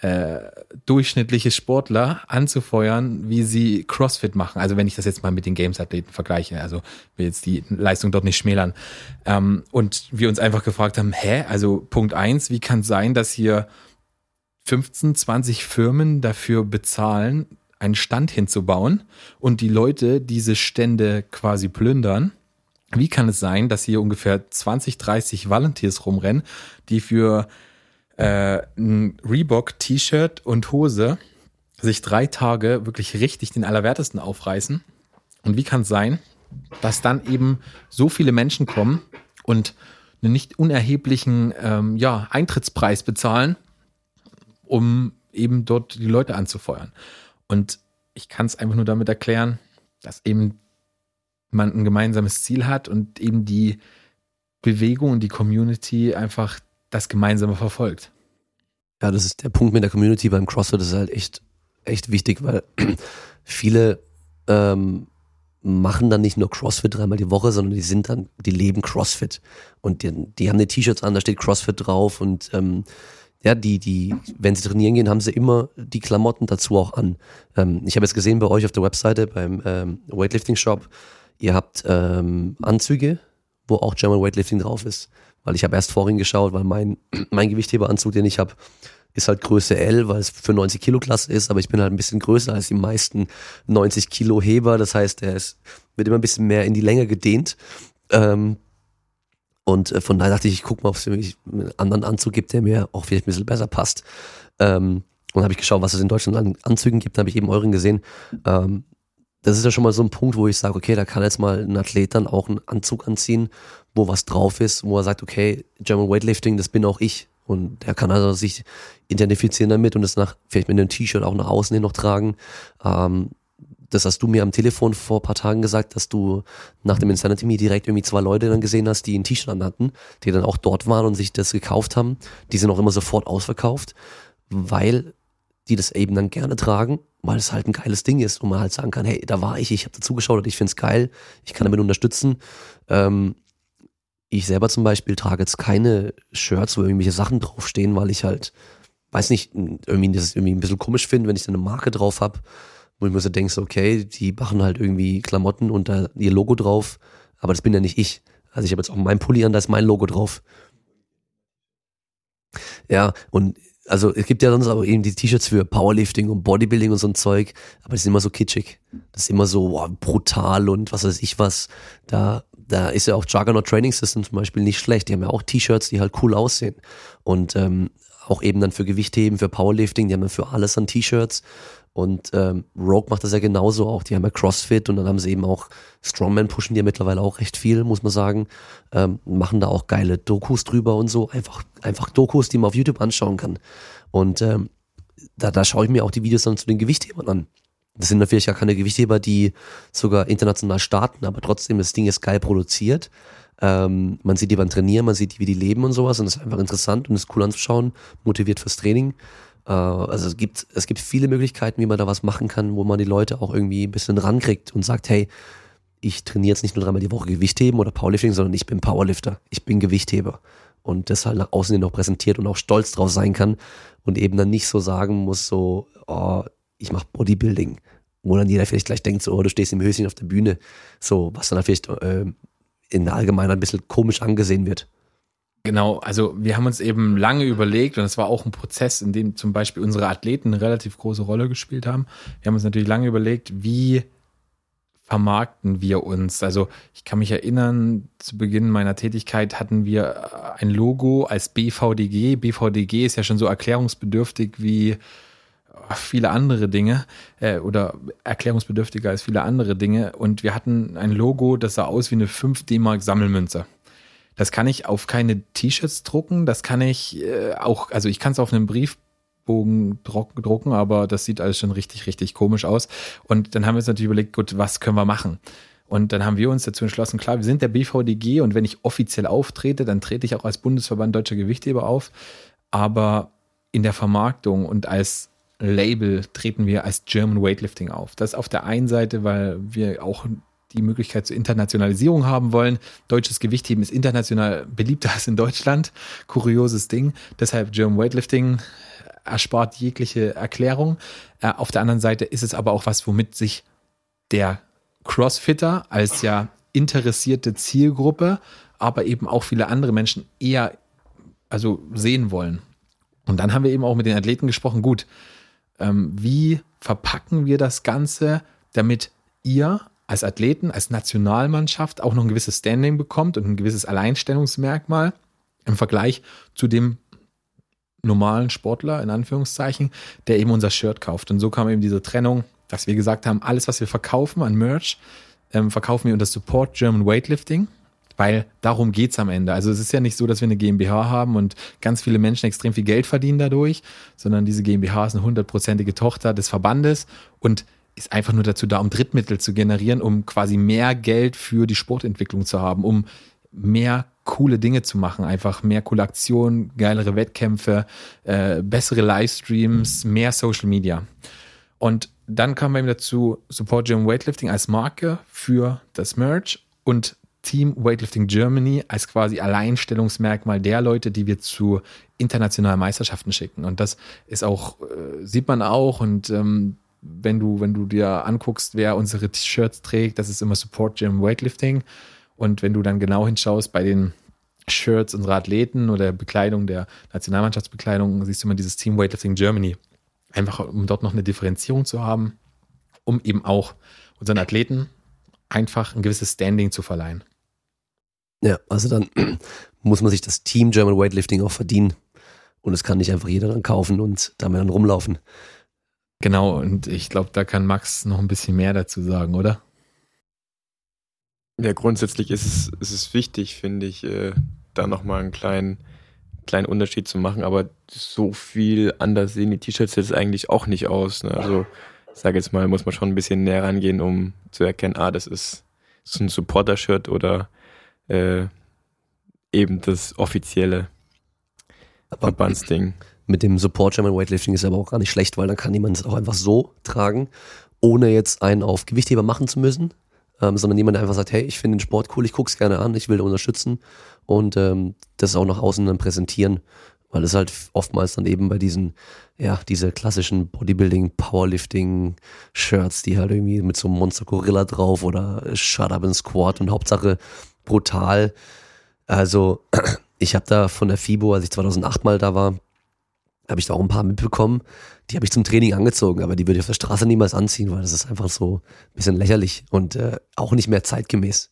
äh, durchschnittliche Sportler anzufeuern, wie sie CrossFit machen. Also wenn ich das jetzt mal mit den Games-Athleten vergleiche, also will jetzt die Leistung dort nicht schmälern. Ähm, und wir uns einfach gefragt haben, hä, also Punkt eins, wie kann es sein, dass hier 15, 20 Firmen dafür bezahlen, einen Stand hinzubauen und die Leute diese Stände quasi plündern. Wie kann es sein, dass hier ungefähr 20, 30 Volunteers rumrennen, die für äh, ein Reebok T-Shirt und Hose sich drei Tage wirklich richtig den Allerwertesten aufreißen? Und wie kann es sein, dass dann eben so viele Menschen kommen und einen nicht unerheblichen ähm, ja, Eintrittspreis bezahlen, um eben dort die Leute anzufeuern. Und ich kann es einfach nur damit erklären, dass eben man ein gemeinsames Ziel hat und eben die Bewegung und die Community einfach das Gemeinsame verfolgt. Ja, das ist der Punkt mit der Community beim CrossFit, das ist halt echt, echt wichtig, weil viele ähm, machen dann nicht nur CrossFit dreimal die Woche, sondern die sind dann, die leben CrossFit. Und die, die haben die T-Shirts an, da steht CrossFit drauf und ähm, ja, die, die, wenn sie trainieren gehen, haben sie immer die Klamotten dazu auch an. Ähm, ich habe jetzt gesehen bei euch auf der Webseite beim ähm, Weightlifting Shop, ihr habt ähm, Anzüge, wo auch German Weightlifting drauf ist. Weil ich habe erst vorhin geschaut, weil mein, mein Gewichtheberanzug, den ich habe, ist halt Größe L, weil es für 90 Kilo Klasse ist, aber ich bin halt ein bisschen größer als die meisten 90 Kilo Heber. Das heißt, der ist, wird immer ein bisschen mehr in die Länge gedehnt. Ähm, und äh, von daher dachte ich, ich gucke mal, ob es einen anderen Anzug gibt, der mir auch vielleicht ein bisschen besser passt. Ähm, und habe ich geschaut, was es in Deutschland an Anzügen gibt, habe ich eben euren gesehen. Ähm, das ist ja schon mal so ein Punkt, wo ich sage, okay, da kann jetzt mal ein Athlet dann auch einen Anzug anziehen, wo was drauf ist, wo er sagt, okay, German Weightlifting, das bin auch ich. Und er kann also sich identifizieren damit und das nach, vielleicht mit einem T-Shirt auch nach außen hin noch tragen. Ähm, das hast du mir am Telefon vor paar Tagen gesagt, dass du nach dem Insanity Me direkt irgendwie zwei Leute dann gesehen hast, die ein T-Shirt anhatten, die dann auch dort waren und sich das gekauft haben. Die sind auch immer sofort ausverkauft, weil die das eben dann gerne tragen, weil es halt ein geiles Ding ist und man halt sagen kann, hey, da war ich, ich habe dazugeschaut und ich find's geil, ich kann damit unterstützen. Ähm, ich selber zum Beispiel trage jetzt keine Shirts, wo irgendwelche Sachen draufstehen, weil ich halt, weiß nicht, irgendwie das irgendwie ein bisschen komisch finde, wenn ich dann eine Marke drauf habe, wo ich mir so denke, okay, die machen halt irgendwie Klamotten und da ihr Logo drauf, aber das bin ja nicht ich. Also ich habe jetzt auch mein Pulli an, da ist mein Logo drauf. Ja, und also es gibt ja sonst aber eben die T-Shirts für Powerlifting und Bodybuilding und so ein Zeug, aber das ist immer so kitschig. Das ist immer so wow, brutal und was weiß ich was. Da, da ist ja auch Juggernaut Training System zum Beispiel nicht schlecht. Die haben ja auch T-Shirts, die halt cool aussehen. Und ähm, auch eben dann für Gewichtheben, für Powerlifting, die haben ja für alles an T-Shirts. Und ähm, Rogue macht das ja genauso auch. Die haben ja CrossFit und dann haben sie eben auch Strongman pushen die ja mittlerweile auch recht viel, muss man sagen. Ähm, machen da auch geile Dokus drüber und so. Einfach, einfach Dokus, die man auf YouTube anschauen kann. Und ähm, da, da schaue ich mir auch die Videos dann zu den Gewichthebern an. Das sind natürlich gar keine Gewichtheber, die sogar international starten, aber trotzdem, das Ding ist geil produziert. Ähm, man sieht die beim Trainieren, man sieht, wie die leben und sowas und das ist einfach interessant und ist cool anzuschauen, motiviert fürs Training. Äh, also es gibt, es gibt viele Möglichkeiten, wie man da was machen kann, wo man die Leute auch irgendwie ein bisschen rankriegt und sagt, hey, ich trainiere jetzt nicht nur dreimal die Woche Gewichtheben oder Powerlifting, sondern ich bin Powerlifter, ich bin Gewichtheber. Und das halt nach außen hin auch präsentiert und auch stolz drauf sein kann und eben dann nicht so sagen muss, so, oh, ich mache Bodybuilding. Wo dann jeder vielleicht gleich denkt, so, oh, du stehst im Höschen auf der Bühne. So, was dann vielleicht äh, in der Allgemeinheit ein bisschen komisch angesehen wird. Genau, also wir haben uns eben lange überlegt und es war auch ein Prozess, in dem zum Beispiel unsere Athleten eine relativ große Rolle gespielt haben. Wir haben uns natürlich lange überlegt, wie vermarkten wir uns. Also ich kann mich erinnern, zu Beginn meiner Tätigkeit hatten wir ein Logo als BVDG. BVDG ist ja schon so erklärungsbedürftig wie viele andere Dinge äh, oder erklärungsbedürftiger als viele andere Dinge. Und wir hatten ein Logo, das sah aus wie eine 5 D-Mark Sammelmünze. Das kann ich auf keine T-Shirts drucken, das kann ich äh, auch, also ich kann es auf einem Briefbogen drucken, aber das sieht alles schon richtig, richtig komisch aus. Und dann haben wir uns natürlich überlegt, gut, was können wir machen? Und dann haben wir uns dazu entschlossen, klar, wir sind der BVDG und wenn ich offiziell auftrete, dann trete ich auch als Bundesverband Deutscher Gewichtheber auf. Aber in der Vermarktung und als Label treten wir als German Weightlifting auf. Das auf der einen Seite, weil wir auch die Möglichkeit zur Internationalisierung haben wollen. Deutsches Gewichtheben ist international beliebter als in Deutschland. Kurioses Ding. Deshalb German Weightlifting erspart jegliche Erklärung. Äh, auf der anderen Seite ist es aber auch was, womit sich der Crossfitter als ja interessierte Zielgruppe, aber eben auch viele andere Menschen eher also sehen wollen. Und dann haben wir eben auch mit den Athleten gesprochen, gut, ähm, wie verpacken wir das Ganze, damit ihr als Athleten, als Nationalmannschaft auch noch ein gewisses Standing bekommt und ein gewisses Alleinstellungsmerkmal im Vergleich zu dem normalen Sportler, in Anführungszeichen, der eben unser Shirt kauft. Und so kam eben diese Trennung, dass wir gesagt haben, alles, was wir verkaufen an Merch, ähm, verkaufen wir unter Support German Weightlifting. Weil darum geht's am Ende. Also es ist ja nicht so, dass wir eine GmbH haben und ganz viele Menschen extrem viel Geld verdienen dadurch, sondern diese GmbH ist eine hundertprozentige Tochter des Verbandes und ist einfach nur dazu da, um Drittmittel zu generieren, um quasi mehr Geld für die Sportentwicklung zu haben, um mehr coole Dinge zu machen, einfach mehr coole Aktionen, geilere Wettkämpfe, äh, bessere Livestreams, mehr Social Media. Und dann kam eben dazu Support Gym Weightlifting als Marke für das Merch und Team Weightlifting Germany als quasi Alleinstellungsmerkmal der Leute, die wir zu internationalen Meisterschaften schicken. Und das ist auch, äh, sieht man auch und ähm, wenn du, wenn du dir anguckst, wer unsere T-Shirts trägt, das ist immer Support Gym Weightlifting. Und wenn du dann genau hinschaust bei den Shirts unserer Athleten oder Bekleidung der Nationalmannschaftsbekleidung, siehst du immer dieses Team Weightlifting Germany. Einfach um dort noch eine Differenzierung zu haben, um eben auch unseren Athleten einfach ein gewisses Standing zu verleihen. Ja, also dann muss man sich das Team German Weightlifting auch verdienen. Und es kann nicht einfach jeder dann kaufen und damit dann rumlaufen. Genau, und ich glaube, da kann Max noch ein bisschen mehr dazu sagen, oder? Ja, grundsätzlich ist es, ist es wichtig, finde ich, äh, da nochmal einen kleinen, kleinen Unterschied zu machen, aber so viel anders sehen die T-Shirts jetzt eigentlich auch nicht aus. Ne? Also, ich sage jetzt mal, muss man schon ein bisschen näher rangehen, um zu erkennen, ah, das ist so ein Supporter-Shirt oder äh, eben das offizielle Verbandsding. Mit dem Support German Weightlifting ist aber auch gar nicht schlecht, weil dann kann jemand es auch einfach so tragen, ohne jetzt einen auf Gewichtheber machen zu müssen, ähm, sondern jemand, einfach sagt, hey, ich finde den Sport cool, ich gucke es gerne an, ich will unterstützen und ähm, das auch nach außen dann präsentieren, weil es halt oftmals dann eben bei diesen, ja, diese klassischen Bodybuilding, Powerlifting Shirts, die halt irgendwie mit so einem Monster Gorilla drauf oder Shut Up and Squat und Hauptsache brutal. Also ich habe da von der FIBO, als ich 2008 mal da war, habe ich da auch ein paar mitbekommen. Die habe ich zum Training angezogen, aber die würde ich auf der Straße niemals anziehen, weil das ist einfach so ein bisschen lächerlich und äh, auch nicht mehr zeitgemäß.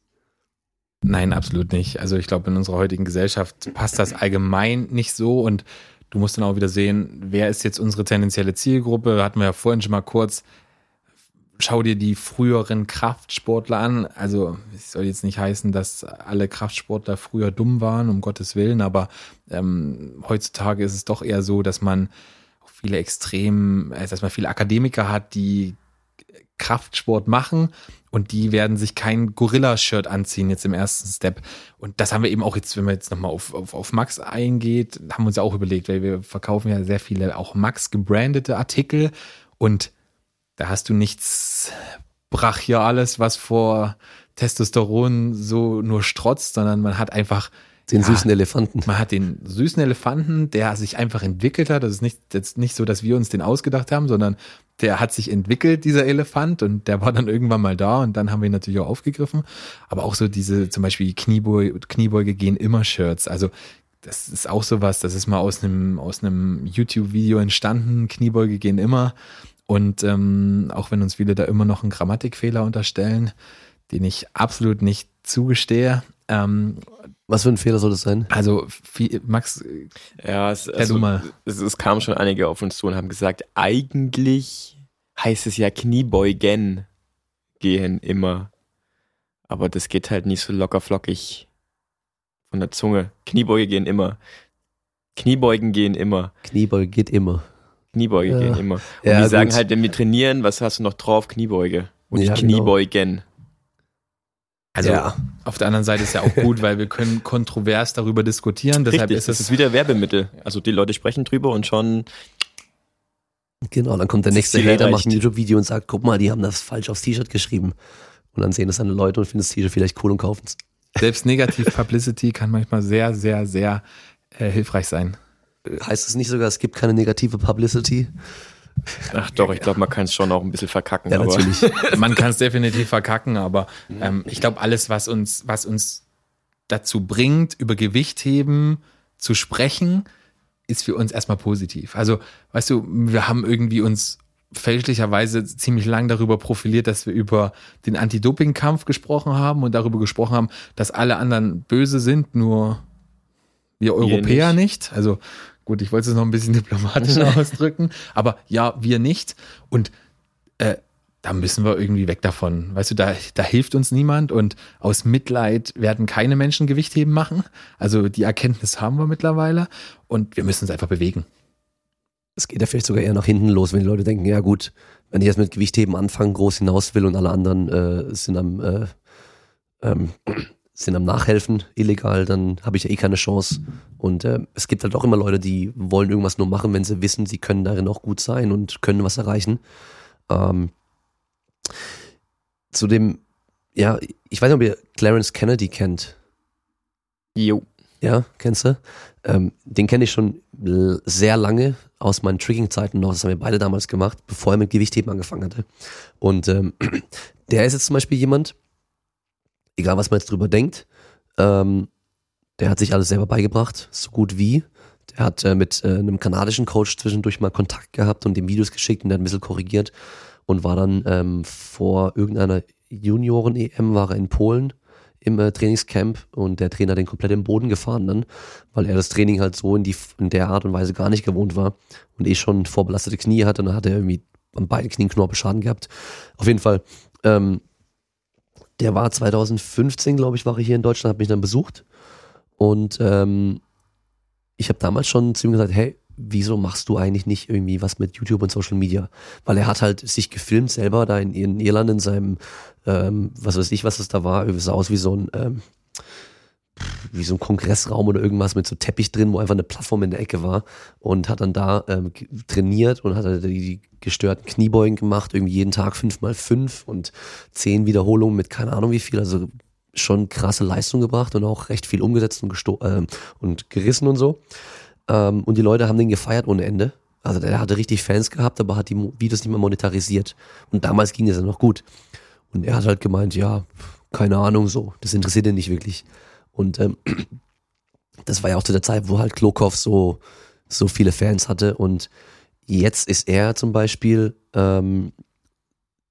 Nein, absolut nicht. Also ich glaube, in unserer heutigen Gesellschaft passt das allgemein nicht so und du musst dann auch wieder sehen, wer ist jetzt unsere tendenzielle Zielgruppe? Hatten wir ja vorhin schon mal kurz. Schau dir die früheren Kraftsportler an. Also es soll jetzt nicht heißen, dass alle Kraftsportler früher dumm waren, um Gottes Willen, aber ähm, heutzutage ist es doch eher so, dass man viele extrem, äh, dass man viele Akademiker hat, die Kraftsport machen und die werden sich kein Gorilla-Shirt anziehen jetzt im ersten Step. Und das haben wir eben auch jetzt, wenn man jetzt nochmal auf, auf, auf Max eingeht, haben wir uns ja auch überlegt, weil wir verkaufen ja sehr viele auch Max gebrandete Artikel und da hast du nichts Brachiales, was vor Testosteron so nur strotzt, sondern man hat einfach den ja, süßen Elefanten. Man hat den süßen Elefanten, der sich einfach entwickelt hat. Das ist nicht, jetzt nicht so, dass wir uns den ausgedacht haben, sondern der hat sich entwickelt, dieser Elefant, und der war dann irgendwann mal da und dann haben wir ihn natürlich auch aufgegriffen. Aber auch so diese, zum Beispiel Kniebeuge, Kniebeuge gehen immer Shirts. Also das ist auch sowas, das ist mal aus einem, aus einem YouTube-Video entstanden. Kniebeuge gehen immer. Und ähm, auch wenn uns viele da immer noch einen Grammatikfehler unterstellen, den ich absolut nicht zugestehe. Ähm, Was für ein Fehler soll das sein? Also, viel, Max, ja, es, also, mal. Es, es kamen schon einige auf uns zu und haben gesagt, eigentlich heißt es ja Kniebeugen gehen immer. Aber das geht halt nicht so locker flockig von der Zunge. Kniebeuge gehen immer. Kniebeugen gehen immer. Kniebeuge geht immer. Kniebeuge ja. gehen immer. Und ja, die sagen halt, wenn wir trainieren, was hast du noch drauf? Kniebeuge. Und ja, nicht genau. Kniebeugen. Genau. Also ja. auf der anderen Seite ist ja auch gut, weil wir können kontrovers darüber diskutieren. Deshalb Richtig, ist es ist wieder Werbemittel. Also die Leute sprechen drüber und schon. Genau, dann kommt der nächste Hater, macht ein YouTube-Video und sagt, guck mal, die haben das falsch aufs T-Shirt geschrieben. Und dann sehen das eine Leute und finden das T-Shirt vielleicht cool und kaufen es. Selbst Negativ Publicity kann manchmal sehr, sehr, sehr äh, hilfreich sein. Heißt es nicht sogar, es gibt keine negative Publicity? Ach doch, ich glaube, man kann es schon auch ein bisschen verkacken. Ja, aber natürlich. man kann es definitiv verkacken, aber ähm, ich glaube, alles, was uns, was uns dazu bringt, über Gewichtheben zu sprechen, ist für uns erstmal positiv. Also, weißt du, wir haben irgendwie uns fälschlicherweise ziemlich lang darüber profiliert, dass wir über den Anti-Doping-Kampf gesprochen haben und darüber gesprochen haben, dass alle anderen böse sind, nur wir Europäer nicht. nicht. Also Gut, ich wollte es noch ein bisschen diplomatischer ausdrücken, aber ja, wir nicht. Und äh, da müssen wir irgendwie weg davon. Weißt du, da, da hilft uns niemand und aus Mitleid werden keine Menschen Gewichtheben machen. Also die Erkenntnis haben wir mittlerweile und wir müssen uns einfach bewegen. Es geht ja vielleicht sogar eher nach hinten los, wenn die Leute denken, ja gut, wenn ich jetzt mit Gewichtheben anfangen, groß hinaus will und alle anderen äh, sind am äh, ähm, sind am Nachhelfen illegal, dann habe ich ja eh keine Chance. Und äh, es gibt halt auch immer Leute, die wollen irgendwas nur machen, wenn sie wissen, sie können darin auch gut sein und können was erreichen. Ähm, zu dem, ja, ich weiß nicht, ob ihr Clarence Kennedy kennt. Jo. Ja, kennst du? Ähm, den kenne ich schon sehr lange aus meinen Tricking-Zeiten noch. Das haben wir beide damals gemacht, bevor er mit Gewichtheben angefangen hatte. Und ähm, der ist jetzt zum Beispiel jemand, egal was man jetzt drüber denkt, ähm, der hat sich alles selber beigebracht, so gut wie. Der hat äh, mit äh, einem kanadischen Coach zwischendurch mal Kontakt gehabt und dem Videos geschickt und der hat ein bisschen korrigiert und war dann ähm, vor irgendeiner Junioren-EM war er in Polen im äh, Trainingscamp und der Trainer den komplett im Boden gefahren dann, weil er das Training halt so in, die, in der Art und Weise gar nicht gewohnt war und eh schon vorbelastete Knie hatte und dann hat er irgendwie an beiden Knien Knorpelschaden gehabt. Auf jeden Fall, ähm, der war 2015, glaube ich, war er hier in Deutschland, hat mich dann besucht und ähm, ich habe damals schon zu ihm gesagt, hey, wieso machst du eigentlich nicht irgendwie was mit YouTube und Social Media? Weil er hat halt sich gefilmt selber da in, in Irland in seinem, ähm, was weiß ich, was es da war, sah aus wie so ein, ähm, wie so ein Kongressraum oder irgendwas mit so Teppich drin, wo einfach eine Plattform in der Ecke war und hat dann da ähm, trainiert und hat die, die gestörten Kniebeugen gemacht, irgendwie jeden Tag fünf mal fünf und zehn Wiederholungen mit keine Ahnung wie viel, also schon krasse Leistung gebracht und auch recht viel umgesetzt und, äh, und gerissen und so. Ähm, und die Leute haben den gefeiert ohne Ende. Also der hatte richtig Fans gehabt, aber hat die Videos nicht mehr monetarisiert. Und damals ging es ja noch gut. Und er hat halt gemeint, ja, keine Ahnung, so, das interessiert ihn nicht wirklich. Und ähm, das war ja auch zu der Zeit, wo halt Klokov so, so viele Fans hatte. Und jetzt ist er zum Beispiel ähm,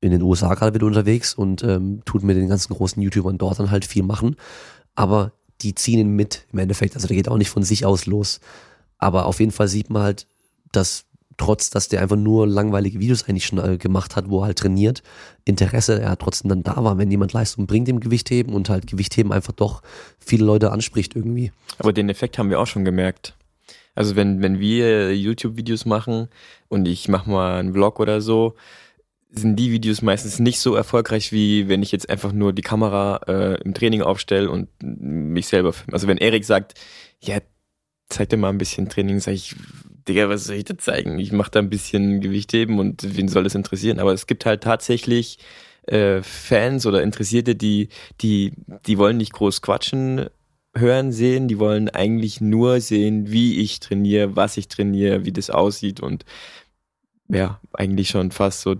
in den USA gerade wieder unterwegs und ähm, tut mit den ganzen großen YouTubern dort dann halt viel machen. Aber die ziehen ihn mit im Endeffekt. Also der geht auch nicht von sich aus los. Aber auf jeden Fall sieht man halt, dass trotz, dass der einfach nur langweilige Videos eigentlich schon äh, gemacht hat, wo er halt trainiert, Interesse er trotzdem dann da war, wenn jemand Leistung bringt im Gewichtheben und halt Gewichtheben einfach doch viele Leute anspricht irgendwie. Aber den Effekt haben wir auch schon gemerkt. Also wenn, wenn wir YouTube-Videos machen und ich mache mal einen Vlog oder so, sind die Videos meistens nicht so erfolgreich, wie wenn ich jetzt einfach nur die Kamera äh, im Training aufstelle und mich selber filme. Also wenn Erik sagt, ja, zeig dir mal ein bisschen Training, sag ich, Digga, was soll ich da zeigen? Ich mache da ein bisschen Gewichtheben und wen soll das interessieren? Aber es gibt halt tatsächlich äh, Fans oder Interessierte, die, die, die wollen nicht groß quatschen, hören, sehen, die wollen eigentlich nur sehen, wie ich trainiere, was ich trainiere, wie das aussieht und ja, eigentlich schon fast so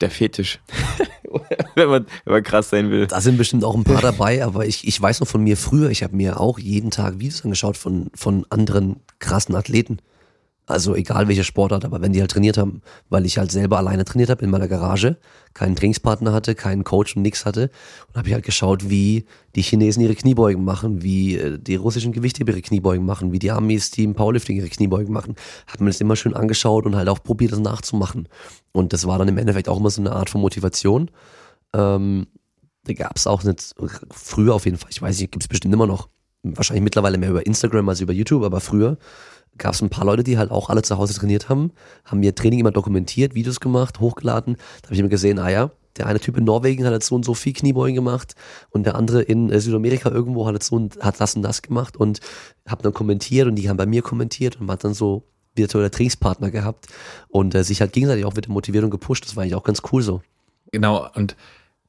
der Fetisch. wenn, man, wenn man krass sein will. Da sind bestimmt auch ein paar dabei, aber ich, ich weiß noch von mir früher, ich habe mir auch jeden Tag Videos angeschaut von, von anderen krassen Athleten. Also egal welche Sportart, aber wenn die halt trainiert haben, weil ich halt selber alleine trainiert habe in meiner Garage, keinen Trainingspartner hatte, keinen Coach und nix hatte und habe ich halt geschaut, wie die Chinesen ihre Kniebeugen machen, wie äh, die russischen Gewichtheber ihre Kniebeugen machen, wie die Amis, die im Powerlifting ihre Kniebeugen machen. Habe mir das immer schön angeschaut und halt auch probiert, das nachzumachen. Und das war dann im Endeffekt auch immer so eine Art von Motivation. Ähm, da gab es auch nicht, früher auf jeden Fall, ich weiß nicht, gibt es bestimmt immer noch. Wahrscheinlich mittlerweile mehr über Instagram als über YouTube, aber früher gab es ein paar Leute, die halt auch alle zu Hause trainiert haben, haben ihr Training immer dokumentiert, Videos gemacht, hochgeladen. Da habe ich immer gesehen, ah ja, der eine Typ in Norwegen hat jetzt so und so viel Kniebeugen gemacht und der andere in äh, Südamerika irgendwo hat jetzt so und hat das und das gemacht und habe dann kommentiert und die haben bei mir kommentiert und man hat dann so virtuelle Trainingspartner gehabt und äh, sich halt gegenseitig auch wieder motiviert und gepusht. Das war eigentlich auch ganz cool so. Genau, und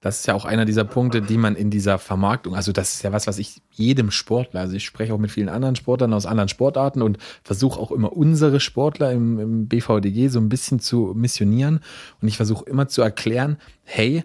das ist ja auch einer dieser Punkte, die man in dieser Vermarktung, also das ist ja was, was ich jedem Sportler, also ich spreche auch mit vielen anderen Sportlern aus anderen Sportarten und versuche auch immer unsere Sportler im, im BVDG so ein bisschen zu missionieren. Und ich versuche immer zu erklären, hey,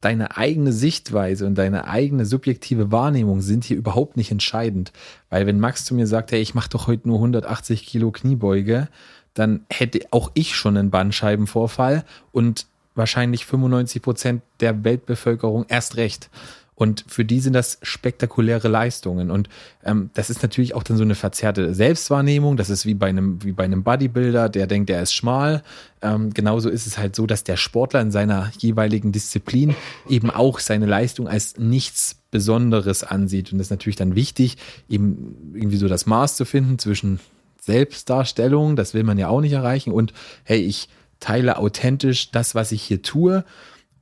deine eigene Sichtweise und deine eigene subjektive Wahrnehmung sind hier überhaupt nicht entscheidend, weil wenn Max zu mir sagt, hey, ich mache doch heute nur 180 Kilo Kniebeuge, dann hätte auch ich schon einen Bandscheibenvorfall und wahrscheinlich 95 Prozent der Weltbevölkerung erst recht. Und für die sind das spektakuläre Leistungen. Und ähm, das ist natürlich auch dann so eine verzerrte Selbstwahrnehmung. Das ist wie bei einem, wie bei einem Bodybuilder, der denkt, er ist schmal. Ähm, genauso ist es halt so, dass der Sportler in seiner jeweiligen Disziplin eben auch seine Leistung als nichts Besonderes ansieht. Und das ist natürlich dann wichtig, eben irgendwie so das Maß zu finden zwischen Selbstdarstellung, das will man ja auch nicht erreichen, und hey, ich teile authentisch das, was ich hier tue.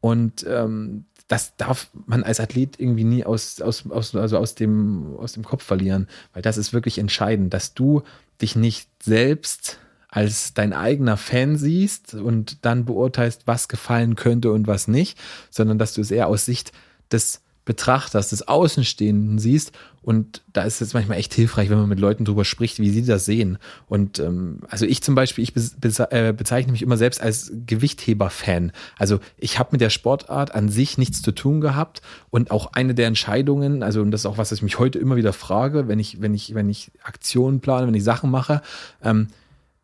Und ähm, das darf man als Athlet irgendwie nie aus, aus, aus, also aus, dem, aus dem Kopf verlieren, weil das ist wirklich entscheidend, dass du dich nicht selbst als dein eigener Fan siehst und dann beurteilst, was gefallen könnte und was nicht, sondern dass du es eher aus Sicht des Betrachters, des Außenstehenden siehst. Und da ist es manchmal echt hilfreich, wenn man mit Leuten drüber spricht, wie sie das sehen. Und ähm, also ich zum Beispiel, ich äh, bezeichne mich immer selbst als Gewichtheber-Fan. Also ich habe mit der Sportart an sich nichts zu tun gehabt und auch eine der Entscheidungen, also und das ist auch was, was ich mich heute immer wieder frage, wenn ich, wenn ich, wenn ich Aktionen plane, wenn ich Sachen mache, ähm,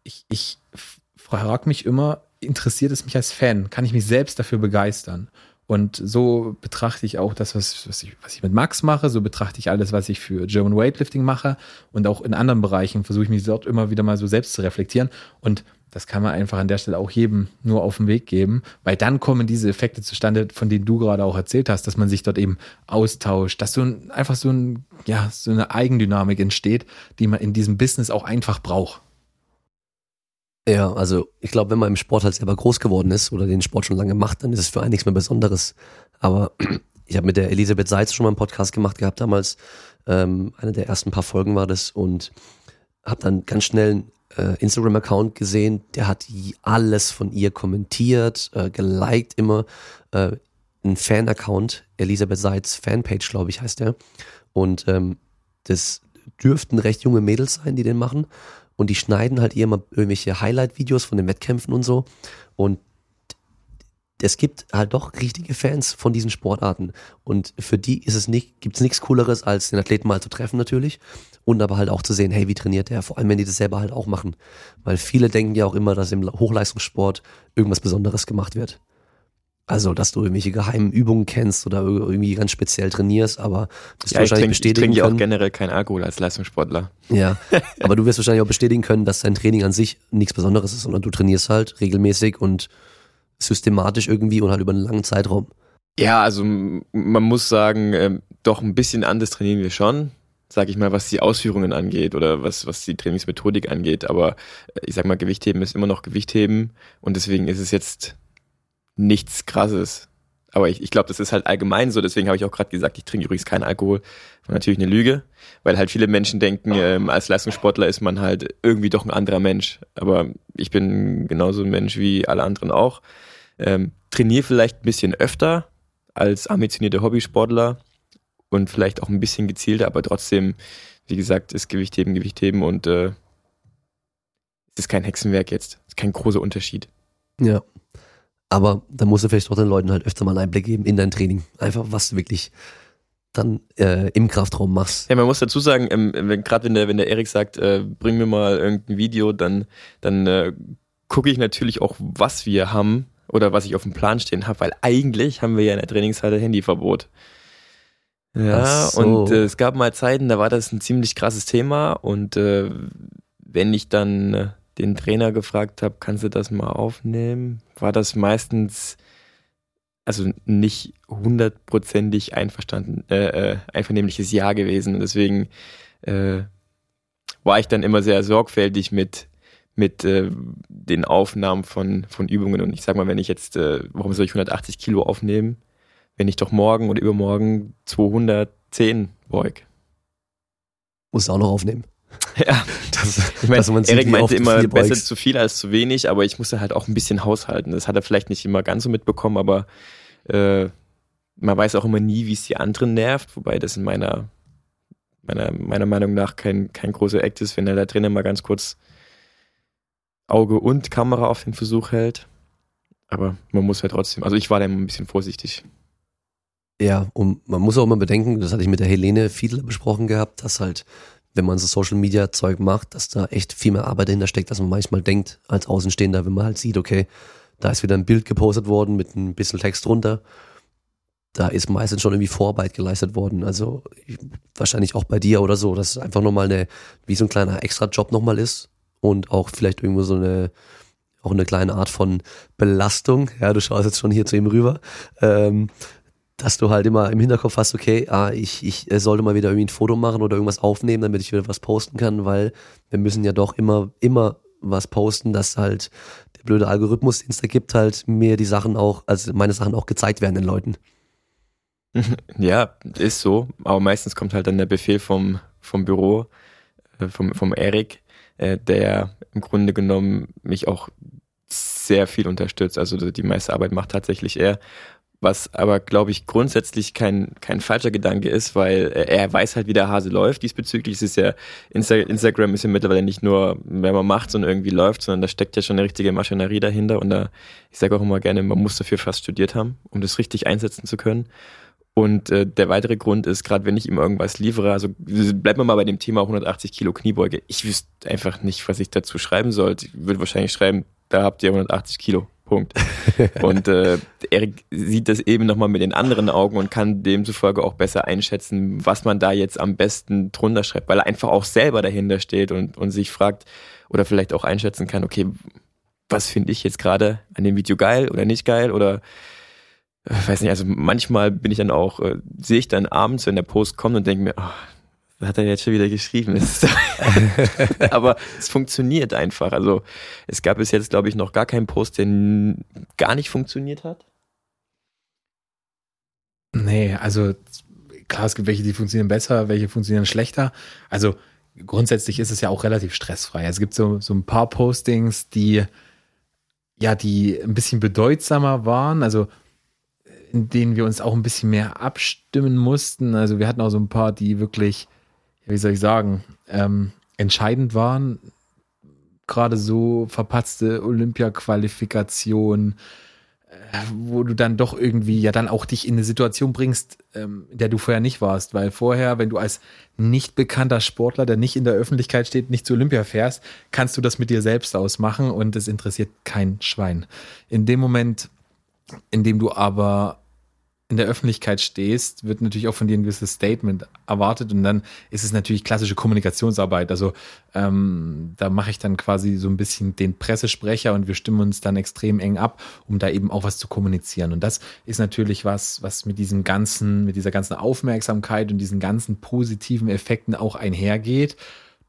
ich, ich frage mich immer, interessiert es mich als Fan? Kann ich mich selbst dafür begeistern? Und so betrachte ich auch das, was, was, ich, was ich mit Max mache, so betrachte ich alles, was ich für German Weightlifting mache. Und auch in anderen Bereichen versuche ich mich dort immer wieder mal so selbst zu reflektieren. Und das kann man einfach an der Stelle auch jedem nur auf den Weg geben, weil dann kommen diese Effekte zustande, von denen du gerade auch erzählt hast, dass man sich dort eben austauscht, dass so ein, einfach so ein, ja, so eine Eigendynamik entsteht, die man in diesem Business auch einfach braucht. Ja, also ich glaube, wenn man im Sport halt selber groß geworden ist oder den Sport schon lange macht, dann ist es für einen nichts mehr Besonderes. Aber ich habe mit der Elisabeth Seitz schon mal einen Podcast gemacht gehabt damals. Ähm, eine der ersten paar Folgen war das und habe dann ganz schnell einen äh, Instagram-Account gesehen, der hat alles von ihr kommentiert, äh, geliked immer. Äh, ein Fan-Account, Elisabeth Seitz Fanpage, glaube ich, heißt der. Und ähm, das dürften recht junge Mädels sein, die den machen und die schneiden halt immer irgendwelche Highlight-Videos von den Wettkämpfen und so. Und es gibt halt doch richtige Fans von diesen Sportarten. Und für die ist es nicht, gibt es nichts Cooleres, als den Athleten mal zu treffen natürlich. Und aber halt auch zu sehen, hey, wie trainiert der? Vor allem, wenn die das selber halt auch machen. Weil viele denken ja auch immer, dass im Hochleistungssport irgendwas Besonderes gemacht wird. Also, dass du irgendwelche geheimen Übungen kennst oder irgendwie ganz speziell trainierst, aber das ja, wahrscheinlich trink, bestätigen ich trinke ja auch generell keinen Alkohol als Leistungssportler. Ja, aber du wirst wahrscheinlich auch bestätigen können, dass dein Training an sich nichts Besonderes ist, sondern du trainierst halt regelmäßig und systematisch irgendwie und halt über einen langen Zeitraum. Ja, also man muss sagen, äh, doch ein bisschen anders trainieren wir schon, sag ich mal, was die Ausführungen angeht oder was, was die Trainingsmethodik angeht. Aber äh, ich sag mal, Gewichtheben ist immer noch Gewichtheben und deswegen ist es jetzt nichts krasses. Aber ich, ich glaube, das ist halt allgemein so. Deswegen habe ich auch gerade gesagt, ich trinke übrigens keinen Alkohol. War natürlich eine Lüge, weil halt viele Menschen denken, ähm, als Leistungssportler ist man halt irgendwie doch ein anderer Mensch. Aber ich bin genauso ein Mensch wie alle anderen auch. Ähm, trainiere vielleicht ein bisschen öfter als ambitionierter Hobbysportler und vielleicht auch ein bisschen gezielter, aber trotzdem, wie gesagt, ist Gewichtheben Gewichtheben und äh, es ist kein Hexenwerk jetzt. Es ist kein großer Unterschied. Ja, aber da musst du vielleicht auch den Leuten halt öfter mal einen Einblick geben in dein Training. Einfach, was du wirklich dann äh, im Kraftraum machst. Ja, man muss dazu sagen, ähm, gerade wenn der, wenn der Erik sagt, äh, bring mir mal irgendein Video, dann, dann äh, gucke ich natürlich auch, was wir haben oder was ich auf dem Plan stehen habe, weil eigentlich haben wir ja in der Trainingshalle Handyverbot. Ja, so. und äh, es gab mal Zeiten, da war das ein ziemlich krasses Thema und äh, wenn ich dann äh, den Trainer gefragt habe, kannst du das mal aufnehmen, war das meistens also nicht hundertprozentig einverstanden, äh, äh, einvernehmliches Ja gewesen. Deswegen äh, war ich dann immer sehr sorgfältig mit mit äh, den Aufnahmen von von Übungen. Und ich sag mal, wenn ich jetzt, äh, warum soll ich 180 Kilo aufnehmen, wenn ich doch morgen oder übermorgen 210 beug? Muss auch noch aufnehmen. Ja, das, ich meine, Erik meinte immer besser zu viel als zu wenig, aber ich musste halt auch ein bisschen haushalten. Das hat er vielleicht nicht immer ganz so mitbekommen, aber äh, man weiß auch immer nie, wie es die anderen nervt, wobei das in meiner, meiner, meiner Meinung nach kein, kein großer Act ist, wenn er da drinnen mal ganz kurz Auge und Kamera auf den Versuch hält. Aber man muss halt trotzdem, also ich war da immer ein bisschen vorsichtig. Ja, und man muss auch immer bedenken, das hatte ich mit der Helene Fiedler besprochen gehabt, dass halt wenn man so Social Media Zeug macht, dass da echt viel mehr Arbeit dahinter steckt, als man manchmal denkt als Außenstehender, wenn man halt sieht, okay, da ist wieder ein Bild gepostet worden mit ein bisschen Text drunter. da ist meistens schon irgendwie Vorarbeit geleistet worden. Also wahrscheinlich auch bei dir oder so, dass es einfach nochmal eine, wie so ein kleiner Extra-Job nochmal ist und auch vielleicht irgendwo so eine, auch eine kleine Art von Belastung. Ja, du schaust jetzt schon hier zu ihm rüber. Ähm, dass du halt immer im Hinterkopf hast, okay, ah, ich, ich sollte mal wieder irgendwie ein Foto machen oder irgendwas aufnehmen, damit ich wieder was posten kann, weil wir müssen ja doch immer, immer was posten, dass halt der blöde Algorithmus, den es da gibt, halt mir die Sachen auch, also meine Sachen auch gezeigt werden den Leuten. Ja, ist so, aber meistens kommt halt dann der Befehl vom, vom Büro, äh, vom, vom Erik, äh, der im Grunde genommen mich auch sehr viel unterstützt. Also die meiste Arbeit macht tatsächlich er was aber, glaube ich, grundsätzlich kein, kein falscher Gedanke ist, weil er weiß halt, wie der Hase läuft. Diesbezüglich ist es ja, Insta Instagram ist ja mittlerweile nicht nur, wenn man macht, sondern irgendwie läuft, sondern da steckt ja schon eine richtige Maschinerie dahinter und da, ich sage auch immer gerne, man muss dafür fast studiert haben, um das richtig einsetzen zu können. Und äh, der weitere Grund ist, gerade wenn ich ihm irgendwas liefere, also bleiben wir mal bei dem Thema 180 Kilo Kniebeuge. Ich wüsste einfach nicht, was ich dazu schreiben sollte. Ich würde wahrscheinlich schreiben, da habt ihr 180 Kilo. Punkt. Und äh, Erik sieht das eben nochmal mit den anderen Augen und kann demzufolge auch besser einschätzen, was man da jetzt am besten drunter schreibt, weil er einfach auch selber dahinter steht und, und sich fragt oder vielleicht auch einschätzen kann, okay, was finde ich jetzt gerade an dem Video geil oder nicht geil oder äh, weiß nicht, also manchmal bin ich dann auch, äh, sehe ich dann abends, wenn der Post kommt und denke mir, oh, hat er jetzt schon wieder geschrieben. Aber es funktioniert einfach. Also es gab bis jetzt, glaube ich, noch gar keinen Post, der gar nicht funktioniert hat. Nee, also klar, es gibt welche, die funktionieren besser, welche funktionieren schlechter. Also grundsätzlich ist es ja auch relativ stressfrei. Es gibt so, so ein paar Postings, die ja, die ein bisschen bedeutsamer waren, also in denen wir uns auch ein bisschen mehr abstimmen mussten. Also wir hatten auch so ein paar, die wirklich wie soll ich sagen, ähm, entscheidend waren. Gerade so verpatzte Olympia-Qualifikation, äh, wo du dann doch irgendwie ja dann auch dich in eine Situation bringst, ähm, in der du vorher nicht warst. Weil vorher, wenn du als nicht bekannter Sportler, der nicht in der Öffentlichkeit steht, nicht zu Olympia fährst, kannst du das mit dir selbst ausmachen und es interessiert kein Schwein. In dem Moment, in dem du aber in der Öffentlichkeit stehst, wird natürlich auch von dir ein gewisses Statement erwartet und dann ist es natürlich klassische Kommunikationsarbeit. Also ähm, da mache ich dann quasi so ein bisschen den Pressesprecher und wir stimmen uns dann extrem eng ab, um da eben auch was zu kommunizieren. Und das ist natürlich was, was mit diesem ganzen, mit dieser ganzen Aufmerksamkeit und diesen ganzen positiven Effekten auch einhergeht.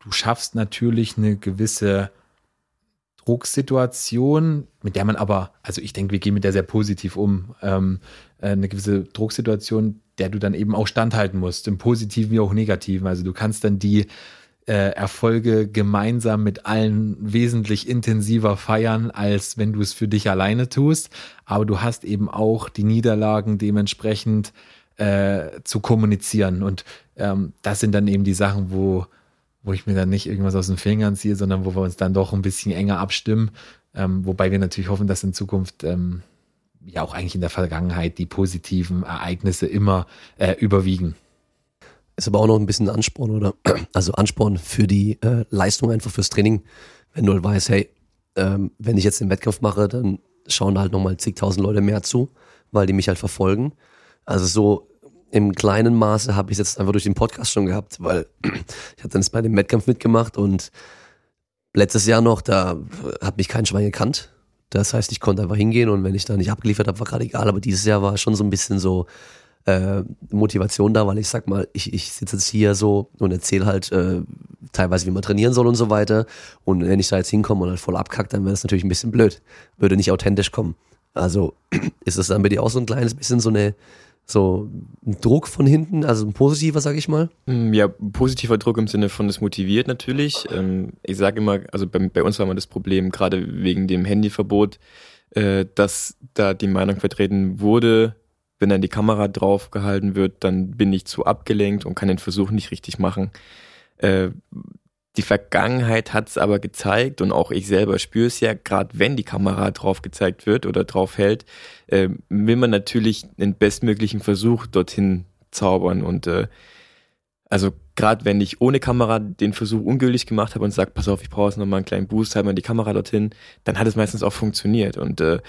Du schaffst natürlich eine gewisse Drucksituation, mit der man aber, also ich denke, wir gehen mit der sehr positiv um, ähm, äh, eine gewisse Drucksituation, der du dann eben auch standhalten musst, im Positiven wie auch Negativen. Also du kannst dann die äh, Erfolge gemeinsam mit allen wesentlich intensiver feiern, als wenn du es für dich alleine tust. Aber du hast eben auch die Niederlagen dementsprechend äh, zu kommunizieren. Und ähm, das sind dann eben die Sachen, wo wo ich mir dann nicht irgendwas aus den Fingern ziehe, sondern wo wir uns dann doch ein bisschen enger abstimmen. Ähm, wobei wir natürlich hoffen, dass in Zukunft ähm, ja auch eigentlich in der Vergangenheit die positiven Ereignisse immer äh, überwiegen. Ist aber auch noch ein bisschen Ansporn, oder? Also Ansporn für die äh, Leistung, einfach fürs Training. Wenn du halt weißt, hey, ähm, wenn ich jetzt den Wettkampf mache, dann schauen halt nochmal zigtausend Leute mehr zu, weil die mich halt verfolgen. Also so im kleinen Maße habe ich es jetzt einfach durch den Podcast schon gehabt, weil ich hatte dann bei dem Wettkampf mitgemacht und letztes Jahr noch, da hat mich kein Schwein gekannt. Das heißt, ich konnte einfach hingehen und wenn ich da nicht abgeliefert habe, war gerade egal. Aber dieses Jahr war schon so ein bisschen so äh, Motivation da, weil ich sag mal, ich, ich sitze jetzt hier so und erzähle halt äh, teilweise, wie man trainieren soll und so weiter. Und wenn ich da jetzt hinkomme und halt voll abkackt, dann wäre das natürlich ein bisschen blöd. Würde nicht authentisch kommen. Also ist das dann bei dir auch so ein kleines bisschen so eine so ein Druck von hinten, also ein positiver, sag ich mal? Mm, ja, positiver Druck im Sinne von es motiviert natürlich. Ähm, ich sage immer, also bei, bei, uns war immer das Problem, gerade wegen dem Handyverbot, äh, dass da die Meinung vertreten wurde, wenn dann die Kamera drauf gehalten wird, dann bin ich zu abgelenkt und kann den Versuch nicht richtig machen. Die Vergangenheit hat es aber gezeigt und auch ich selber spüre es ja, gerade wenn die Kamera drauf gezeigt wird oder drauf hält, äh, will man natürlich den bestmöglichen Versuch dorthin zaubern. Und äh, also gerade wenn ich ohne Kamera den Versuch ungültig gemacht habe und sage, pass auf, ich brauche jetzt nochmal einen kleinen Boost, halt mal die Kamera dorthin, dann hat es meistens auch funktioniert. Und äh,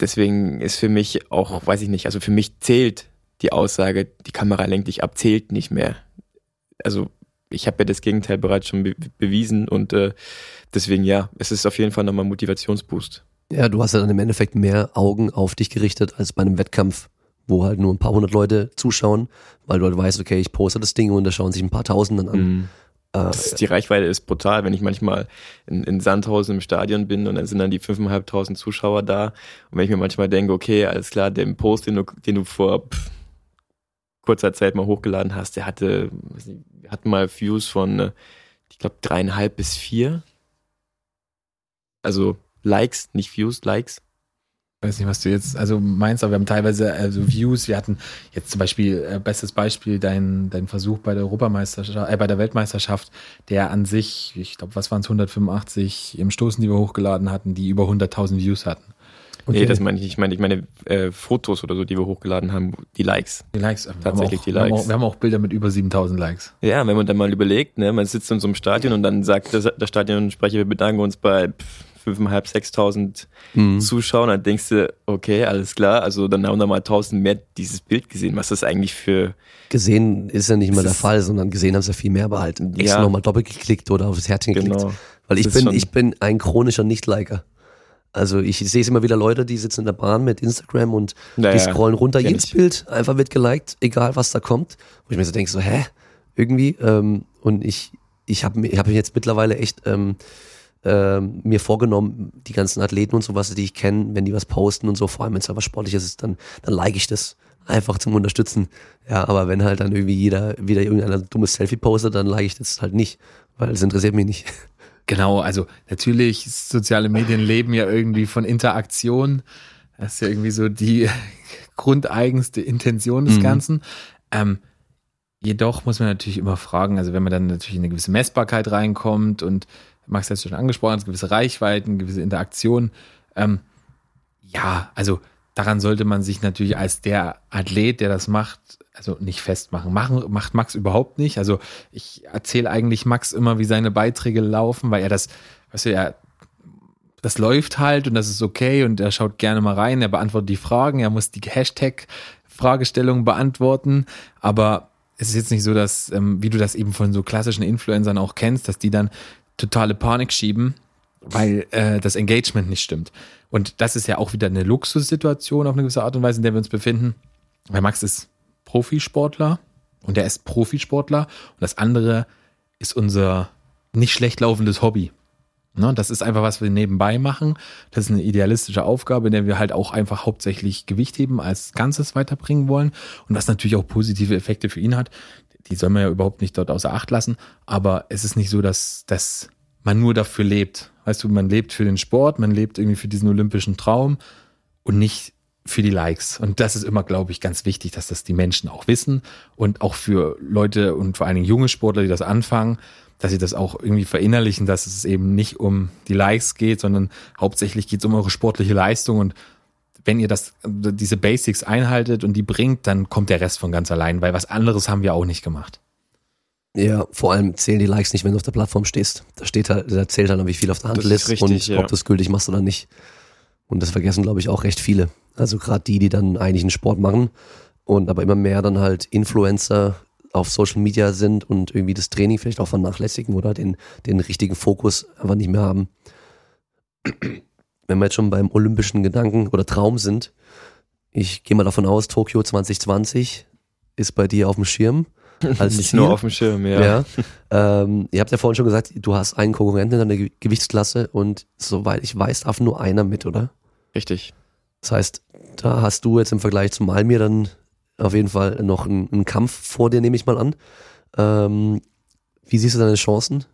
deswegen ist für mich auch, weiß ich nicht, also für mich zählt die Aussage, die Kamera lenkt dich ab, zählt nicht mehr. Also ich habe ja das Gegenteil bereits schon be bewiesen und äh, deswegen ja, es ist auf jeden Fall nochmal ein Motivationsboost. Ja, du hast ja dann im Endeffekt mehr Augen auf dich gerichtet als bei einem Wettkampf, wo halt nur ein paar hundert Leute zuschauen, weil du halt weißt, okay, ich poste das Ding und da schauen sich ein paar Tausenden an. Mhm. Das, die Reichweite ist brutal, wenn ich manchmal in, in Sandhausen im Stadion bin und dann sind dann die 5.500 Zuschauer da und wenn ich mir manchmal denke, okay, alles klar, den Post, den du, den du vor pff, kurzer Zeit mal hochgeladen hast, der hatte, nicht, hatten mal Views von, äh, ich glaube, dreieinhalb bis vier. Also Likes, nicht Views, Likes weiß nicht, was du jetzt, also meinst, aber wir haben teilweise also Views, wir hatten jetzt zum Beispiel, äh, bestes Beispiel, dein, dein Versuch bei der Europameisterschaft, äh, bei der Weltmeisterschaft, der an sich, ich glaube, was waren es, 185 im Stoßen, die wir hochgeladen hatten, die über 100.000 Views hatten. Okay. Nee, das meine ich nicht. Ich meine, ich meine äh, Fotos oder so, die wir hochgeladen haben, die Likes. Die Likes, tatsächlich auch, die Likes. Wir haben, auch, wir haben, auch, Bilder mit über 7000 Likes. Ja, wenn man dann mal überlegt, ne, man sitzt in so einem Stadion und dann sagt der, der Stadionsprecher, wir bedanken uns bei 5.500, 6.000 mhm. Zuschauern, dann denkst du, okay, alles klar, also dann haben da mal 1000 mehr dieses Bild gesehen. Was ist das eigentlich für... Gesehen ist ja nicht immer der Fall, sondern gesehen haben sie ja viel mehr behalten. Ja. Extra nochmal doppelt geklickt oder aufs Herzchen geklickt. Genau. Weil ich bin, ich bin ein chronischer Nicht-Liker. Also ich sehe es immer wieder Leute, die sitzen in der Bahn mit Instagram und naja, die scrollen runter, jedes ich. Bild einfach wird geliked, egal was da kommt. Wo ich mir so denke, so, hä? Irgendwie. Ähm, und ich, ich habe ich hab jetzt mittlerweile echt ähm, äh, mir vorgenommen, die ganzen Athleten und sowas, die ich kenne, wenn die was posten und so, vor allem wenn es was Sportliches ist, dann, dann like ich das einfach zum Unterstützen. Ja, aber wenn halt dann irgendwie jeder wieder irgendein dummes Selfie postet, dann like ich das halt nicht, weil es interessiert mich nicht. Genau, also natürlich, soziale Medien leben ja irgendwie von Interaktion. Das ist ja irgendwie so die grundeigenste Intention des mhm. Ganzen. Ähm, jedoch muss man natürlich immer fragen, also wenn man dann natürlich in eine gewisse Messbarkeit reinkommt und Max hat es schon angesprochen, gewisse Reichweiten, gewisse Interaktionen. Ähm, ja, also daran sollte man sich natürlich als der Athlet, der das macht, also nicht festmachen. Machen macht Max überhaupt nicht. Also ich erzähle eigentlich Max immer, wie seine Beiträge laufen, weil er das, weißt du, er das läuft halt und das ist okay und er schaut gerne mal rein, er beantwortet die Fragen, er muss die Hashtag-Fragestellungen beantworten, aber es ist jetzt nicht so, dass, ähm, wie du das eben von so klassischen Influencern auch kennst, dass die dann totale Panik schieben, weil äh, das Engagement nicht stimmt. Und das ist ja auch wieder eine Luxussituation auf eine gewisse Art und Weise, in der wir uns befinden. Weil Max ist Profisportler und der ist Profisportler und das andere ist unser nicht schlecht laufendes Hobby. Ne, das ist einfach, was wir nebenbei machen. Das ist eine idealistische Aufgabe, in der wir halt auch einfach hauptsächlich Gewicht heben als Ganzes weiterbringen wollen und was natürlich auch positive Effekte für ihn hat die soll man ja überhaupt nicht dort außer Acht lassen. Aber es ist nicht so, dass, dass man nur dafür lebt. Weißt du, man lebt für den Sport, man lebt irgendwie für diesen olympischen Traum und nicht für die Likes. Und das ist immer, glaube ich, ganz wichtig, dass das die Menschen auch wissen und auch für Leute und vor allen Dingen junge Sportler, die das anfangen, dass sie das auch irgendwie verinnerlichen, dass es eben nicht um die Likes geht, sondern hauptsächlich geht es um eure sportliche Leistung und wenn ihr das, diese Basics einhaltet und die bringt, dann kommt der Rest von ganz allein, weil was anderes haben wir auch nicht gemacht. Ja, vor allem zählen die Likes nicht, wenn du auf der Plattform stehst. Da steht halt, da zählt halt, wie viel auf der Hand ist, richtig, und ja. ob du es gültig machst oder nicht. Und das vergessen, glaube ich, auch recht viele. Also gerade die, die dann eigentlich einen Sport machen und aber immer mehr dann halt Influencer auf Social Media sind und irgendwie das Training vielleicht auch vernachlässigen oder den, den richtigen Fokus einfach nicht mehr haben wenn wir jetzt schon beim olympischen Gedanken oder Traum sind, ich gehe mal davon aus, Tokio 2020 ist bei dir auf dem Schirm. Als Nicht Ziel. nur auf dem Schirm, ja. ja. Ähm, ihr habt ja vorhin schon gesagt, du hast einen Konkurrenten in deiner Gewichtsklasse und soweit ich weiß, darf nur einer mit, oder? Richtig. Das heißt, da hast du jetzt im Vergleich zum Malmir dann auf jeden Fall noch einen, einen Kampf vor dir, nehme ich mal an. Ähm, wie siehst du deine Chancen?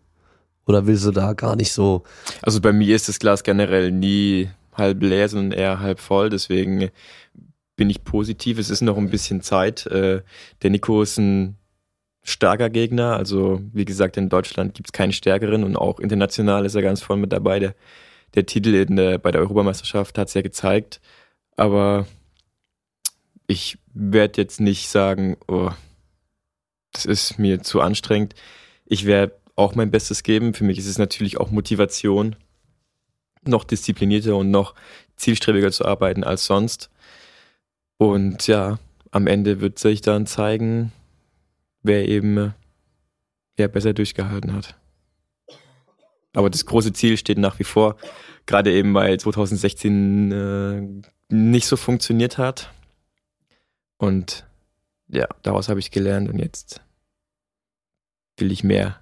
Oder willst du da gar nicht so? Also bei mir ist das Glas generell nie halb leer, sondern eher halb voll. Deswegen bin ich positiv. Es ist noch ein bisschen Zeit. Äh, der Nico ist ein starker Gegner. Also wie gesagt, in Deutschland gibt es keinen stärkeren und auch international ist er ganz voll mit dabei. Der, der Titel der, bei der Europameisterschaft hat es ja gezeigt. Aber ich werde jetzt nicht sagen, oh, das ist mir zu anstrengend. Ich werde auch mein Bestes geben. Für mich ist es natürlich auch Motivation, noch disziplinierter und noch zielstrebiger zu arbeiten als sonst. Und ja, am Ende wird sich dann zeigen, wer eben ja, besser durchgehalten hat. Aber das große Ziel steht nach wie vor, gerade eben weil 2016 äh, nicht so funktioniert hat. Und ja, daraus habe ich gelernt und jetzt will ich mehr.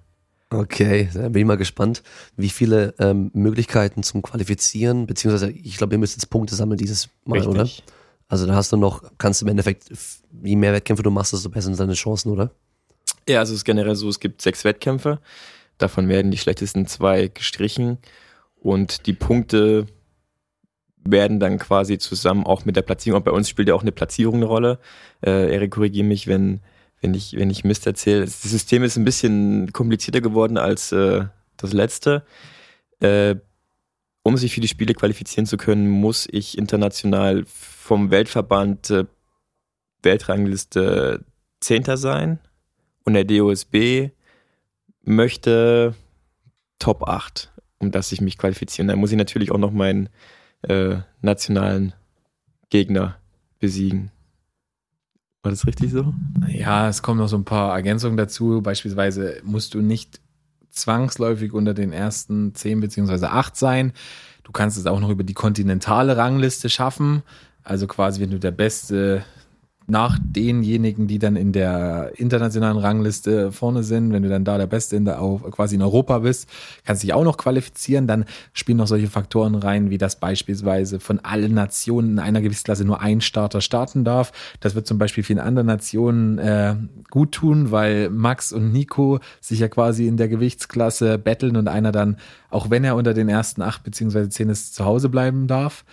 Okay, da bin ich mal gespannt, wie viele ähm, Möglichkeiten zum Qualifizieren, beziehungsweise ich glaube, ihr müsst jetzt Punkte sammeln dieses Mal, Richtig. oder? Also da hast du noch, kannst du im Endeffekt, je mehr Wettkämpfe du machst, desto besser sind deine Chancen, oder? Ja, also es ist generell so, es gibt sechs Wettkämpfe. Davon werden die schlechtesten zwei gestrichen und die Punkte werden dann quasi zusammen auch mit der Platzierung. Und bei uns spielt ja auch eine Platzierung eine Rolle. Äh, Erik, korrigiere mich, wenn, wenn ich, wenn ich Mist erzähle. Das System ist ein bisschen komplizierter geworden als äh, das letzte. Äh, um sich für die Spiele qualifizieren zu können, muss ich international vom Weltverband äh, Weltrangliste Zehnter sein. Und der DOSB möchte Top 8, um dass ich mich qualifizieren. Da muss ich natürlich auch noch meinen äh, nationalen Gegner besiegen. War das richtig so? Ja, es kommen noch so ein paar Ergänzungen dazu. Beispielsweise musst du nicht zwangsläufig unter den ersten zehn beziehungsweise acht sein. Du kannst es auch noch über die kontinentale Rangliste schaffen. Also quasi, wenn du der beste nach denjenigen, die dann in der internationalen Rangliste vorne sind, wenn du dann da der Beste in der, quasi in Europa bist, kannst dich auch noch qualifizieren. Dann spielen noch solche Faktoren rein, wie das beispielsweise von allen Nationen in einer Gewichtsklasse nur ein Starter starten darf. Das wird zum Beispiel vielen anderen Nationen äh, gut tun, weil Max und Nico sich ja quasi in der Gewichtsklasse betteln und einer dann, auch wenn er unter den ersten acht beziehungsweise zehn ist, zu Hause bleiben darf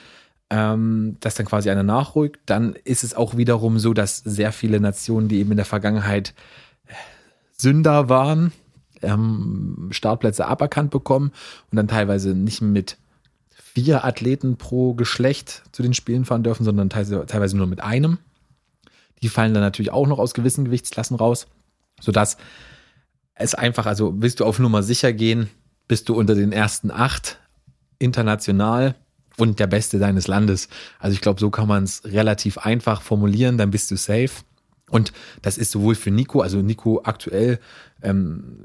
ähm, dass dann quasi einer nachrückt. Dann ist es auch wiederum so, dass sehr viele Nationen, die eben in der Vergangenheit äh, Sünder waren, ähm, Startplätze aberkannt bekommen und dann teilweise nicht mit vier Athleten pro Geschlecht zu den Spielen fahren dürfen, sondern teilweise nur mit einem. Die fallen dann natürlich auch noch aus gewissen Gewichtsklassen raus, sodass es einfach, also willst du auf Nummer sicher gehen, bist du unter den ersten acht international und der Beste deines Landes. Also ich glaube, so kann man es relativ einfach formulieren, dann bist du safe. Und das ist sowohl für Nico, also Nico aktuell ähm,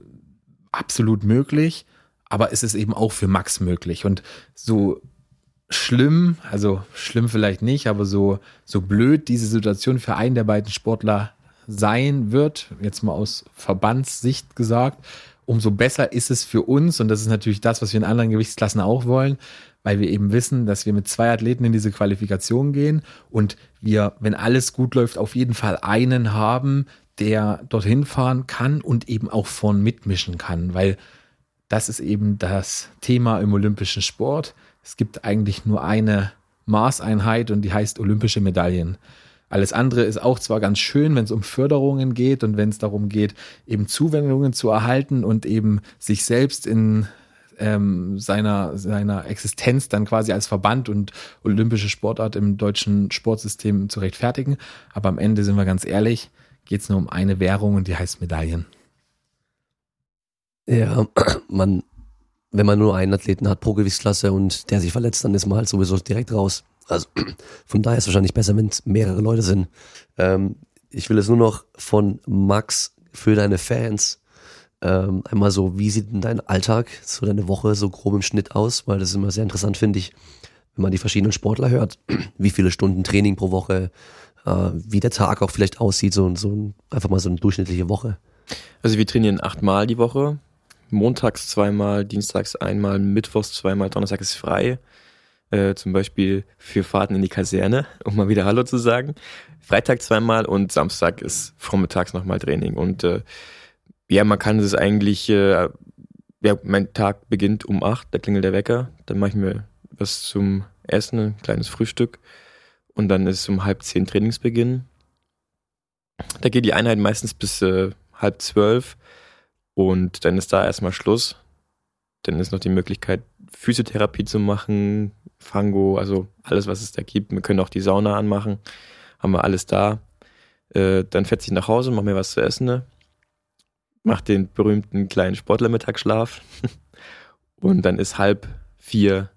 absolut möglich, aber es ist eben auch für Max möglich. Und so schlimm, also schlimm vielleicht nicht, aber so, so blöd diese Situation für einen der beiden Sportler sein wird, jetzt mal aus Verbandssicht gesagt, umso besser ist es für uns, und das ist natürlich das, was wir in anderen Gewichtsklassen auch wollen, weil wir eben wissen, dass wir mit zwei Athleten in diese Qualifikation gehen und wir, wenn alles gut läuft, auf jeden Fall einen haben, der dorthin fahren kann und eben auch vorn mitmischen kann, weil das ist eben das Thema im olympischen Sport. Es gibt eigentlich nur eine Maßeinheit und die heißt olympische Medaillen. Alles andere ist auch zwar ganz schön, wenn es um Förderungen geht und wenn es darum geht, eben Zuwendungen zu erhalten und eben sich selbst in ähm, seiner, seiner Existenz dann quasi als Verband und olympische Sportart im deutschen Sportsystem zu rechtfertigen. Aber am Ende sind wir ganz ehrlich, geht es nur um eine Währung und die heißt Medaillen. Ja, man, wenn man nur einen Athleten hat pro Gewichtsklasse und der sich verletzt, dann ist man halt sowieso direkt raus. Also von daher ist es wahrscheinlich besser, wenn es mehrere Leute sind. Ähm, ich will es nur noch von Max für deine Fans ähm, einmal so, wie sieht denn dein Alltag, so deine Woche so grob im Schnitt aus? Weil das ist immer sehr interessant, finde ich, wenn man die verschiedenen Sportler hört, wie viele Stunden Training pro Woche, äh, wie der Tag auch vielleicht aussieht, so, so einfach mal so eine durchschnittliche Woche. Also wir trainieren achtmal die Woche. Montags zweimal, dienstags einmal, mittwochs zweimal, Donnerstag ist frei. Äh, zum Beispiel für Fahrten in die Kaserne, um mal wieder Hallo zu sagen. Freitag zweimal und Samstag ist vormittags nochmal Training. Und äh, ja, man kann es eigentlich, äh, ja, mein Tag beginnt um acht, da klingelt der Wecker, dann mache ich mir was zum Essen, ein kleines Frühstück und dann ist um halb zehn Trainingsbeginn. Da geht die Einheit meistens bis äh, halb zwölf und dann ist da erstmal Schluss. Dann ist noch die Möglichkeit, Physiotherapie zu machen, Fango, also alles, was es da gibt. Wir können auch die Sauna anmachen, haben wir alles da. Äh, dann fährt sich nach Hause, machen mir was zu essen, ne? Macht den berühmten kleinen Sportlermittagsschlaf und dann ist halb vier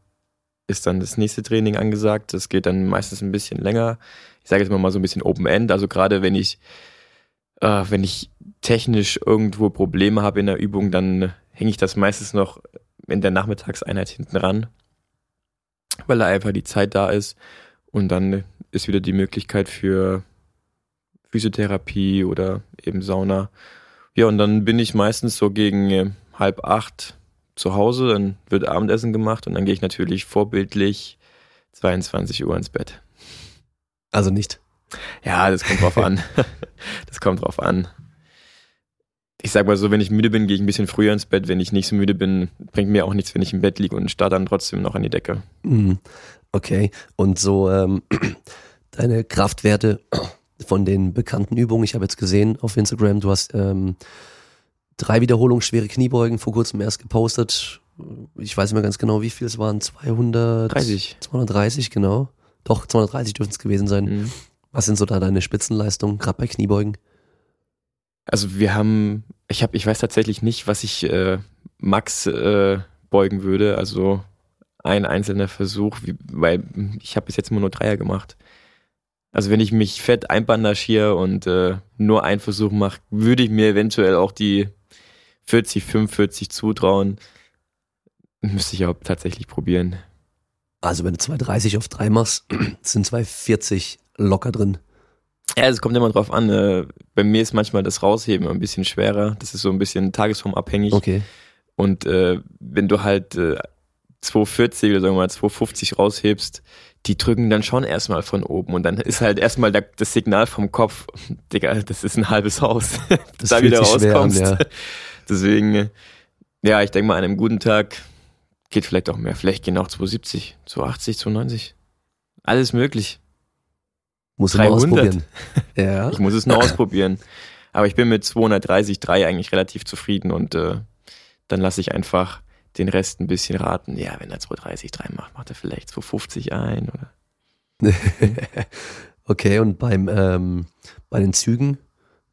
ist dann das nächste Training angesagt. Das geht dann meistens ein bisschen länger. Ich sage jetzt mal so ein bisschen Open End. Also gerade wenn ich, äh, wenn ich technisch irgendwo Probleme habe in der Übung, dann hänge ich das meistens noch in der Nachmittagseinheit hinten ran, weil da einfach die Zeit da ist. Und dann ist wieder die Möglichkeit für Physiotherapie oder eben Sauna. Ja, und dann bin ich meistens so gegen äh, halb acht zu Hause, dann wird Abendessen gemacht und dann gehe ich natürlich vorbildlich 22 Uhr ins Bett. Also nicht. Ja, das kommt drauf an. Das kommt drauf an. Ich sag mal so, wenn ich müde bin, gehe ich ein bisschen früher ins Bett. Wenn ich nicht so müde bin, bringt mir auch nichts, wenn ich im Bett liege und starre dann trotzdem noch an die Decke. Mhm. Okay. Und so ähm, deine Kraftwerte von den bekannten Übungen. Ich habe jetzt gesehen auf Instagram, du hast ähm, drei Wiederholungen schwere Kniebeugen vor kurzem erst gepostet. Ich weiß nicht mehr ganz genau, wie viel es waren. 200, 30. 230, genau. Doch, 230 dürfen es gewesen sein. Mhm. Was sind so da deine Spitzenleistungen, gerade bei Kniebeugen? Also wir haben, ich habe, ich weiß tatsächlich nicht, was ich äh, Max äh, beugen würde. Also ein einzelner Versuch, wie, weil ich habe bis jetzt immer nur Dreier gemacht. Also wenn ich mich fett einbandagiere und äh, nur einen Versuch mache, würde ich mir eventuell auch die 40, 45 zutrauen. Müsste ich auch tatsächlich probieren. Also wenn du 230 auf 3 machst, sind 240 locker drin. Ja, es kommt immer drauf an. Äh, bei mir ist manchmal das Rausheben ein bisschen schwerer. Das ist so ein bisschen tagesformabhängig. Okay. Und äh, wenn du halt äh, 240 oder sagen wir mal 250 raushebst, die drücken dann schon erstmal von oben und dann ist halt erstmal das Signal vom Kopf, Digga, das ist ein halbes Haus, Das da wieder schwer an, rauskommst. ja. Deswegen, ja, ich denke mal, an einem guten Tag geht vielleicht auch mehr. Vielleicht gehen auch 270, 280, 290. Alles möglich. Muss man 300. ausprobieren. Ja. Ich muss es nur ausprobieren. Aber ich bin mit 230,3 eigentlich relativ zufrieden und äh, dann lasse ich einfach den Rest ein bisschen raten. Ja, wenn er 230,3 macht, macht er vielleicht 250 ein oder. okay, und beim ähm, bei den Zügen,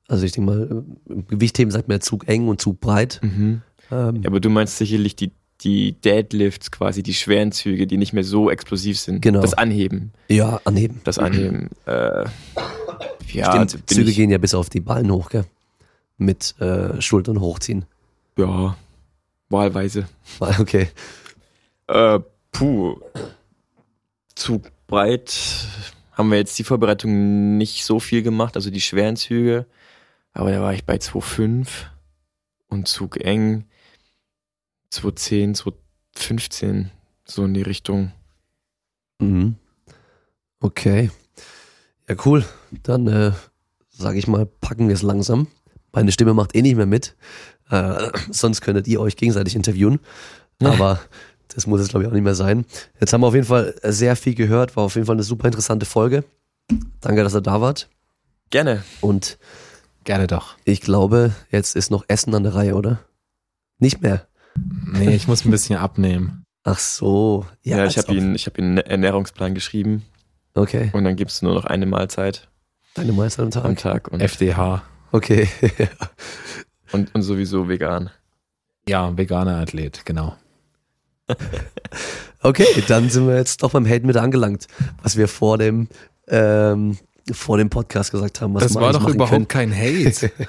also ich denke mal, im Gewichtheben sagt man ja Zug eng und Zug breit. Ähm, Ja, aber du meinst sicherlich die, die Deadlifts, quasi die schweren Züge, die nicht mehr so explosiv sind. Genau. Das Anheben. ja, anheben. Das Anheben. äh, ja, Stimmt, also Züge ich, gehen ja bis auf die Ballen hoch, gell? Mit äh, Schultern hochziehen. ja, wahlweise. Okay. Äh, puh. Zu breit haben wir jetzt die Vorbereitung nicht so viel gemacht, also die schweren Züge. Aber da war ich bei 2,5 und Zug eng 2,10, 2,15, so in die Richtung. Mhm. Okay. Ja, cool. Dann äh, sage ich mal, packen wir es langsam. Meine Stimme macht eh nicht mehr mit. Äh, sonst könntet ihr euch gegenseitig interviewen. Aber das muss es, glaube ich, auch nicht mehr sein. Jetzt haben wir auf jeden Fall sehr viel gehört. War auf jeden Fall eine super interessante Folge. Danke, dass ihr da wart. Gerne. Und Gerne doch. ich glaube, jetzt ist noch Essen an der Reihe, oder? Nicht mehr. Nee, ich muss ein bisschen abnehmen. Ach so. Ja, Ja, ich habe ob. ihn, ich habe ihn einen Ernährungsplan geschrieben Okay. und dann gibt's nur noch eine Mahlzeit Deine Meister am am Tag. Tag und, FDH. Okay. und, und sowieso vegan. Ja, veganer Athlet, genau. Okay, dann sind wir jetzt doch beim Hate mit angelangt, was wir vor dem ähm, vor dem Podcast gesagt haben. Was das war doch überhaupt kein Hate. können.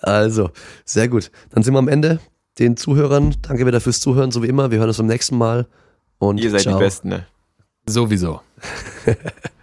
Also, sehr gut. Dann sind wir am Ende. Den Zuhörern, danke wieder fürs Zuhören, so wie immer. Wir hören uns beim nächsten Mal. Und Ihr seid ciao. die Besten, ne? Sowieso.